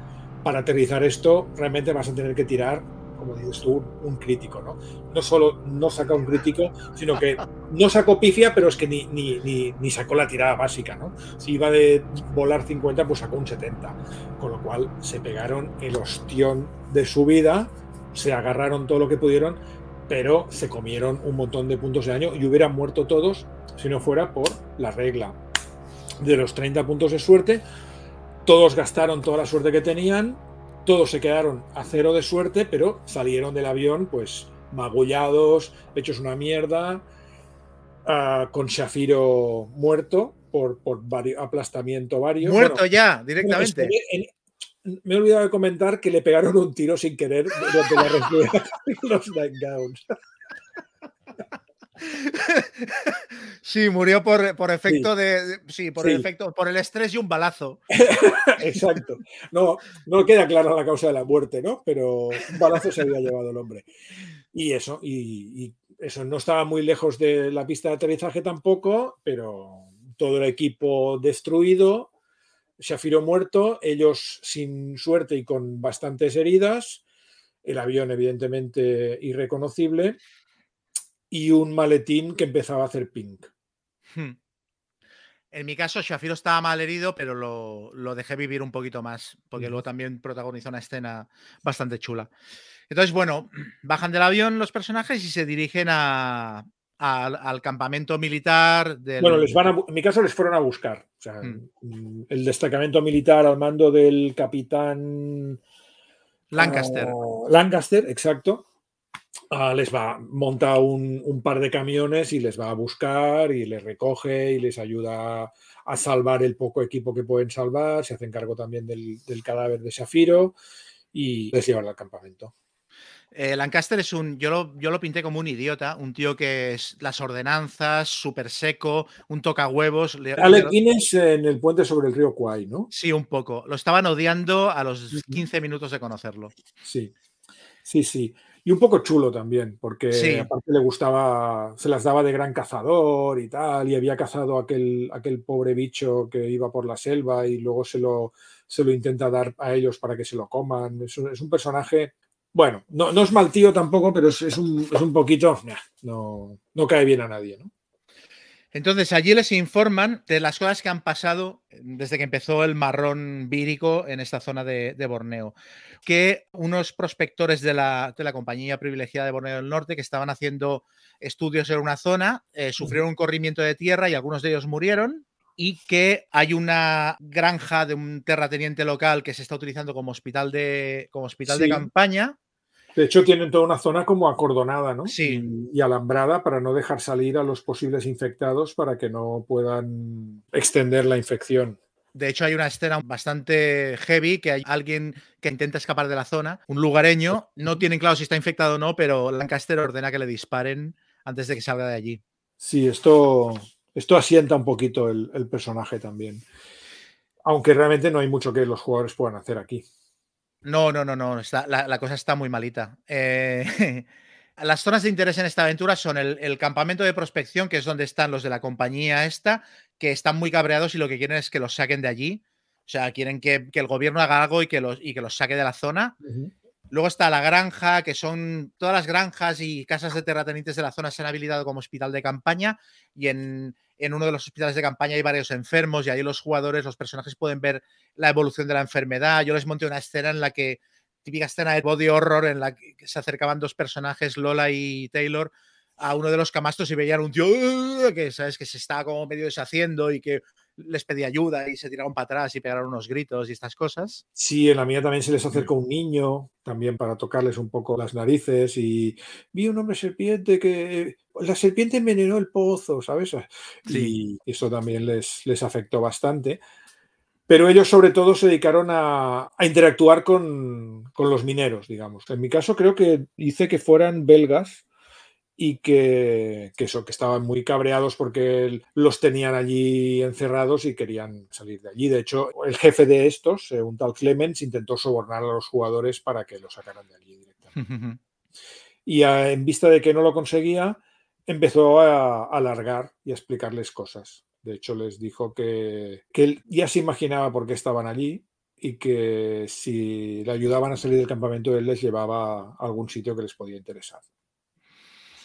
para aterrizar esto realmente vas a tener que tirar como dices tú, un crítico, ¿no? No solo no saca un crítico, sino que no sacó pifia, pero es que ni, ni, ni, sacó la tirada básica, ¿no? Si iba de volar 50, pues sacó un 70. Con lo cual se pegaron el ostión de su vida, se agarraron todo lo que pudieron, pero se comieron un montón de puntos de daño y hubieran muerto todos si no fuera por la regla de los 30 puntos de suerte todos gastaron toda la suerte que tenían, todos se quedaron a cero de suerte, pero salieron del avión pues magullados, hechos una mierda, ah, con Shafiro muerto por, por aplastamiento varios. Muerto ya, directamente. me he olvidado de comentar que le pegaron un tiro sin querer durante la los Nightgowns. Sí, murió por, efecto de. Sí, por efecto, por el estrés y un balazo. Exacto. No, no queda clara la causa de la muerte, ¿no? Pero un balazo se había llevado el hombre. Y eso, y, eso no estaba muy lejos de la pista de aterrizaje tampoco, pero todo el equipo destruido, Shafiro muerto, ellos sin suerte y con bastantes heridas, el avión evidentemente irreconocible y un maletín que empezaba a hacer pink. Hmm. En mi caso, Shafiro estaba mal herido, pero lo, dejé vivir un poquito más, porque luego también protagonizó una escena bastante chula. Entonces, bueno, bajan del avión los personajes y se dirigen a, al, campamento militar. Bueno, les van en mi caso les fueron a buscar. Hmm. Mm, el destacamento militar al mando del capitán Lancaster. Ah, Lancaster, exacto. Ah, les va, monta un, par de camiones y les va a buscar y les recoge y les ayuda a salvar el poco equipo que pueden salvar. Se hacen cargo también del, cadáver de Shafiro y les llevan al campamento. Eh, Lancaster es un. Yo lo, yo lo pinté como un idiota, un tío que es las ordenanzas, súper seco, un toca huevos. Alec Guinness en el puente sobre el río Kwai, ¿no? Sí, un poco. Lo estaban odiando a los 15 minutos de conocerlo. Sí, sí, sí. Y un poco chulo también, porque aparte le gustaba, se las daba de gran cazador y tal, y había cazado aquel, aquel pobre bicho que iba por la selva y luego se lo, se lo intenta dar a ellos para que se lo coman. Es un, es un personaje, bueno, no, no, es mal tío tampoco, pero es, es, un, es un, poquito, no, no cae bien a nadie, ¿no? Entonces, allí les informan de las cosas que han pasado desde que empezó el marrón vírico en esta zona de, Borneo. Que unos prospectores de la, compañía privilegiada de Borneo del Norte que estaban haciendo estudios en una zona eh, sufrieron un corrimiento de tierra y algunos de ellos murieron. Y que hay una granja de un terrateniente local que se está utilizando como hospital de, como hospital de campaña de hecho, tienen toda una zona como acordonada ¿no? sí. y, alambrada para no dejar salir a los posibles infectados para que no puedan extender la infección. De hecho, hay una escena bastante heavy que hay alguien que intenta escapar de la zona, un lugareño. No tienen claro si está infectado o no, pero Lancaster ordena que le disparen antes de que salga de allí. Sí, esto, esto asienta un poquito el personaje también. Aunque realmente no hay mucho que los jugadores puedan hacer aquí. No, no, no, no. la, cosa está muy malita. Eh, las zonas de interés en esta aventura son el, campamento de prospección, que es donde están los de la compañía esta, que están muy cabreados y lo que quieren es que los saquen de allí. O sea, quieren que, el gobierno haga algo y que los, y que los saque de la zona. Luego está la granja, que son todas las granjas y casas de terratenientes de la zona se han habilitado como hospital de campaña y en, en uno de los hospitales de campaña hay varios enfermos y ahí los jugadores, los personajes pueden ver la evolución de la enfermedad. Yo les monté una escena en la que, típica escena de body horror, en la que se acercaban dos personajes, Lola y Taylor, a uno de los camastos y veían un tío que, ¿sabes? que se estaba como medio deshaciendo y que les pedía ayuda y se tiraron para atrás y pegaron unos gritos y estas cosas. Sí, en la mía también se les acercó un niño, también para tocarles un poco las narices y vi un hombre serpiente que la serpiente envenenó el pozo, ¿sabes? Y eso también les, les afectó bastante. Pero ellos sobre todo se dedicaron a, interactuar con, con, los mineros, digamos. En mi caso creo que hice que fueran belgas y que, eso, que estaban muy cabreados porque los tenían allí encerrados y querían salir de allí. De hecho, el jefe de estos, eh, un tal Clemens, intentó sobornar a los jugadores para que lo sacaran de allí directamente. y en vista de que no lo conseguía, empezó a alargar y a explicarles cosas. De hecho, les dijo que, que él ya se imaginaba por qué estaban allí y que si le ayudaban a salir del campamento, él les llevaba a algún sitio que les podía interesar.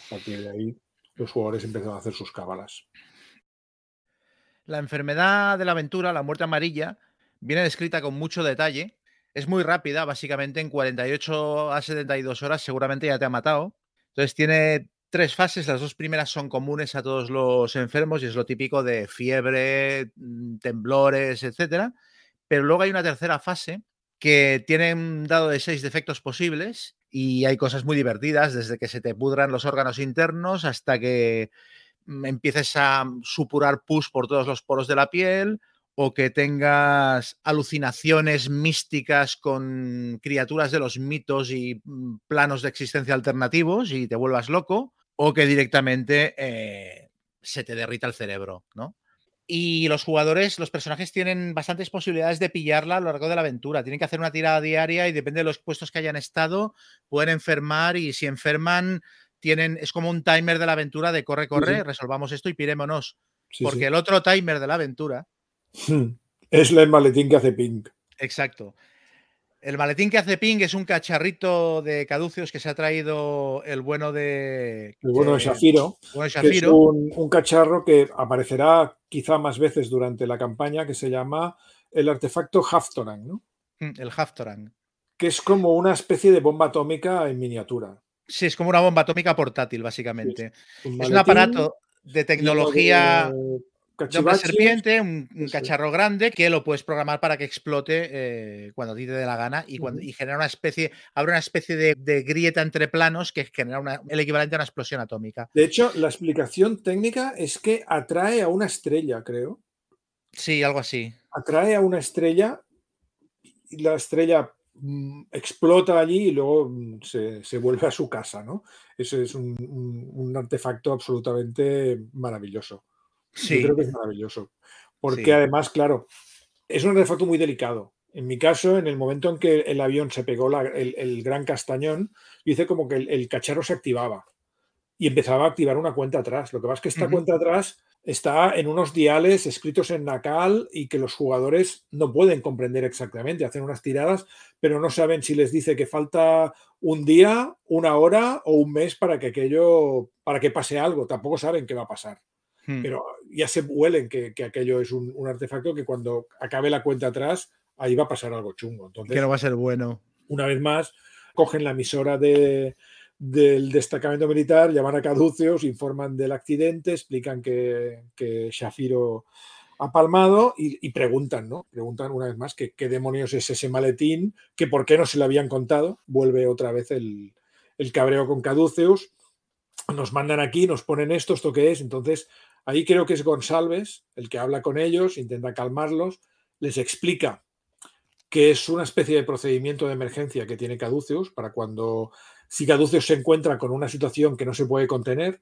A partir de ahí, los jugadores empezaron a hacer sus cábalas. La enfermedad de la aventura, la muerte amarilla, viene descrita con mucho detalle. Es muy rápida, básicamente en 48 a 72 horas seguramente ya te ha matado. Entonces tiene tres fases, las dos primeras son comunes a todos los enfermos y es lo típico de fiebre, mm, temblores, etcétera. pero luego hay una tercera fase que tiene un dado de seis defectos posibles y hay cosas muy divertidas, desde que se te pudran los órganos internos hasta que mm, empieces a supurar pus por todos los poros de la piel o que tengas alucinaciones místicas con criaturas de los mitos y mm, planos de existencia alternativos y te vuelvas loco, o que directamente eh, se te derrita el cerebro, ¿no? Y los jugadores, los personajes tienen bastantes posibilidades de pillarla a lo largo de la aventura. Tienen que hacer una tirada diaria y depende de los puestos que hayan estado, pueden enfermar y si enferman, tienen, es como un timer de la aventura de corre, corre, resolvamos esto y pirémonos. porque el otro timer de la aventura es el maletín que hace ping. Exacto. El maletín que hace ping es un cacharrito de caducios que se ha traído el bueno de. El bueno de Shafiro. es un, cacharro que aparecerá quizá más veces durante la campaña que se llama el artefacto Haftorang, ¿no? Mm, el Haftorang. Que es como una especie de bomba atómica en miniatura. Sí, es como una bomba atómica portátil, básicamente. es un aparato de tecnología de serpiente, un, cacharro grande que lo puedes programar para que explote eh, cuando a ti te dé la gana y, cuando, genera una especie, abre una especie de, grieta entre planos que genera el equivalente a una explosión atómica. De hecho, la explicación técnica es que atrae a una estrella, creo. Sí, algo así. Atrae a una estrella y la estrella mm, explota allí y luego mm, se, vuelve a su casa, ¿no? Ese es un artefacto absolutamente maravilloso. Sí. Yo creo que es maravilloso. Porque además, claro, es un artefacto muy delicado. En mi caso, en el momento en que el avión se pegó el, gran castañón, yo hice como que el, cacharro se activaba y empezaba a activar una cuenta atrás. Lo que pasa es que esta cuenta atrás está en unos diales escritos en Nacal y que los jugadores no pueden comprender exactamente. Hacen unas tiradas, pero no saben si les dice que falta un día, una hora o un mes para que aquello, para que pase algo. Tampoco saben qué va a pasar. Hmm. Pero ya se huelen que, aquello es un, artefacto que cuando acabe la cuenta atrás, ahí va a pasar algo chungo. Entonces, que no va a ser bueno. Una vez más, cogen la emisora del destacamento militar, llaman a caduceos, informan del accidente, explican que, que Shafiro ha palmado y, preguntan, ¿no? Preguntan una vez más que qué demonios es ese maletín, que por qué no se lo habían contado. Vuelve otra vez el, el cabreo con caduceos. Nos mandan aquí, nos ponen esto, esto qué es. Entonces, Ahí creo que es González el que habla con ellos, intenta calmarlos, les explica que es una especie de procedimiento de emergencia que tiene Caduceus para cuando, si Caduceus se encuentra con una situación que no se puede contener,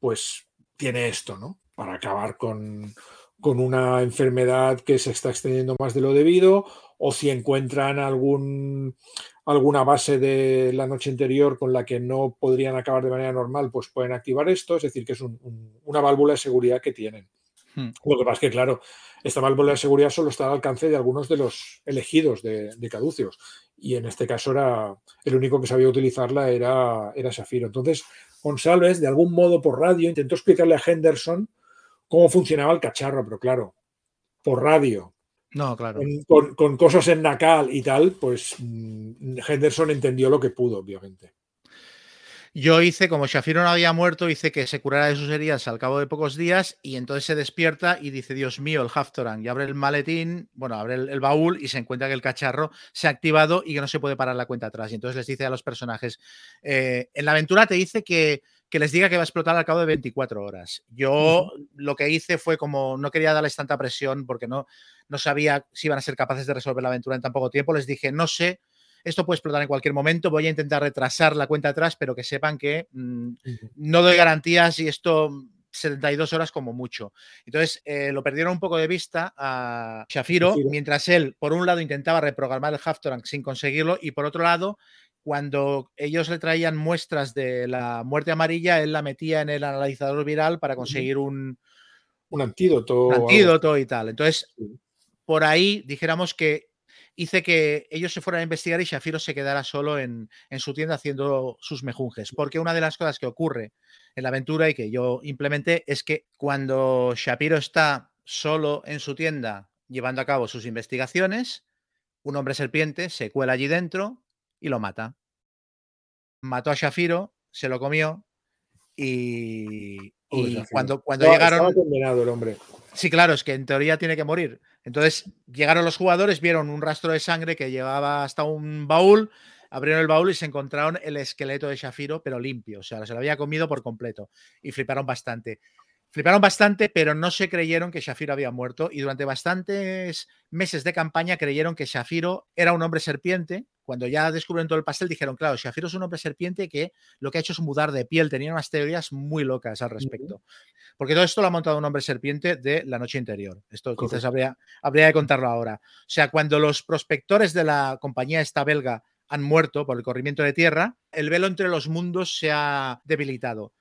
pues tiene esto, ¿no? Para acabar con, con una enfermedad que se está extendiendo más de lo debido, o si encuentran algún, alguna base de la noche anterior con la que no podrían acabar de manera normal, pues pueden activar esto, es decir, que es una válvula de seguridad que tienen. Hmm. Lo que pasa es que, claro, esta válvula de seguridad solo está al alcance de algunos de los elegidos de, Caducios. Y en este caso era el único que sabía utilizarla era, era Shafiro. Entonces, González, de algún modo por radio, intentó explicarle a Henderson cómo funcionaba el cacharro, pero claro, por radio. No, claro. Con, cosas en Nacal y tal, pues mm, Henderson entendió lo que pudo, obviamente. Yo hice, como Shafiro no había muerto, hice que se curara de sus heridas al cabo de pocos días y entonces se despierta y dice, Dios mío, el Haftorang, y abre el maletín, bueno, abre el, baúl y se encuentra que el cacharro se ha activado y que no se puede parar la cuenta atrás. Y entonces les dice a los personajes, eh, en la aventura te dice que que les diga que va a explotar al cabo de 24 horas. Yo lo que hice fue como no quería darles tanta presión porque no, no sabía si iban a ser capaces de resolver la aventura en tan poco tiempo. Les dije, no sé, esto puede explotar en cualquier momento, voy a intentar retrasar la cuenta atrás, pero que sepan que mm, no doy garantías y esto 72 horas como mucho. Entonces eh, lo perdieron un poco de vista a Shafiro, mientras él, por un lado, intentaba reprogramar el Haftorang sin conseguirlo y por otro lado, cuando ellos le traían muestras de la muerte amarilla, él la metía en el analizador viral para conseguir un, un antídoto. Un antídoto y tal. Entonces, por ahí dijéramos que hice que ellos se fueran a investigar y Shafiro se quedara solo en, en, su tienda haciendo sus mejunjes. Porque una de las cosas que ocurre en la aventura y que yo implementé es que cuando Shapiro está solo en su tienda llevando a cabo sus investigaciones, un hombre serpiente se cuela allí dentro, y lo mata. Mató a Shafiro, se lo comió y, cuando, cuando llegaron... condenado el hombre. Sí, claro, es que en teoría tiene que morir. Entonces llegaron los jugadores, vieron un rastro de sangre que llevaba hasta un baúl, abrieron el baúl y se encontraron el esqueleto de Shafiro, pero limpio, o sea, se lo había comido por completo y fliparon bastante. Fliparon bastante, pero no se creyeron que Shafiro había muerto y durante bastantes meses de campaña creyeron que Shafiro era un hombre serpiente. Cuando ya descubrieron todo el pastel dijeron, claro, Shafiro es un hombre serpiente que lo que ha hecho es mudar de piel. Tenían unas teorías muy locas al respecto. Porque todo esto lo ha montado un hombre serpiente de la noche interior. Esto entonces habría, habría que contarlo ahora. O sea, cuando los prospectores de la compañía esta belga han muerto por el corrimiento de tierra, el velo entre los mundos se ha debilitado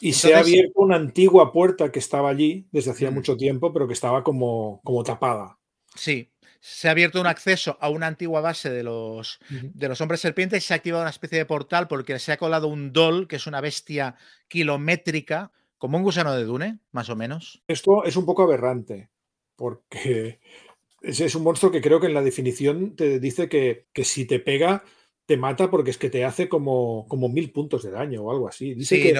y se ha abierto una antigua puerta que estaba allí desde hacía mm. mucho tiempo, pero que estaba como, como tapada. Sí, se ha abierto un acceso a una antigua base de los, de los hombres serpientes y se ha activado una especie de portal porque se ha colado un Dol, que es una bestia kilométrica, como un gusano de Dune, más o menos. Esto es un poco aberrante, porque es, un monstruo que creo que en la definición te dice que, que si te pega te mata porque es que te hace como, como mil puntos de daño o algo así. Dice que,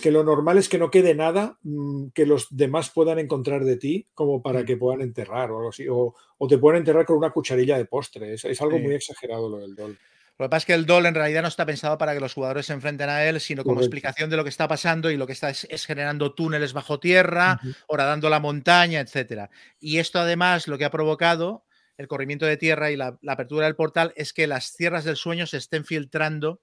Que, lo, normal es que no quede nada mm, que los demás puedan encontrar de ti como para mm. que puedan enterrar o algo así. O, te puedan enterrar con una cucharilla de postre. Es, algo muy exagerado lo del DOL. Lo que pasa es que el DOL en realidad no está pensado para que los jugadores se enfrenten a él, sino como explicación de lo que está pasando y lo que está es, generando túneles bajo tierra, horadando la montaña, etc. Y esto además lo que ha provocado el corrimiento de tierra y la, apertura del portal es que las tierras del sueño se estén filtrando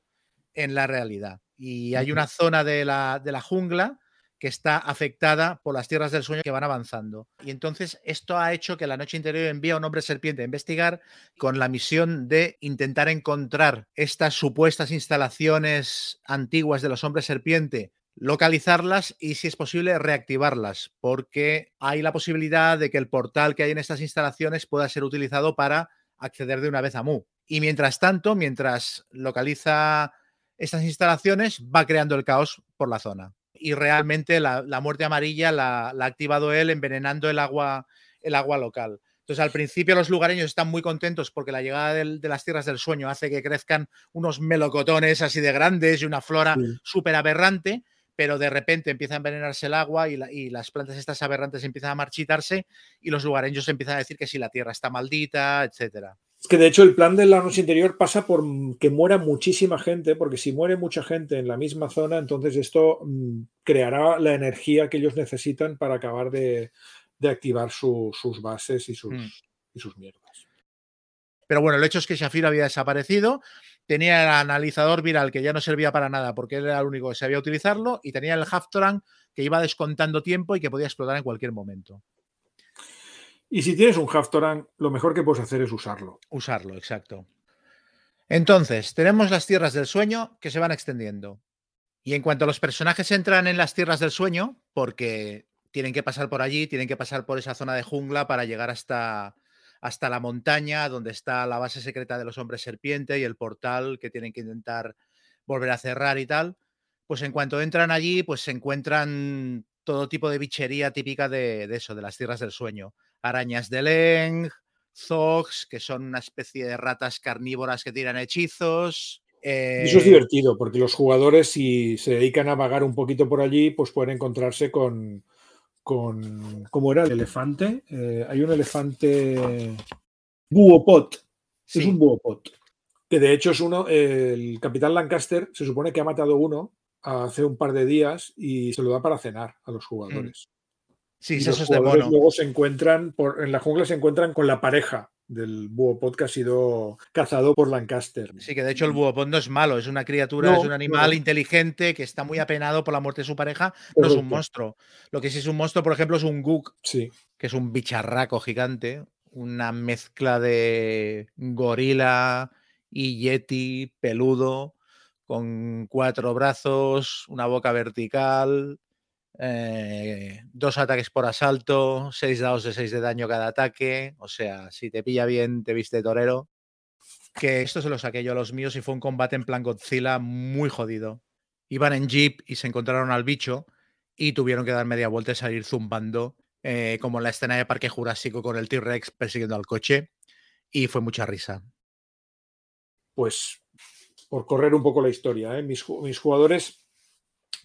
en la realidad. Y hay una zona de la, de la jungla que está afectada por las tierras del sueño que van avanzando. Y entonces esto ha hecho que la noche interior envíe a un hombre serpiente a investigar con la misión de intentar encontrar estas supuestas instalaciones antiguas de los hombres serpiente localizarlas y, si es posible, reactivarlas, porque hay la posibilidad de que el portal que hay en estas instalaciones pueda ser utilizado para acceder de una vez a Mu. Y mientras tanto, mientras localiza estas instalaciones, va creando el caos por la zona. Y realmente la, muerte amarilla la, ha activado él envenenando el agua, el agua local. Entonces, al principio los lugareños están muy contentos porque la llegada de las tierras del sueño hace que crezcan unos melocotones así de grandes y una flora súper aberrante, pero de repente empieza a envenenarse el agua y, las plantas estas aberrantes empiezan a marchitarse y los lugareños empiezan a decir que si la tierra está maldita, etcétera. Es que de hecho el plan de la noche interior pasa por que muera muchísima gente, porque si muere mucha gente en la misma zona, entonces esto mm, creará la energía que ellos necesitan para acabar de, activar sus bases y sus, mm. y sus mierdas. Pero bueno, el hecho es que Shafir había desaparecido tenía el analizador viral que ya no servía para nada porque él era el único que sabía utilizarlo y tenía el Haftoran que iba descontando tiempo y que podía explotar en cualquier momento. Y si tienes un Haftoran, lo mejor que puedes hacer es usarlo. Usarlo, exacto. Entonces, tenemos las tierras del sueño que se van extendiendo. Y en cuanto los personajes entran en las tierras del sueño, porque tienen que pasar por allí, tienen que pasar por esa zona de jungla para llegar hasta, hasta la montaña donde está la base secreta de los hombres serpiente y el portal que tienen que intentar volver a cerrar y tal. Pues en cuanto entran allí, pues se encuentran todo tipo de bichería típica de, eso, de las tierras del sueño. Arañas de Leng, Zogs, que son una especie de ratas carnívoras que tiran hechizos. Eso es eh divertido, porque los jugadores, si se dedican a vagar un poquito por allí, pues pueden encontrarse con, con. ¿Cómo era el elefante? Eh, hay un elefante. Buopot. Es un buopot. Que de hecho es uno. El capitán Lancaster se supone que ha matado uno hace un par de días y se lo da para cenar a los mm. jugadores. Sí, eso es de mono. Luego se encuentran, por, en la jungla se encuentran con la pareja del búho que ha sido cazado por Lancaster. Sí, que de hecho el búho no es malo, es una criatura, es un animal inteligente que está muy apenado por la muerte de su pareja, no es un monstruo. Lo que sí es un monstruo, por ejemplo, es un guk, sí. que es un bicharraco gigante, una mezcla de gorila y yeti peludo, con cuatro brazos, una boca vertical, eh, dos ataques por asalto, seis dados de seis de daño cada ataque. O sea, si te pilla bien, te viste torero. Que esto se lo saqué yo a los míos y fue un combate en plan Godzilla muy jodido. Iban en jeep y se encontraron al bicho y tuvieron que dar media vuelta y salir zumbando, eh, como en la escena de Parque Jurásico con el T-Rex persiguiendo al coche. Y fue mucha risa. Pues por correr un poco la historia, ¿eh? mis, mis jugadores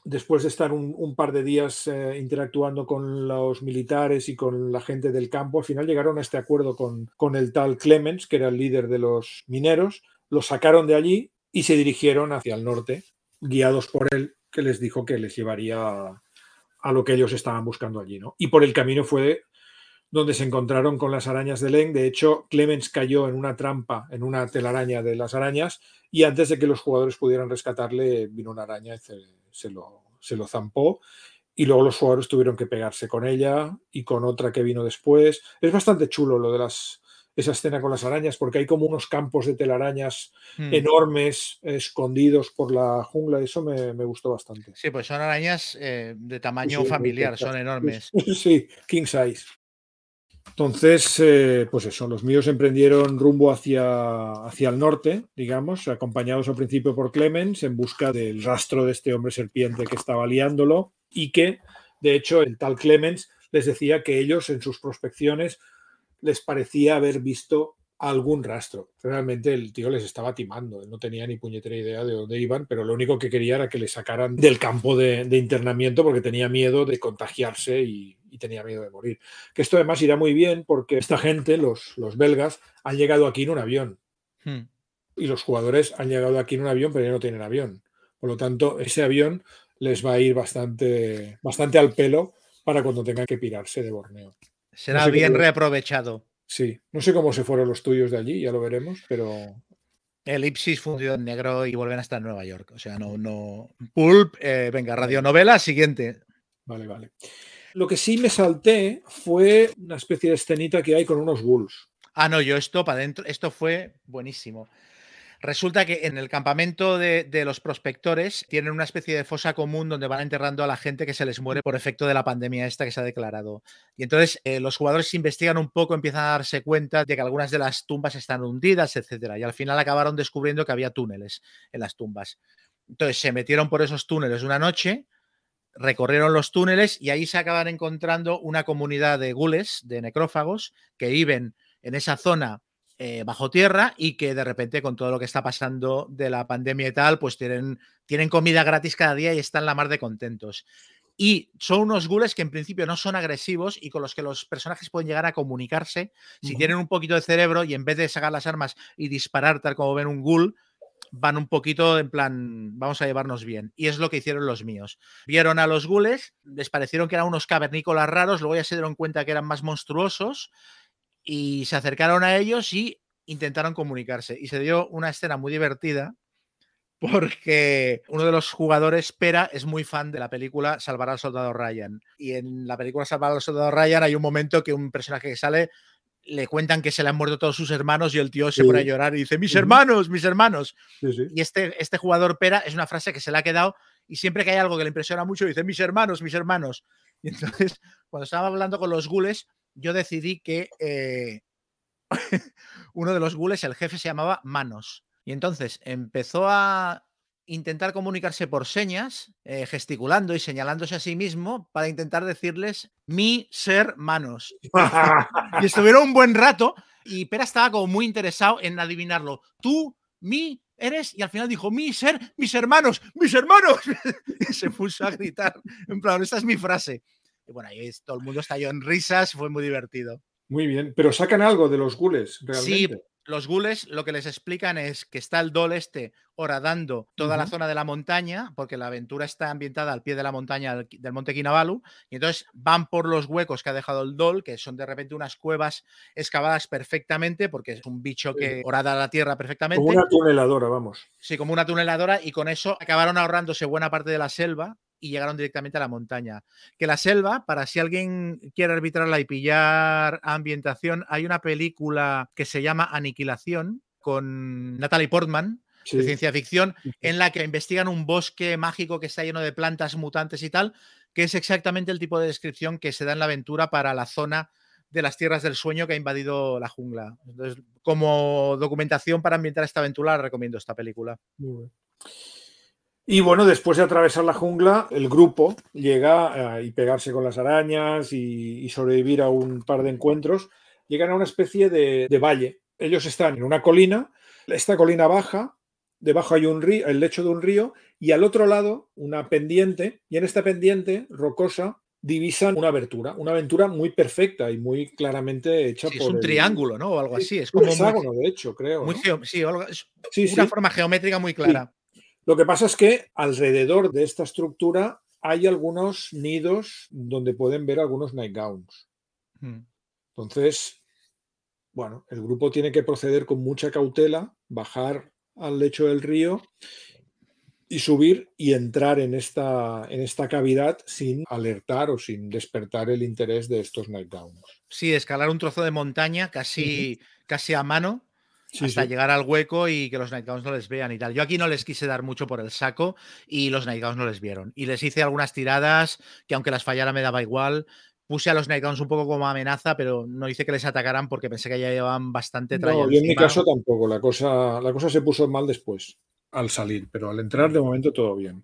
después de estar un, par de días eh, interactuando con los militares y con la gente del campo, al final llegaron a este acuerdo con, el tal Clemens, que era el líder de los mineros, lo sacaron de allí y se dirigieron hacia el norte, guiados por él, que les dijo que les llevaría a, lo que ellos estaban buscando allí. ¿no? Y por el camino fue donde se encontraron con las arañas de Len. De hecho, Clemens cayó en una trampa, en una telaraña de las arañas, y antes de que los jugadores pudieran rescatarle, vino una araña y se, lo, se lo zampó. Y luego los jugadores tuvieron que pegarse con ella y con otra que vino después. Es bastante chulo lo de las, esa escena con las arañas, porque hay como unos campos de telarañas hmm. enormes, escondidos por la jungla, eso me, gustó bastante. Sí, pues son arañas eh, de tamaño familiar, son enormes. Sí, king size. Entonces, eh, pues eso, los míos emprendieron rumbo hacia, hacia el norte, digamos, acompañados al principio por Clemens en busca del rastro de este hombre serpiente que estaba liándolo y que, de hecho, el tal Clemens les decía que ellos en sus prospecciones les parecía haber visto algún rastro. Realmente el tío les estaba timando, no tenía ni puñetera idea de dónde iban, pero lo único que quería era que le sacaran del campo de, internamiento porque tenía miedo de contagiarse y, tenía miedo de morir. Que esto además irá muy bien porque esta gente, los, los belgas, han llegado aquí en un avión. Hmm. Y los jugadores han llegado aquí en un avión, pero ya no tienen avión. Por lo tanto, ese avión les va a ir bastante, bastante al pelo para cuando tengan que pirarse de Borneo. Será bien reaprovechado. Sí, no sé cómo se fueron los tuyos de allí, ya lo veremos, pero. El Ipsis fundió en negro y vuelven hasta Nueva York. O sea, no. no... Pulp, eh, venga, radionovela, siguiente. Vale, vale. Lo que sí me salté fue una especie de escenita que hay con unos ghouls. Ah, no, yo esto para adentro, esto fue buenísimo. Resulta que en el campamento de, los prospectores tienen una especie de fosa común donde van enterrando a la gente que se les muere por efecto de la pandemia esta que se ha declarado. Y entonces eh, los jugadores investigan un poco, empiezan a darse cuenta de que algunas de las tumbas están hundidas, etcétera. Y al final acabaron descubriendo que había túneles en las tumbas. Entonces se metieron por esos túneles una noche, recorrieron los túneles y ahí se acaban encontrando una comunidad de gules, de necrófagos, que viven en esa zona eh, bajo tierra y que de repente con todo lo que está pasando de la pandemia y tal, pues tienen, tienen comida gratis cada día y están la mar de contentos. Y son unos ghouls que en principio no son agresivos y con los que los personajes pueden llegar a comunicarse si tienen un poquito de cerebro y en vez de sacar las armas y disparar tal como ven un ghoul, van un poquito en plan, vamos a llevarnos bien. Y es lo que hicieron los míos. Vieron a los ghouls, les parecieron que eran unos cavernícolas raros, luego ya se dieron cuenta que eran más monstruosos y se acercaron a ellos y intentaron comunicarse. Y se dio una escena muy divertida porque uno de los jugadores, Pera, es muy fan de la película Salvar al Soldado Ryan. Y en la película Salvar al Soldado Ryan hay un momento que un personaje que sale le cuentan que se le han muerto todos sus hermanos y el tío se pone a llorar y dice, mis hermanos, mis hermanos. y este, este jugador Pera es una frase que se le ha quedado y siempre que hay algo que le impresiona mucho dice, mis hermanos, mis hermanos. Y entonces, cuando estaba hablando con los gules, yo decidí que eh, uno de los gules, el jefe, se llamaba Manos. Y entonces empezó a intentar comunicarse por señas, eh, gesticulando y señalándose a sí mismo para intentar decirles mi ser manos. y estuvieron un buen rato y Pera estaba como muy interesado en adivinarlo. Tú, mi, eres, y al final dijo, mi ser, mis hermanos, mis hermanos. y se puso a gritar. En plan, esta es mi frase. Y bueno, ahí todo el mundo estalló en risas, fue muy divertido. Muy bien, pero sacan algo de los gules, realmente. Sí, los gules lo que les explican es que está el dol este horadando toda la zona de la montaña, porque la aventura está ambientada al pie de la montaña del monte Kinabalu, y entonces van por los huecos que ha dejado el dol, que son de repente unas cuevas excavadas perfectamente, porque es un bicho que horada la tierra perfectamente. Como una tuneladora, vamos. Sí, como una tuneladora, y con eso acabaron ahorrándose buena parte de la selva, y llegaron directamente a la montaña. Que la selva, para si alguien quiere arbitrarla y pillar ambientación, hay una película que se llama Aniquilación con Natalie Portman, de ciencia ficción, en la que investigan un bosque mágico que está lleno de plantas mutantes y tal, que es exactamente el tipo de descripción que se da en la aventura para la zona de las tierras del sueño que ha invadido la jungla. Entonces, como documentación para ambientar esta aventura, recomiendo esta película. Y bueno, después de atravesar la jungla, el grupo llega eh, y pegarse con las arañas y, sobrevivir a un par de encuentros, llegan a una especie de, valle. Ellos están en una colina, esta colina baja debajo hay un río, el lecho de un río, y al otro lado una pendiente, y en esta pendiente rocosa divisan una abertura, una aventura muy perfecta y muy claramente hecha por. Es un triángulo, ¿no? O algo así. Es como un hexágono, de hecho, creo. sí, es una forma geométrica muy clara. Lo que pasa es que alrededor de esta estructura hay algunos nidos donde pueden ver algunos nightgowns. Hmm. Entonces, bueno, el grupo tiene que proceder con mucha cautela, bajar al lecho del río y subir y entrar en esta, en esta cavidad sin alertar o sin despertar el interés de estos nightgowns. Sí, escalar un trozo de montaña casi, casi a mano hasta llegar al hueco y que los Nightgowns no les vean y tal. Yo aquí no les quise dar mucho por el saco y los Nightgowns no les vieron. Y les hice algunas tiradas que aunque las fallara me daba igual. Puse a los Nightgowns un poco como amenaza, pero no hice que les atacaran porque pensé que ya llevaban bastante trayectoria. No, y en mi caso tampoco. La cosa, la cosa se puso mal después al salir, pero al entrar de momento todo bien.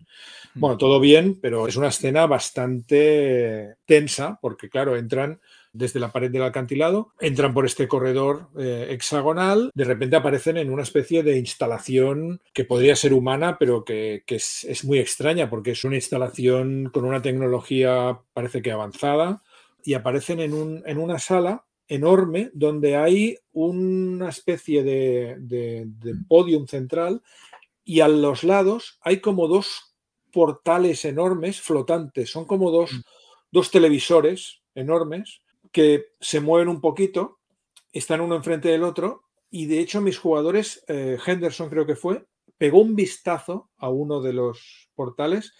Bueno, todo bien, pero es una escena bastante tensa porque, claro, entran desde la pared del acantilado, entran por este corredor eh, hexagonal, de repente aparecen en una especie de instalación que podría ser humana, pero que, es, muy extraña porque es una instalación con una tecnología parece que avanzada, y aparecen en, un, en una sala enorme donde hay una especie de, de, de podium central y a los lados hay como dos portales enormes flotantes, son como dos, mm. dos televisores enormes que se mueven un poquito, están uno enfrente del otro, y de hecho mis jugadores, eh, Henderson creo que fue, pegó un vistazo a uno de los portales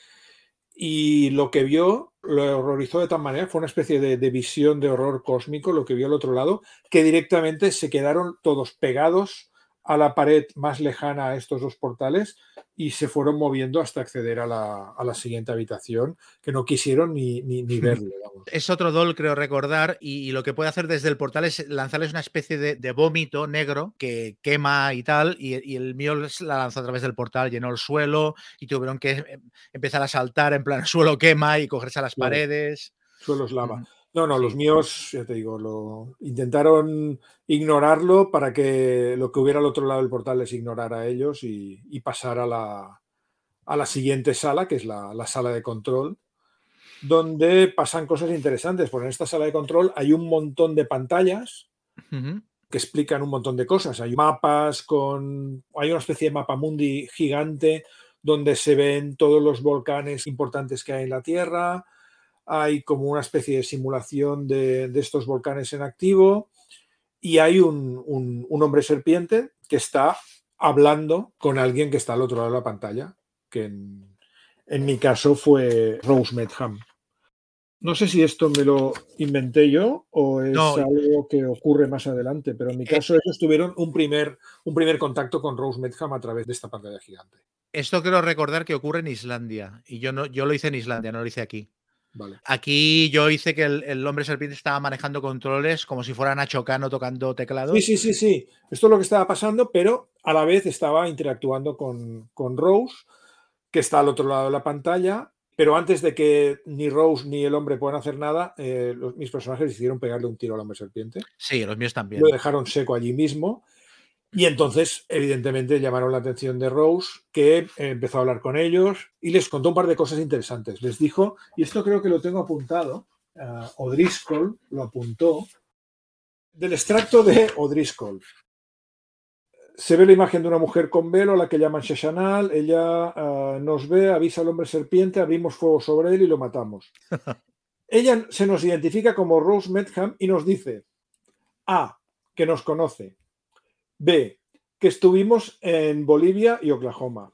y lo que vio lo horrorizó de tal manera, fue una especie de, de, visión de horror cósmico, lo que vio al otro lado, que directamente se quedaron todos pegados a la pared más lejana a estos dos portales y se fueron moviendo hasta acceder a la, siguiente habitación, que no quisieron ni, ni, verlo. Es otro doll, creo recordar, y, lo que puede hacer desde el portal es lanzarles una especie de, vómito negro que quema y tal, y, el mío la lanzó a través del portal, llenó el suelo y tuvieron que eh, empezar a saltar en plan suelo quema y cogerse a las paredes. Suelos lava. No, no, los míos, ya te digo, lo intentaron ignorarlo para que lo que hubiera al otro lado del portal les ignorara a ellos y, pasar a la, a la, siguiente sala, que es la, sala de control, donde pasan cosas interesantes. Porque en esta sala de control hay un montón de pantallas que explican un montón de cosas. Hay mapas con. Hay una especie de mapa mundi gigante donde se ven todos los volcanes importantes que hay en la Tierra hay como una especie de simulación de, estos volcanes en activo y hay un, hombre serpiente que está hablando con alguien que está al otro lado de la pantalla, que en, mi caso fue Rose Medham. No sé si esto me lo inventé yo o es algo que ocurre más adelante, pero en mi eh, caso ellos tuvieron un primer, un primer contacto con Rose Medham a través de esta pantalla gigante. Esto quiero recordar que ocurre en Islandia y yo, no, yo lo hice en Islandia, no lo hice aquí. Aquí yo hice que el, hombre serpiente estaba manejando controles como si fuera Nacho Cano tocando teclado. Sí, sí, sí, sí. Esto es lo que estaba pasando, pero a la vez estaba interactuando con, Rose, que está al otro lado de la pantalla. Pero antes de que ni Rose ni el hombre puedan hacer nada, eh, mis personajes decidieron pegarle un tiro al hombre serpiente. Sí, los míos también. Lo dejaron seco allí mismo. Y entonces, evidentemente, llamaron la atención de Rose, que empezó a hablar con ellos y les contó un par de cosas interesantes. Les dijo, y esto creo que lo tengo apuntado, uh, O'Driscoll lo apuntó, del extracto de O'Driscoll. Se ve la imagen de una mujer con velo, a la que llaman Shashanal. Ella ah, nos ve, avisa al hombre serpiente, abrimos fuego sobre él y lo matamos. Ella se nos identifica como Rose Medham y nos dice, A, que nos conoce, B. Que estuvimos en Bolivia y Oklahoma.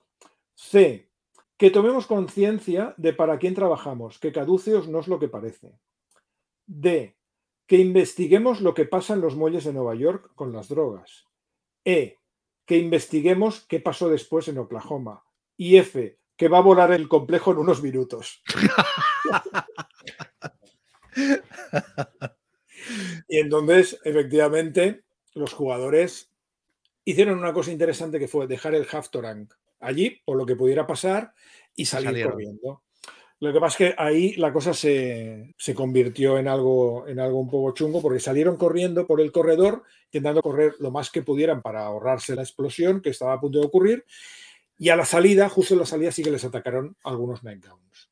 C. Que tomemos conciencia de para quién trabajamos, que caduceos no es lo que parece. D. Que investiguemos lo que pasa en los muelles de Nueva York con las drogas. E. Que investiguemos qué pasó después en Oklahoma. Y F. Que va a volar el complejo en unos minutos. y entonces, efectivamente, los jugadores hicieron una cosa interesante que fue dejar el Haftorang allí por lo que pudiera pasar y salir corriendo. Lo que pasa es que ahí la cosa se, convirtió en algo, en algo un poco chungo porque salieron corriendo por el corredor, intentando correr lo más que pudieran para ahorrarse la explosión que estaba a punto de ocurrir. Y a la salida, justo en la salida, sí que les atacaron algunos Nightgowns.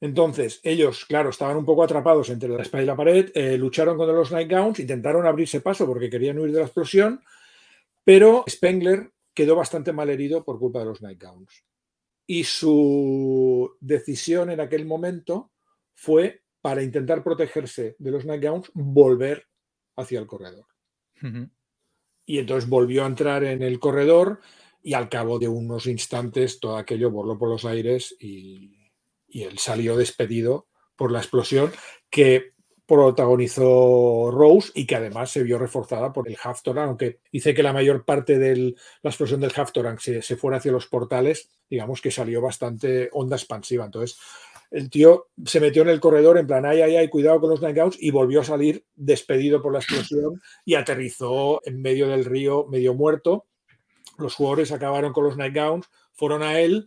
Entonces, ellos, claro, estaban un poco atrapados entre la espalda y la pared, eh, lucharon contra los Nightgowns, intentaron abrirse paso porque querían huir de la explosión, pero Spengler quedó bastante mal herido por culpa de los Nightgowns. Y su decisión en aquel momento fue, para intentar protegerse de los Nightgowns, volver hacia el corredor. Y entonces volvió a entrar en el corredor y al cabo de unos instantes todo aquello voló por los aires y, él salió despedido por la explosión que protagonizó Rose y que además se vio reforzada por el Haftorang, aunque dice que la mayor parte de la explosión del Haftorang se, se fuera hacia los portales, digamos que salió bastante onda expansiva. Entonces, el tío se metió en el corredor en plan, ay, ay, ay, cuidado con los Nightgowns y volvió a salir despedido por la explosión y aterrizó en medio del río medio muerto. Los jugadores acabaron con los Nightgowns, fueron a él.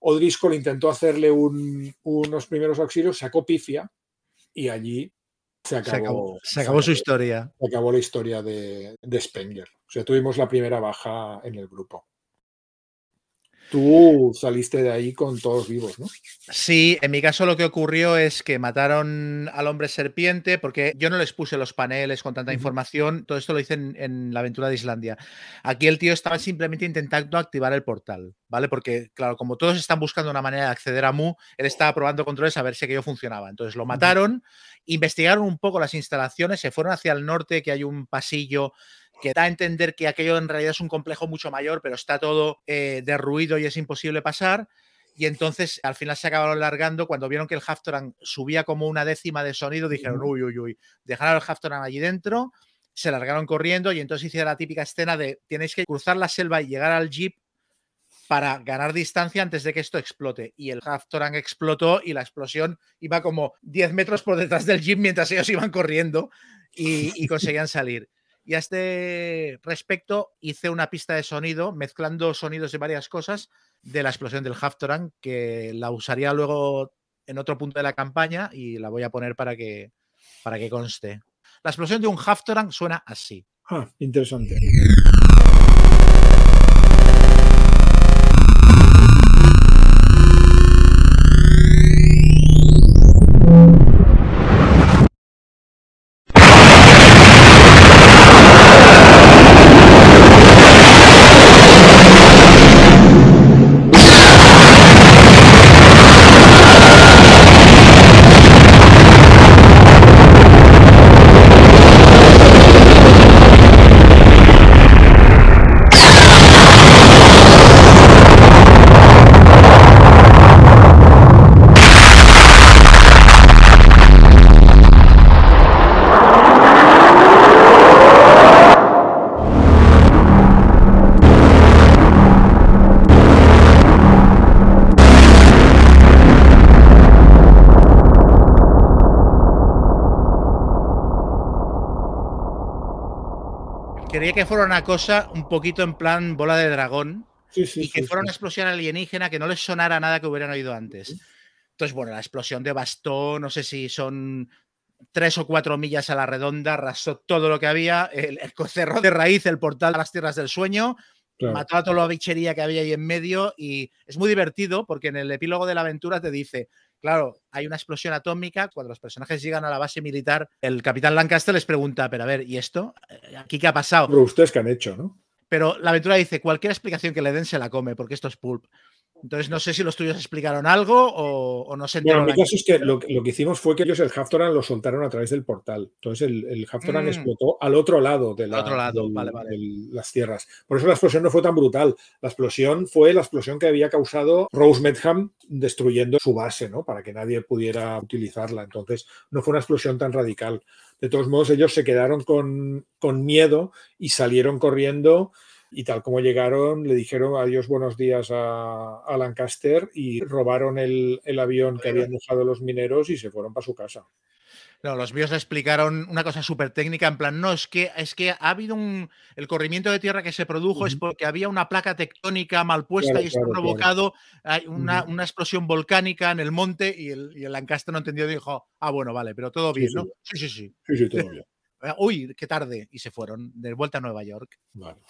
O'Driscoll intentó hacerle unos primeros auxilios, sacó pifia y allí se acabó, se acabó, su historia. Se acabó la historia de, de Spengler. O sea, tuvimos la primera baja en el grupo. Tú saliste de ahí con todos vivos, ¿no? Sí, en mi caso lo que ocurrió es que mataron al hombre serpiente porque yo no les puse los paneles con tanta información, todo esto lo hice en, la aventura de Islandia. Aquí el tío estaba simplemente intentando activar el portal, ¿vale? Porque, claro, como todos están buscando una manera de acceder a Mu, él estaba probando controles a ver si aquello funcionaba. Entonces lo mataron, investigaron un poco las instalaciones, se fueron hacia el norte, que hay un pasillo que da a entender que aquello en realidad es un complejo mucho mayor, pero está todo eh, derruido y es imposible pasar. Y entonces al final se acabaron largando. Cuando vieron que el Haftoran subía como una décima de sonido, dijeron, uy, uy, uy, dejaron el Haftoran allí dentro, se largaron corriendo y entonces hicieron la típica escena de tenéis que cruzar la selva y llegar al jeep para ganar distancia antes de que esto explote. Y el Haftoran explotó y la explosión iba como 10 metros por detrás del jeep mientras ellos iban corriendo y conseguían salir. Y a este respecto hice una pista de sonido mezclando sonidos de varias cosas de la explosión del Haftoran que la usaría luego en otro punto de la campaña y la voy a poner para que, para que conste. La explosión de un Haftoran suena así. Ah, interesante. Que fuera una cosa un poquito en plan bola de dragón y que fuera una explosión alienígena que no les sonara nada que hubieran oído antes. Entonces, bueno, la explosión de bastón, no sé si son tres o cuatro millas a la redonda, arrasó todo lo que había, el, cerró de raíz el portal a las tierras del sueño, mató a toda la bichería que había ahí en medio y es muy divertido porque en el epílogo de la aventura te dice, Claro, hay una explosión atómica. Cuando los personajes llegan a la base militar, el capitán Lancaster les pregunta: Pero a ver, ¿y esto? Eh, ¿Aquí qué ha pasado? Pero ustedes que han hecho, ¿no? Pero la aventura dice: cualquier explicación que le den se la come, porque esto es pulp. Entonces, no sé si los tuyos explicaron algo o, no se enteraron. Bueno, mi caso es que lo, que hicimos fue que ellos el Haftoran lo soltaron a través del portal. Entonces, el, el Haftoran mm. explotó al otro lado de, la, otro lado. las tierras. Por eso la explosión no fue tan brutal. La explosión fue la explosión que había causado Rose Medham destruyendo su base, ¿no? Para que nadie pudiera utilizarla. Entonces, no fue una explosión tan radical. De todos modos, ellos se quedaron con, con miedo y salieron corriendo y tal como llegaron, le dijeron adiós, buenos días a, Lancaster y robaron el, avión que habían dejado los mineros y se fueron para su casa. No, los míos explicaron una cosa súper técnica, en plan, no, es que, es que ha habido un. El corrimiento de tierra que se produjo es porque había una placa tectónica mal puesta y esto ha provocado una, explosión volcánica en el monte y el, Lancaster no entendió y dijo, ah, bueno, vale, pero todo bien, ¿no? Sí, sí, sí. Sí, sí, todo bien. Uy, qué tarde. Y se fueron de vuelta a Nueva York. Vale.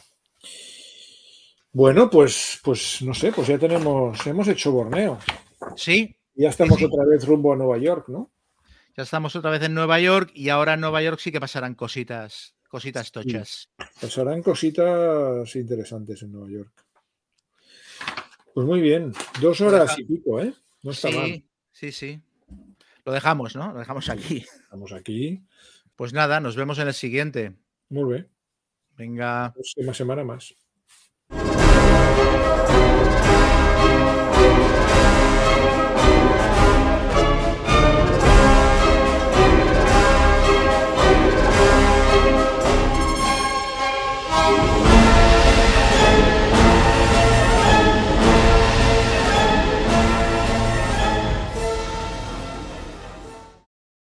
Bueno, pues, pues no sé, pues ya tenemos, hemos hecho Borneo. Sí. Ya estamos otra vez rumbo a Nueva York, ¿no? Ya estamos otra vez en Nueva York y ahora en Nueva York sí que pasarán cositas, cositas tochas. pasarán cositas interesantes en Nueva York. Pues muy bien, dos horas y pico, ¿eh? No está sí, mal. Sí, sí. Lo dejamos, ¿no? Lo dejamos aquí. Estamos aquí. Pues nada, nos vemos en el siguiente. Muy bien. Venga. Una semana más.